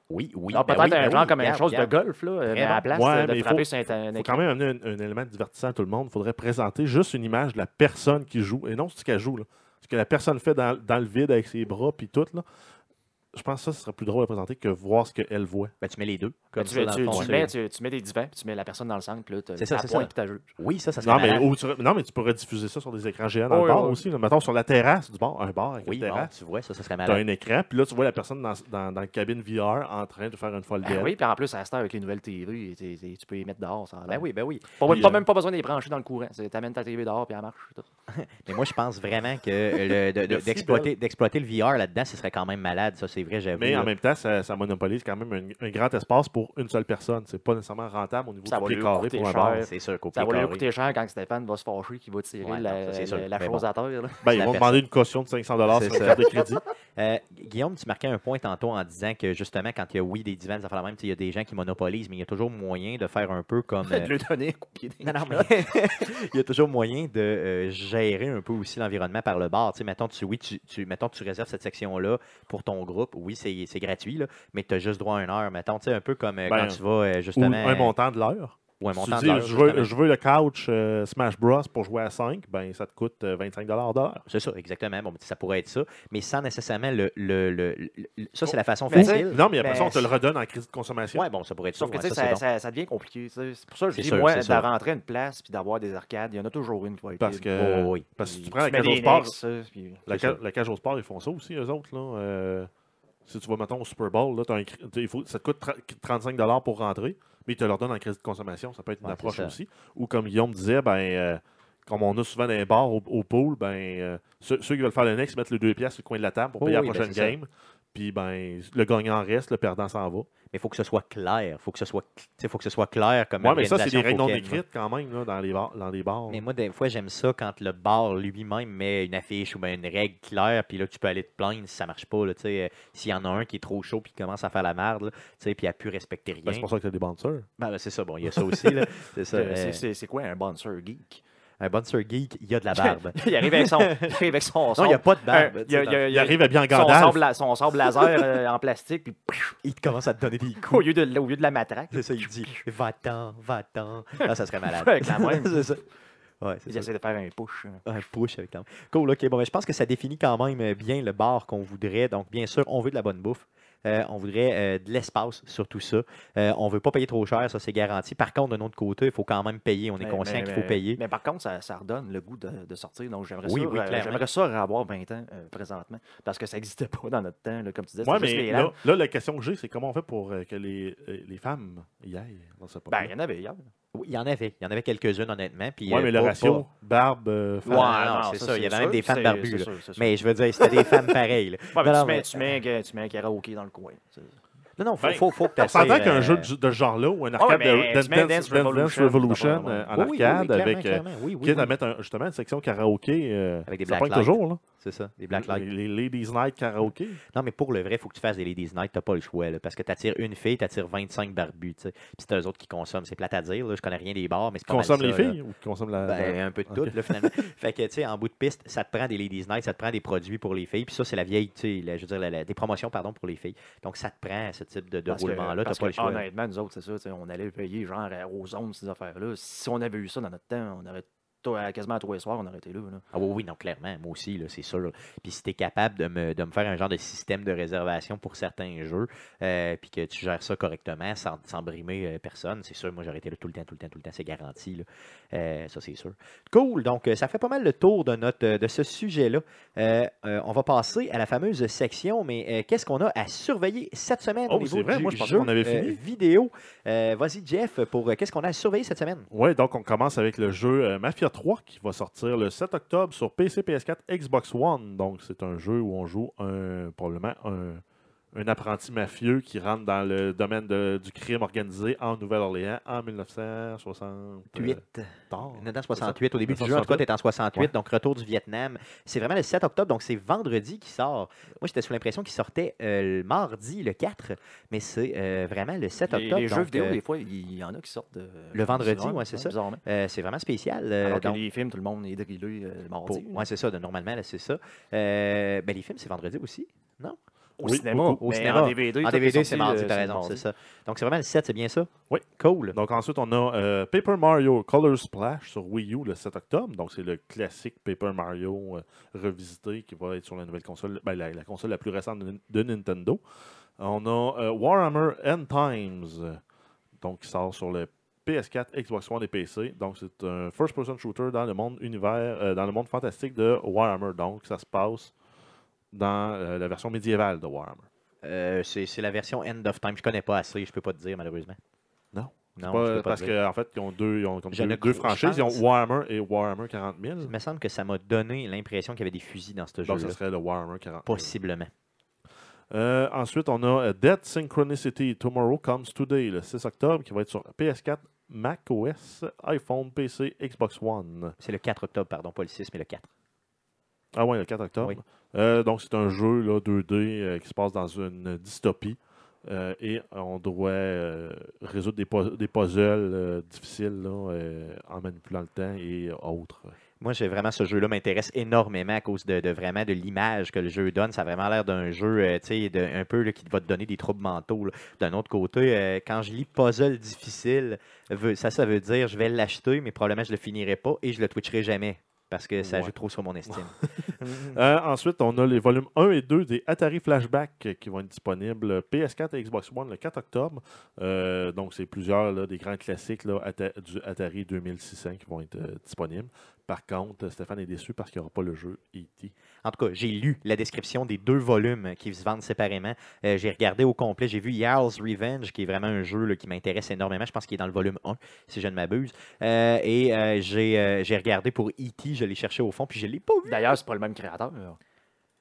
A: Oui, oui.
C: Alors,
A: ben
C: peut-être
A: oui,
C: un
A: ben
C: genre
A: oui,
C: comme une chose de golf, là, mais à la place
B: Ouais, mais
C: de
B: il
C: frapper
B: faut-
C: sur un, un
B: Il faut
C: écran.
B: quand même amener un, un élément divertissant à tout le monde. Il faudrait présenter juste une image de la personne qui joue et non ce qu'elle joue. Là. Ce que la personne fait dans, le vide avec ses bras puis tout. Là. Je pense que ça, ce serait plus drôle à présenter que voir ce qu'elle voit.
A: Ben, tu mets les deux. Comme
C: tu,
A: ça,
C: mets, tu, tu mets des divans, puis tu mets la personne dans le centre, puis là, tu
A: C'est ça,
C: pointe
A: ça.
C: puis.
A: Oui, ça, ça serait
B: Non mais, ou non, mais tu pourrais diffuser ça sur des écrans géants dans
C: Oh,
B: le bar
C: oui,
B: aussi. Là. Mettons sur la terrasse du bar, un bar avec
A: Oui,
B: une
A: bon,
B: terrasse.
A: tu vois, ça, ça serait
B: Tu as
A: malade.
B: un écran, puis là, tu vois la personne dans, dans, dans la cabine VR en train de faire une folle
C: Ben oui, puis en plus, à cette heure, avec les nouvelles TV, tu peux les mettre dehors. Ça
A: Ben oui, ben oui.
C: Pas,
B: Puis,
C: pas
B: euh,
C: même pas besoin de les brancher dans le courant. Tu amènes ta TV dehors, puis elle marche. tout. [laughs]
A: Mais moi, je pense vraiment que d'exploiter d'exploiter le VR là-dedans, ce serait quand même malade. Ça, c'est vrai, j'avoue.
B: Mais en
A: là.
B: même temps, ça, ça monopolise quand même un, un grand espace pour une seule personne. C'est pas nécessairement rentable au niveau
C: Ça
B: du pied carré pour un bar.
A: C'est sûr qu'au
C: Ça va lui coûter cher quand Stéphane va se fâcher qu'il va tirer
A: Ouais, non,
C: la,
A: ça,
C: la- la
A: Mais
C: chose
A: bon.
C: à terre. là.
B: Ben, ils
A: la
B: vont demander une caution de 500 sur
A: ça.
B: carte de crédit. [laughs]
A: Euh, Guillaume, tu marquais un point tantôt en disant que justement, quand il y a oui des divans, ça fait la même, il y a des gens qui monopolisent, mais il y a toujours moyen de faire un peu comme. [laughs] euh,
C: de lui donner un coup de pied.
A: Non, non, mais [laughs] il y a toujours moyen de euh, gérer un peu aussi l'environnement par le bar. Tu sais, mettons, tu, oui, tu, tu, mettons, tu réserves cette section-là pour ton groupe. Oui, c'est c'est gratuit, là, mais tu as juste droit à une heure. Mettons, tu sais, un peu comme euh,
B: Ben,
A: quand tu vas euh,
B: Ou
A: justement.
B: un montant de l'heure.
A: ou un
B: Tu
A: montant
B: dis,
A: de l'heure,
B: je, veux, je veux le couch euh, Smash Bros pour jouer à 5, ben ça te coûte euh, 25 de l'heure.
A: C'est ça, exactement. Bon, ben, ça pourrait être ça, mais sans nécessairement le. le, le- le- ça, c'est la façon
C: Mais tu sais,
A: facile.
B: Non, mais après
C: Ben,
B: ça, on te le redonne en crédit de consommation.
A: Ouais, bon, ça pourrait être
C: Sauf
A: ça.
C: que
A: ouais,
C: tu sais,
A: ça,
C: ça,
A: bon.
C: ça- ça devient compliqué. tu. C'est pour ça que je dis,
A: sûr,
C: moi, de
A: sûr.
C: rentrer à une place puis d'avoir des arcades, il y en a toujours une qui va être.
B: Parce que,
A: Oh, oui.
B: parce que si tu prends la cage au sport,
C: nexes, ça, puis-
B: la,
A: C'est
B: ca-
A: ça.
B: la cage au sport, ils font ça aussi, eux autres. Là. Si tu vas, mettons, au Super Bowl, là, un il faut, ça te coûte tra- 35 pour rentrer, mais ils te leur donnent en crédit de consommation. Ça peut être une
A: Ouais,
B: approche aussi. Ou comme Guillaume disait, ben, euh, comme on a souvent dans les bars au, au pool, ben, euh, ceux, ceux qui veulent faire le next mettent les deux pièces sur le coin de la table pour
A: Oh
B: payer
A: oui,
B: la
A: ben,
B: prochaine
A: ça.
B: Puis ben, le gagnant reste, le perdant s'en va.
A: Mais il faut que ce soit clair. faut que ce soit, tu sais, faut que ce soit clair comme
B: Ouais, mais ça, c'est des règles non écrites quand même là, dans, les bars, dans les bars.
A: Mais moi, des fois, j'aime ça quand le bar lui-même met une affiche ou bien une règle claire, puis là, tu peux aller te plaindre si ça marche pas. là, tu sais, euh, S'il y en a un qui est trop chaud puis qui commence à faire la merde, là, tu sais, puis il a pu respecter rien.
B: Ben, c'est pour ça que tu as des bouncers.
A: Ben, ben, c'est ça, bon, il y a ça aussi. là. C'est [laughs] ça.
C: Euh, c'est quoi un bouncer geek?
A: Un bouncer geek, il y a de la [laughs] barbe.
C: il arrive avec son, il arrive avec son [laughs]
A: non, il n'y a pas de barbe.
C: Il
B: arrive habillé en
C: son
B: Gandalf.
C: la- son sable laser [laughs] euh, en plastique, puis
A: Il commence à te donner des
C: au
A: coups.
C: lieu de, au lieu de la matraque,
A: C'est ça, il dit Va-t'en, va-t'en. Là, ça serait malade.
C: Avec la main.
A: c'est ça. Ouais, c'est
C: il
A: ça.
C: essaie de faire un push. hein.
A: Un push avec la main. Cool, ok. Bon, ben, je pense que ça définit quand même bien le bar qu'on voudrait. Donc, bien sûr, on veut de la bonne bouffe. Euh, on voudrait euh, de l'espace sur tout ça. Euh, on ne veut pas payer trop cher, ça c'est garanti. Par contre, d'un autre côté, il faut quand même payer. On est
C: Mais-
A: conscient qu'il faut
C: mais-
A: payer.
C: Mais par contre, ça, ça redonne le goût de, de sortir. Donc, j'aimerais
A: Oui,
C: ça,
A: oui, clairement.
C: j'aimerais ça avoir 20 ans euh, présentement. Parce que ça n'existait [laughs] pas dans notre temps. là, comme tu disais,
B: Ouais, mais là, là, la question que j'ai, c'est comment on fait pour euh, que les, les femmes y aillent dans ce
C: Ben, il y en avait hier.
A: Oui, il y en avait. Il y en avait quelques-unes, honnêtement. Puis,
B: Ouais,
A: euh,
B: mais le
A: pas-
B: ratio,
A: pas-
B: barbe, euh, femme.
A: Ouais, non, c'est ça, il y avait même des femmes barbues,
C: sûr.
A: Mais je veux dire, c'était des femmes pareilles. [laughs]
C: Ouais, mais
A: Non, non,
C: tu, mets,
A: mais-
C: tu, mets, tu mets un karaoké dans le coin.
A: Non, non, faut,
B: Ben,
A: faut, faut que tu
B: On s'entend qu'un jeu de, de ce genre-là, ou un arcade
C: mais
B: de
C: tu mets
B: Dance,
C: Dance
B: Dance- Dance
C: Revolution,
B: euh, en
A: Oui, oui, oui,
B: arcade, avec, euh,
A: oui, oui,
B: quitte à mettre un- justement une section karaoké, euh,
A: Avec des
B: ça
A: black
B: toujours, là.
A: C'est ça, des black lights.
B: Les, les Ladies Night karaoké.
A: Non, mais pour le vrai, il faut que tu fasses des Ladies Night, t'as pas le choix, là, parce que t'attires une fille, t'attires 25 barbus, tu sais. Puis c'est eux autres qui consomment. C'est plate à dire, là, je connais rien des bars, mais c'est pas mal
B: Consomme les filles ou consomme la.
A: Ben,
B: la-
A: un peu de tout, là, finalement. [laughs] fait que, tu sais, en bout de piste, ça te prend des Ladies Night, ça te prend des produits pour les filles. Puis ça, c'est la vieille, tu sais, je veux dire, des promotions, pardon, pour les filles. Donc, ça te prend type de, de roulement-là, t'as
C: parce que. Honnêtement, nous autres, c'est ça. On allait veiller genre aux ondes, ces affaires-là. Si on avait eu ça dans notre temps, on aurait quasiment à tous les soirs, on aurait été là. là.
A: Ah oui, oui, non, clairement, moi aussi, là, c'est sûr. Puis si tu es capable de me, de me faire un genre de système de réservation pour certains jeux, euh, puis que tu gères ça correctement sans, sans brimer euh, personne, c'est sûr, moi j'aurais été là tout le temps, tout le temps, tout le temps, c'est garanti. là. Euh, ça, c'est sûr. Cool, donc ça fait pas mal le tour de, notre, de ce sujet-là. Euh, euh, on va passer à la fameuse section, mais euh, qu'est-ce qu'on a à surveiller cette semaine
B: Oh,
A: au niveau
B: c'est vrai,
A: du
B: moi, je pensais
A: jeu,
B: qu'on avait
A: euh,
B: fini.
A: vidéo? Euh, Vas-y, Jeff, pour euh, qu'est-ce qu'on a à surveiller cette semaine?
B: Ouais, donc on commence avec le jeu euh, Mafia 3 qui va sortir le 7 octobre sur PC, PS4, Xbox One. Donc c'est un jeu où on joue un, probablement un, un apprenti mafieux qui rentre dans le domaine de- du crime organisé en Nouvelle-Orléans en 1968.
A: 8.
B: Tard.
A: On est dans 68. Au début du jeu, en tout
B: 68.
A: cas, tu en 68.
B: Ouais.
A: Donc, retour du Vietnam. C'est vraiment le 7 octobre. Donc, c'est vendredi qui sort. Moi, j'étais sous l'impression qu'il sortait euh, le mardi, le 4. Mais c'est euh, vraiment le 7
C: Les,
A: octobre.
C: les jeux
A: donc,
C: vidéo,
A: euh,
C: des fois, il y en a qui sortent de-
A: Le vendredi, ouais, c'est ça.
C: bizarrement.
A: euh, c'est vraiment spécial. euh,
C: Alors que
A: donc,
C: les films, tout le monde est drillé euh, le mardi.
A: ouais, c'est ça. de- normalement, là, c'est ça. Euh, ben, les films, c'est vendredi aussi.
C: Au
B: Oui,
C: cinéma.
B: beaucoup.
A: Au
C: mais
A: cinéma.
C: En DVD,
A: En DVD, c'est mardi, t'as raison, c'est ça. Donc, c'est vraiment le 7, c'est bien ça?
B: Oui.
A: Cool.
B: Donc ensuite, on a euh, Paper Mario Color Splash sur Wii U le 7 octobre. Donc c'est le classique Paper Mario euh, revisité qui va être sur la nouvelle console, ben, la, la console la plus récente de, de Nintendo. On a euh, Warhammer End Times, donc qui sort sur le PS4, Xbox One et PC. Donc c'est un first-person shooter dans le monde univers, euh, dans le monde fantastique de Warhammer. Donc ça se passe dans euh, la version médiévale de Warhammer.
A: Euh, c'est la version End of Time. Je connais pas assez, je peux pas te dire, malheureusement.
B: Non.
A: Non,
B: Pas-
A: je peux pas
B: parce qu'en fait, ils ont deux, ils ont comme deux, deux franchises. Ils ont Warhammer et Warhammer 40 000.
A: Il me semble que ça m'a donné l'impression qu'il y avait des fusils dans ce
B: Donc,
A: jeu-là.
B: ce serait le Warhammer 40 000.
A: Possiblement.
B: Euh, ensuite, on a Dead Synchronicity Tomorrow Comes Today, le 6 octobre, qui va être sur PS4, Mac OS, iPhone, PC, Xbox One.
A: C'est le 4 octobre, pardon, pas le 6, mais le 4.
B: Ah ouais, le 4 octobre.
A: Oui.
B: Euh, donc, c'est un jeu là, 2D euh, qui se passe dans une dystopie. Euh, et on doit euh, résoudre des, pu- des puzzles difficiles là, en manipulant le temps et autres.
A: Moi, j'ai vraiment ce jeu-là m'intéresse énormément à cause de, de vraiment de l'image que le jeu donne. Ça a vraiment l'air d'un jeu, euh, tu sais, un peu là, qui va te donner des troubles mentaux. D'un autre côté, euh, quand je lis puzzle difficile, ça, ça veut dire je vais l'acheter, mais probablement je le finirai pas et je le twitcherai jamais parce que ça
B: Ouais.
A: joue trop sur mon estime. [laughs]
B: Euh, ensuite, on a les volumes 1 et 2 des Atari Flashback qui vont être disponibles PS4 et Xbox One le 4 octobre. Euh, donc, c'est plusieurs là, des grands classiques là, du Atari 2600 qui vont être euh, disponibles. Par contre, Stéphane est déçu parce qu'il n'y aura pas le jeu E.T.
A: En tout cas, j'ai lu la description des deux volumes qui se vendent séparément. Euh, j'ai regardé au complet. J'ai vu Jarl's Revenge, qui est vraiment un jeu qui m'intéresse énormément. Je pense qu'il est dans le volume 1, si je ne m'abuse. Euh, et j'ai euh, j'ai regardé pour E.T. Je l'ai cherché au fond, puis je ne l'ai pas vu.
C: D'ailleurs, c'est pas le même créateur.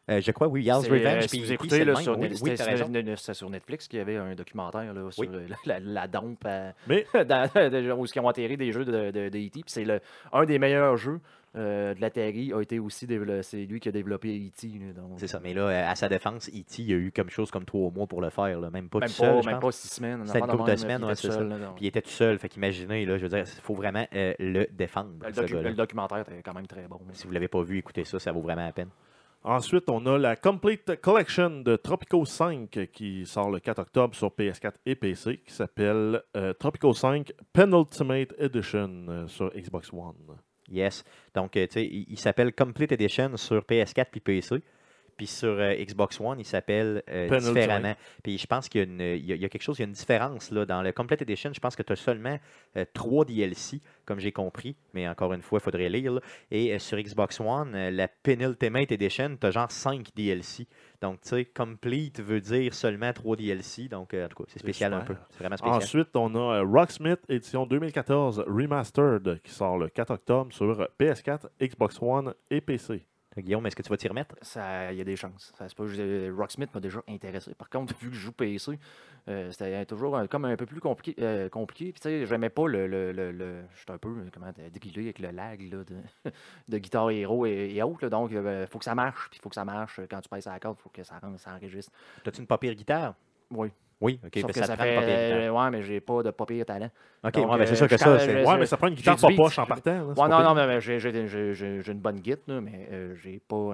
A: Euh, je crois, oui,
C: C'est,
A: Revenge.
C: euh,
A: puis
C: si vous écoutez là, sur,
A: oui, oui,
C: sur Netflix qu'il y avait un documentaire là, sur euh, la, la, la dompe à-
B: Mais- [laughs]
C: dans- où ils ont atterri des jeux de, de, de E.T. Puis c'est un des meilleurs jeux euh, de la Terry a été aussi développé. C'est lui qui a développé E.T.
A: C'est ça. Mais là, euh, à sa défense, E.T., il a eu comme chose comme trois mois pour le faire. là. Même pas
C: Même
A: tout
C: pas,
A: seul,
C: même pas six semaines.
A: C'était une couple de semaines,
C: puis il
A: ouais,
C: était
A: c'est ça.
C: seul, là, donc.
A: Puis il était tout seul. Fait qu'imaginez, là, je veux dire, il faut vraiment euh, le défendre.
C: le, docu- documentaire était quand même très bon. mais-
A: Si vous ne l'avez pas vu, écoutez ça, ça vaut vraiment la peine.
B: Ensuite, on a la Complete Collection de Tropico 5 qui sort le 4 octobre sur PS4 et PC, qui s'appelle euh, Tropico 5 Penultimate Edition euh, sur Xbox One.
A: Yes. Donc, euh, tu sais, il, s'appelle Complete Edition sur PS4 puis PC. Puis sur euh, Xbox One, il s'appelle euh, différemment. Puis je pense qu'il y, a y y quelque chose, il y a une différence. Là. Dans le Complete Edition, je pense que tu as seulement euh, trois DLC, comme j'ai compris. Mais encore une fois, il faudrait lire. là. Et euh, sur Xbox One, euh, la Penultimate Edition, tu as genre 5 DLC. Donc, tu sais, Complete veut dire seulement 3 DLC. Donc, euh, en tout cas, c'est spécial un peu. C'est vraiment spécial.
B: Ensuite, on a euh, Rocksmith édition 2014 Remastered qui sort le 4 octobre sur PS4, Xbox One et PC.
A: Guillaume, est-ce que tu vas t'y remettre?
C: Ça, il y a des chances. Ça peut. j'ai- Rocksmith m'a déjà intéressé. Par contre, vu que je joue PC, euh, c'était toujours un- comme un peu plus compliqué. euh, compliqué. Puis, tu sais, j'aimais pas le. le, le, le- J'étais un peu, euh, comment déguilé avec le lag là, de, [laughs] de guitare héros et, et autres. là. Donc, il faut que ça marche. Puis, il faut que ça marche. Quand tu passes à la corde, il faut que ça, rentre- ça enregistre.
A: As-tu une pas pire guitare?
C: Oui.
A: Oui, ok.
C: Sauf
A: parce
C: que ça, fait. euh, ouais, mais j'ai pas de pas pire talent.
A: Ok,
C: donc,
A: ouais, ben, c'est
C: euh,
A: sûr que ça, c'est.
B: Ouais, mais ça prend une guitare pas poche en partant. là,
C: Ouais, non, non, mais mais j'ai- une bonne guitare, mais euh, j'ai pas,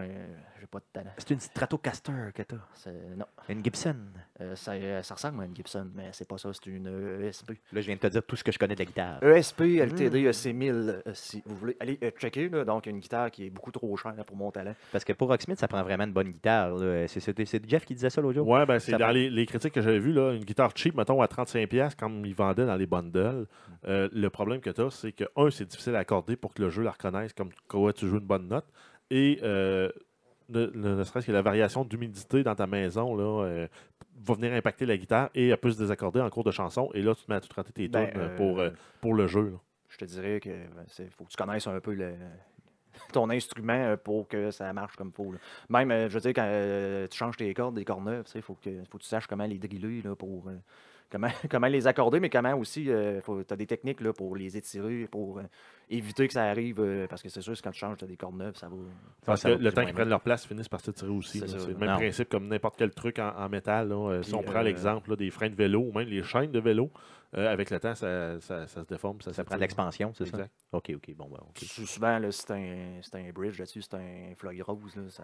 C: j'ai pas de talent.
A: C'est une Stratocaster que t'as.
C: C'est- Non.
A: Une Gibson.
C: Euh, ça, euh, ça ressemble à une Gibson, mais c'est pas ça, c'est une euh, ESP.
A: Là, je viens de te dire tout ce que je connais de la guitare.
C: ESP LTD EC1000, euh, si vous voulez. Allez euh, checker, là, donc une guitare qui est beaucoup trop chère là, pour mon talent.
A: Parce que pour Rocksmith, ça prend vraiment une bonne guitare. là. C'est- C'est c'est Jeff qui disait ça l'autre jour.
B: Ouais, ben c'est
A: Ça
B: dans
A: prend-
B: les, les critiques que j'avais vues, là, une guitare cheap, mettons à 35$, comme ils vendaient dans les bundles, euh, le problème que tu as, c'est que, un, c'est difficile à accorder pour que le jeu la reconnaisse comme quoi tu joues une bonne note. Et euh, ne, serait-ce que la variation d'humidité dans ta maison là, euh, va venir impacter la guitare et elle peut se désaccorder en cours de chanson. Et là, tu te mets à tout rater tes
C: Ben,
B: tunes, euh, pour, euh, pour le jeu. là.
C: Je te dirais que ben, faut que tu connaisses un peu le- ton instrument pour que ça marche comme il faut. là. Même, je veux dire, quand tu changes tes cordes, des cordes neuves, il faut que, faut que tu saches comment les driller là, pour. Euh, Comment, [laughs] comment les accorder, mais comment aussi, tu as des techniques là, pour les étirer, pour euh, éviter que ça arrive, euh, parce que c'est sûr que quand tu changes, tu as des cordes neuves, ça va.
B: Parce
A: ça va
B: le temps qu'ils prennent leur place, ils finissent par se tirer aussi.
C: C'est
B: le même
A: Non.
B: principe comme n'importe quel truc en, en métal. là. Euh, si on prend
C: euh,
B: l'exemple des freins de vélo ou même les chaînes de vélo, euh, avec le temps, ça, ça- ça se déforme. Ça,
A: Ça prend de l'expansion, c'est ça?
B: Exact.
A: Ok, ok. Bon, ben, ok.
C: Sou- Souvent, là, c'est un, c'est un bridge là-dessus, c'est un flag rose. Là, ça,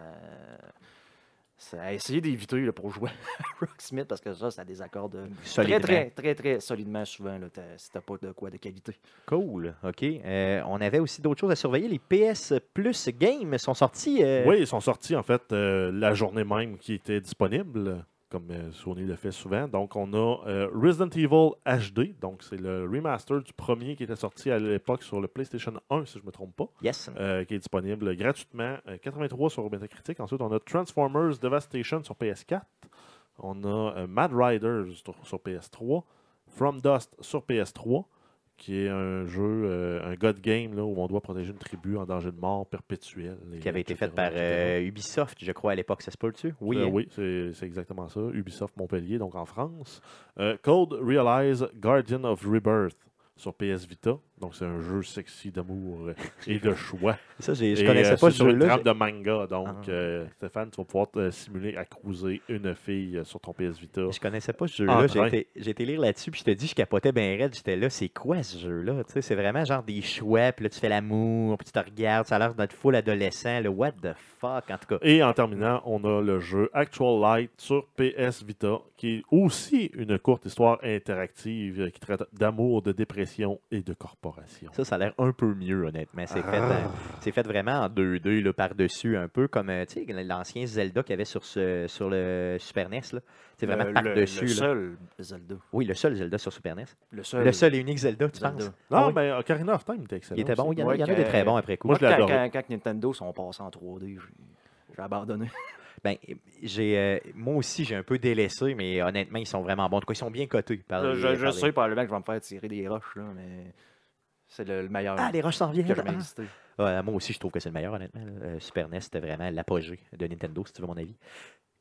C: ça a essayé d'éviter là, pour jouer [laughs] à Rocksmith parce que ça, ça désaccorde euh, très, très, très, très solidement souvent là, t'as- si t'as pas de quoi de qualité.
A: Cool. OK. Euh, on avait aussi d'autres choses à surveiller. Les PS Plus Games sont sortis. euh,
B: Oui, ils sont sortis en fait euh, la journée même qui était disponible, comme euh, Sony le fait souvent. Donc, on a euh, Resident Evil HD. Donc, c'est le remaster du premier qui était sorti à l'époque sur le PlayStation 1, si je ne me trompe pas.
A: Yes.
B: euh, qui est disponible gratuitement. euh, 83 sur Metacritic. Ensuite, on a Transformers Devastation sur PS4. On a Mad Riders sur, sur PS3. From Dust sur PS3, qui est un jeu, euh, un God Game là, où on doit protéger une tribu en danger de mort perpétuel.
A: Qui avait été
B: etc.,
A: fait par euh, Ubisoft, je crois, à l'époque. Ça se peut-tu? Oui.
B: Euh,
A: hein?
B: oui, c'est c'est exactement ça. Ubisoft Montpellier, donc en France. Code Realize Guardian of Rebirth sur PS Vita. Donc, c'est un jeu sexy d'amour euh, [laughs] et de choix.
A: Ça, je
B: Et,
A: connaissais
B: euh,
A: pas
B: c'est
A: ce
B: sur une
A: jeu-là.
B: trame de manga. Donc,
A: Ah.
B: euh, Stéphane, tu vas pouvoir te simuler à cruiser une fille sur ton PS Vita.
A: Je connaissais pas ce jeu-là. J'ai été, lire là-dessus, puis je te dis, je capotais bien raide. J'étais là, c'est quoi ce jeu-là? Tu sais, C'est vraiment genre des choix, puis là, tu fais l'amour, puis tu te regardes. Ça a l'air d'être full adolescent. Là. What the fuck? En tout cas,
B: Et en terminant, on a le jeu Actual Light sur PS Vita, qui est aussi une courte histoire interactive qui traite d'amour, de dépression et de corporation.
A: ça, ça a l'air un peu mieux, honnêtement. C'est fait,
B: Ah.
A: euh, c'est fait vraiment en 2D là, par-dessus, un peu comme euh, l'ancien Zelda qu'il y avait sur, ce, sur le Super NES. là. C'est vraiment
C: Le- le-
A: par-dessus.
C: Le,
A: là.
C: seul Zelda.
A: Oui, le seul Zelda sur Super NES.
C: Le seul.
A: Le seul et unique Zelda, tu
C: Zelda.
A: penses?
B: Non,
A: Ah oui.
B: mais Ocarina of Time était excellent.
A: Il était bon. Il y en a,
C: Ouais,
A: il y en a des très bons après coup.
B: Moi, je
C: quand, quand, quand Nintendo sont passés en 3D, j'ai- abandonné. [laughs]
A: Ben, j'ai, euh, moi aussi, j'ai un peu délaissé, mais honnêtement, ils sont vraiment bons. En tout cas, ils sont bien cotés. Par
C: je
A: les-
C: je,
A: par les-
C: sais probablement que je vais me faire tirer des roches, là, mais c'est le, le meilleur
A: Ah, les roches s'en viennent.
C: que j'ai jamais
A: Ah.
C: existé.
A: Ouais, moi aussi, je trouve que c'est le meilleur, honnêtement. Euh, Super NES, c'était vraiment l'apogée de Nintendo, si tu veux mon avis.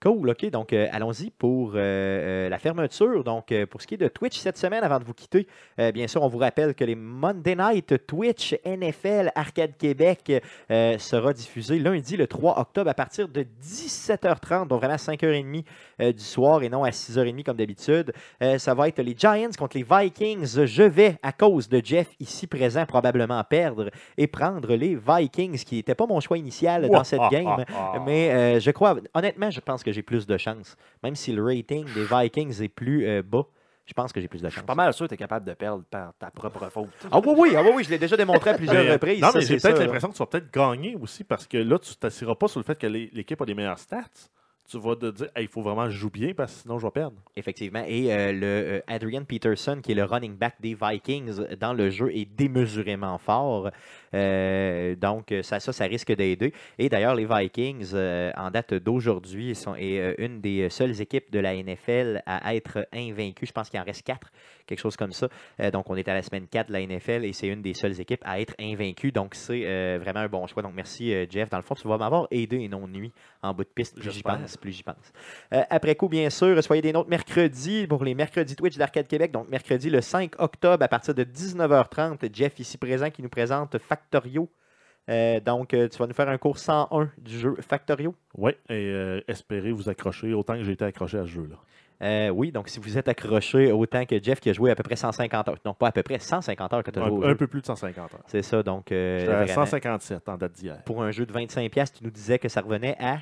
A: Cool, ok. Donc, euh, allons-y pour euh, euh, la fermeture. Donc, euh, pour ce qui est de Twitch cette semaine, avant de vous quitter, bien sûr, on vous rappelle que les Monday Night Twitch NFL Arcade Québec sera diffusé lundi le 3 octobre à partir de 17h30, donc vraiment 5h30 euh, du soir et non à 6h30 comme d'habitude. Ça va être les Giants contre les Vikings. Je vais, à cause de Jeff ici présent, probablement perdre et prendre les Vikings, qui n'était pas mon choix initial dans cette game. Mais euh, je crois, honnêtement, je pense que j'ai plus de chance. Même si le rating des Vikings est plus euh, bas, Je pense que j'ai plus de
C: Je suis
A: chance.
C: pas mal sûr que tu es capable de perdre par ta propre faute.
A: Ah oui, oui, ah oui, oui, je l'ai déjà démontré à plusieurs
B: Mais, euh,
A: reprises.
B: Non, mais j'ai peut-être l'impression que tu vas peut-être gagner aussi parce que là, tu t'assiras pas sur le fait que l'équipe a des meilleures stats. Tu vas te dire, Hey, il faut vraiment que je joue bien parce que sinon je vais perdre.
A: Effectivement. Et euh, le euh, Adrian Peterson, qui est le running back des Vikings dans le jeu, est démesurément fort. Euh, donc, ça, ça, ça risque d'aider. Et d'ailleurs, les Vikings, euh, en date d'aujourd'hui, sont est euh, une des seules équipes de la NFL à être invaincue. Je pense qu'il en reste quatre, quelque chose comme ça. Donc, on est à la semaine 4 de la NFL et c'est une des seules équipes à être invaincue. Donc, c'est vraiment un bon choix. Donc, merci, Jeff. Dans le fond, tu vas m'avoir aidé et non nuit en bout de piste. Plus j'y pense, plus j'y pense. Après coup, bien sûr, soyez des nôtres mercredi pour les mercredis Twitch d'Arcade Québec. Donc, mercredi le 5 octobre à partir de 19h30. Jeff, ici présent, qui nous présente Factorio. Euh, donc, euh, tu vas nous faire un cours 101 du jeu Factorio.
B: Oui, et euh, espérez vous accrocher autant que j'ai été accroché à ce jeu-là.
A: Euh, oui, donc si vous êtes accroché autant que Jeff qui a joué à peu près 150 heures. Non, pas à peu près 150 heures que tu as joué au
B: Un, un
A: jeu.
B: peu plus de 150 heures.
A: C'est ça, donc euh,
B: J'étais à
A: vraiment,
B: 157 en date d'hier.
A: pour un jeu de 25$, tu nous disais que ça revenait à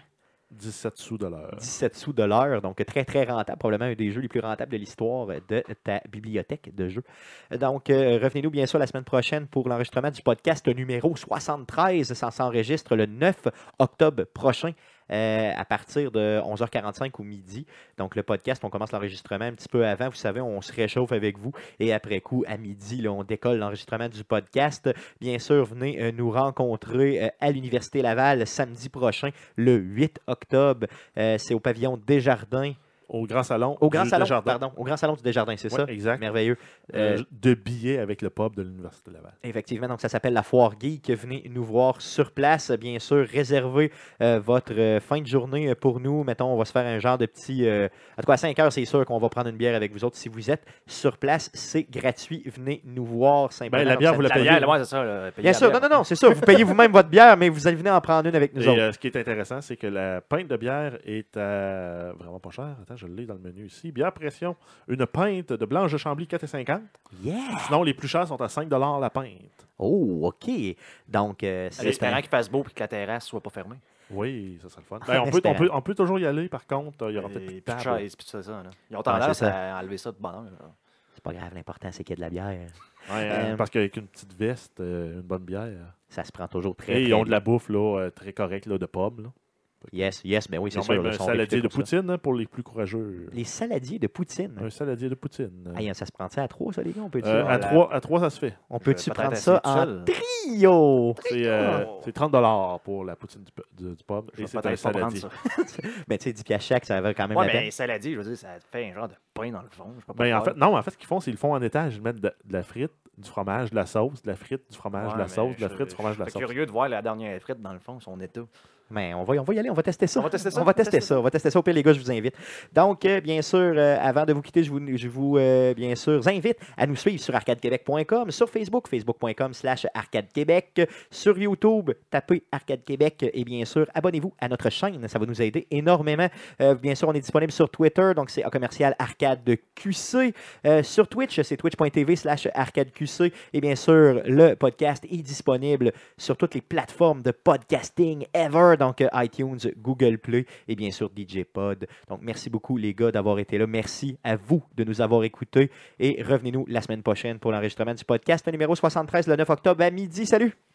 B: 17 sous de l'heure.
A: 17 sous de l'heure, donc très très rentable, probablement un des jeux les plus rentables de l'histoire de ta bibliothèque de jeux. Donc euh, revenez-nous bien sûr la semaine prochaine pour l'enregistrement du podcast numéro 73. Ça s'enregistre le 9 octobre prochain. Euh, à partir de 11h45 ou midi. Donc, le podcast, on commence l'enregistrement un petit peu avant. Vous savez, on se réchauffe avec vous. Et après coup, à midi, on décolle l'enregistrement du podcast. Bien sûr, venez euh, nous rencontrer euh, à l'Université Laval samedi prochain, le 8 octobre. C'est au pavillon Desjardins.
B: Au Grand Salon.
A: Au Grand
B: du
A: Salon,
B: Desjardins.
A: pardon. Au Grand Salon du Desjardins, c'est
B: Ouais,
A: ça?
B: Exact.
A: Merveilleux. Euh,
B: Euh, de billets avec le pub de l'Université Laval.
A: Effectivement, donc ça s'appelle la Foire Geek. Venez nous voir sur place. Bien sûr, réservez euh, votre euh, fin de journée pour nous. Mettons, on va se faire un genre de petit. euh, en tout cas, à 5 heures, c'est sûr qu'on va prendre une bière avec vous autres. Si vous êtes sur place, c'est gratuit. Venez nous voir simplement.
B: Ben, la bière, vous la
C: La
B: payez.
C: bière, c'est ça. là,
A: Bien sûr,
C: bière.
A: non, non, non, c'est ça. Vous payez vous-même votre bière, mais vous allez venir en prendre une avec nous
B: Et
A: autres.
B: euh, ce qui est intéressant, c'est que la pinte de bière est à vraiment pas cher. Attends, je l'ai dans le menu ici. Bière pression, une pinte de blanche de Chambly 4,50.
A: Yeah!
B: Sinon, les plus chers sont à 5 la pinte.
A: Oh, OK. Donc, euh, c'est
C: espérant qu'il fasse beau et que la terrasse soit pas fermée.
B: Oui, ça serait le fun.
A: En
B: Ben, on, peut, on, peut, on peut toujours y aller, par contre. Il y aura peut-être plus de table.
C: puis tout ça. là. Ils ont
A: Ouais,
C: tendance à enlever ça de bonheur.
A: c'est pas grave. L'important, c'est qu'il y ait de la bière.
B: Ouais, euh,
A: Euh,
B: parce qu'avec une petite veste, euh, une bonne bière.
A: Ça se prend toujours très,
B: Et ils ont de la bouffe là, euh, très correcte là, de pub. Là.
A: Yes, yes, ben oui, c'est sûr.
B: même un saladier de poutine hein, pour les plus courageux.
A: Les saladiers de poutine.
B: Un saladier de poutine.
A: Hey, ça se prend ça à trois, ça, les gars? On peut-tu,
B: Euh, à,
C: la-
B: trois, à trois, ça se fait.
A: on peut-tu
C: peut-être
A: prendre ça en trio?
B: C'est euh,
C: Oh.
B: c'est 30 pour la poutine du, pu- du- du pub.
C: Je
B: Et c'est un
C: peut-être pas prendre
B: saladier.
C: ça. [laughs]
A: Ben, tu sais, 10 piastres chaque, ça va quand même
C: Ouais,
A: la
C: mais
A: peine.
C: saladier, je veux dire, ça fait un genre de pain dans le fond. Je sais pas
B: Ben, en
C: pourquoi.
B: fait, non, en fait, ce qu'ils font, c'est qu'ils le font en étage. Ils mettent de, de la frite, du fromage, de la sauce, de la frite, du fromage, de la
C: mais
B: sauce, de la
C: je-
B: frite, du fromage, de la
C: Je
B: sauce.
C: suis curieux de voir la dernière frite dans le fond, son état.
A: Mais on va, on va y aller, on va tester ça.
C: On va tester ça,
A: On va tester ça. On va tester ça. Au pire, les gars, je vous invite. Donc, euh, bien sûr, euh, avant de vous quitter, je vous, je vous euh, bien sûr, invite à nous suivre sur arcadequebec.com, sur Facebook, facebook.com slash arcadequebec, sur YouTube, tapez Arcade Québec et bien sûr, abonnez-vous à notre chaîne. Ça va nous aider énormément. Bien sûr, on est disponible sur Twitter, donc c'est commercial Arcade QC. Sur Twitch, c'est twitch.tv slash arcadeqc. Et bien sûr, le podcast est disponible sur toutes les plateformes de podcasting ever, donc euh, iTunes, Google Play et bien sûr DJ Pod. Donc merci beaucoup les gars d'avoir été là. Merci à vous de nous avoir écoutés et revenez-nous la semaine prochaine pour l'enregistrement du podcast numéro 73 le 9 octobre à midi. Salut!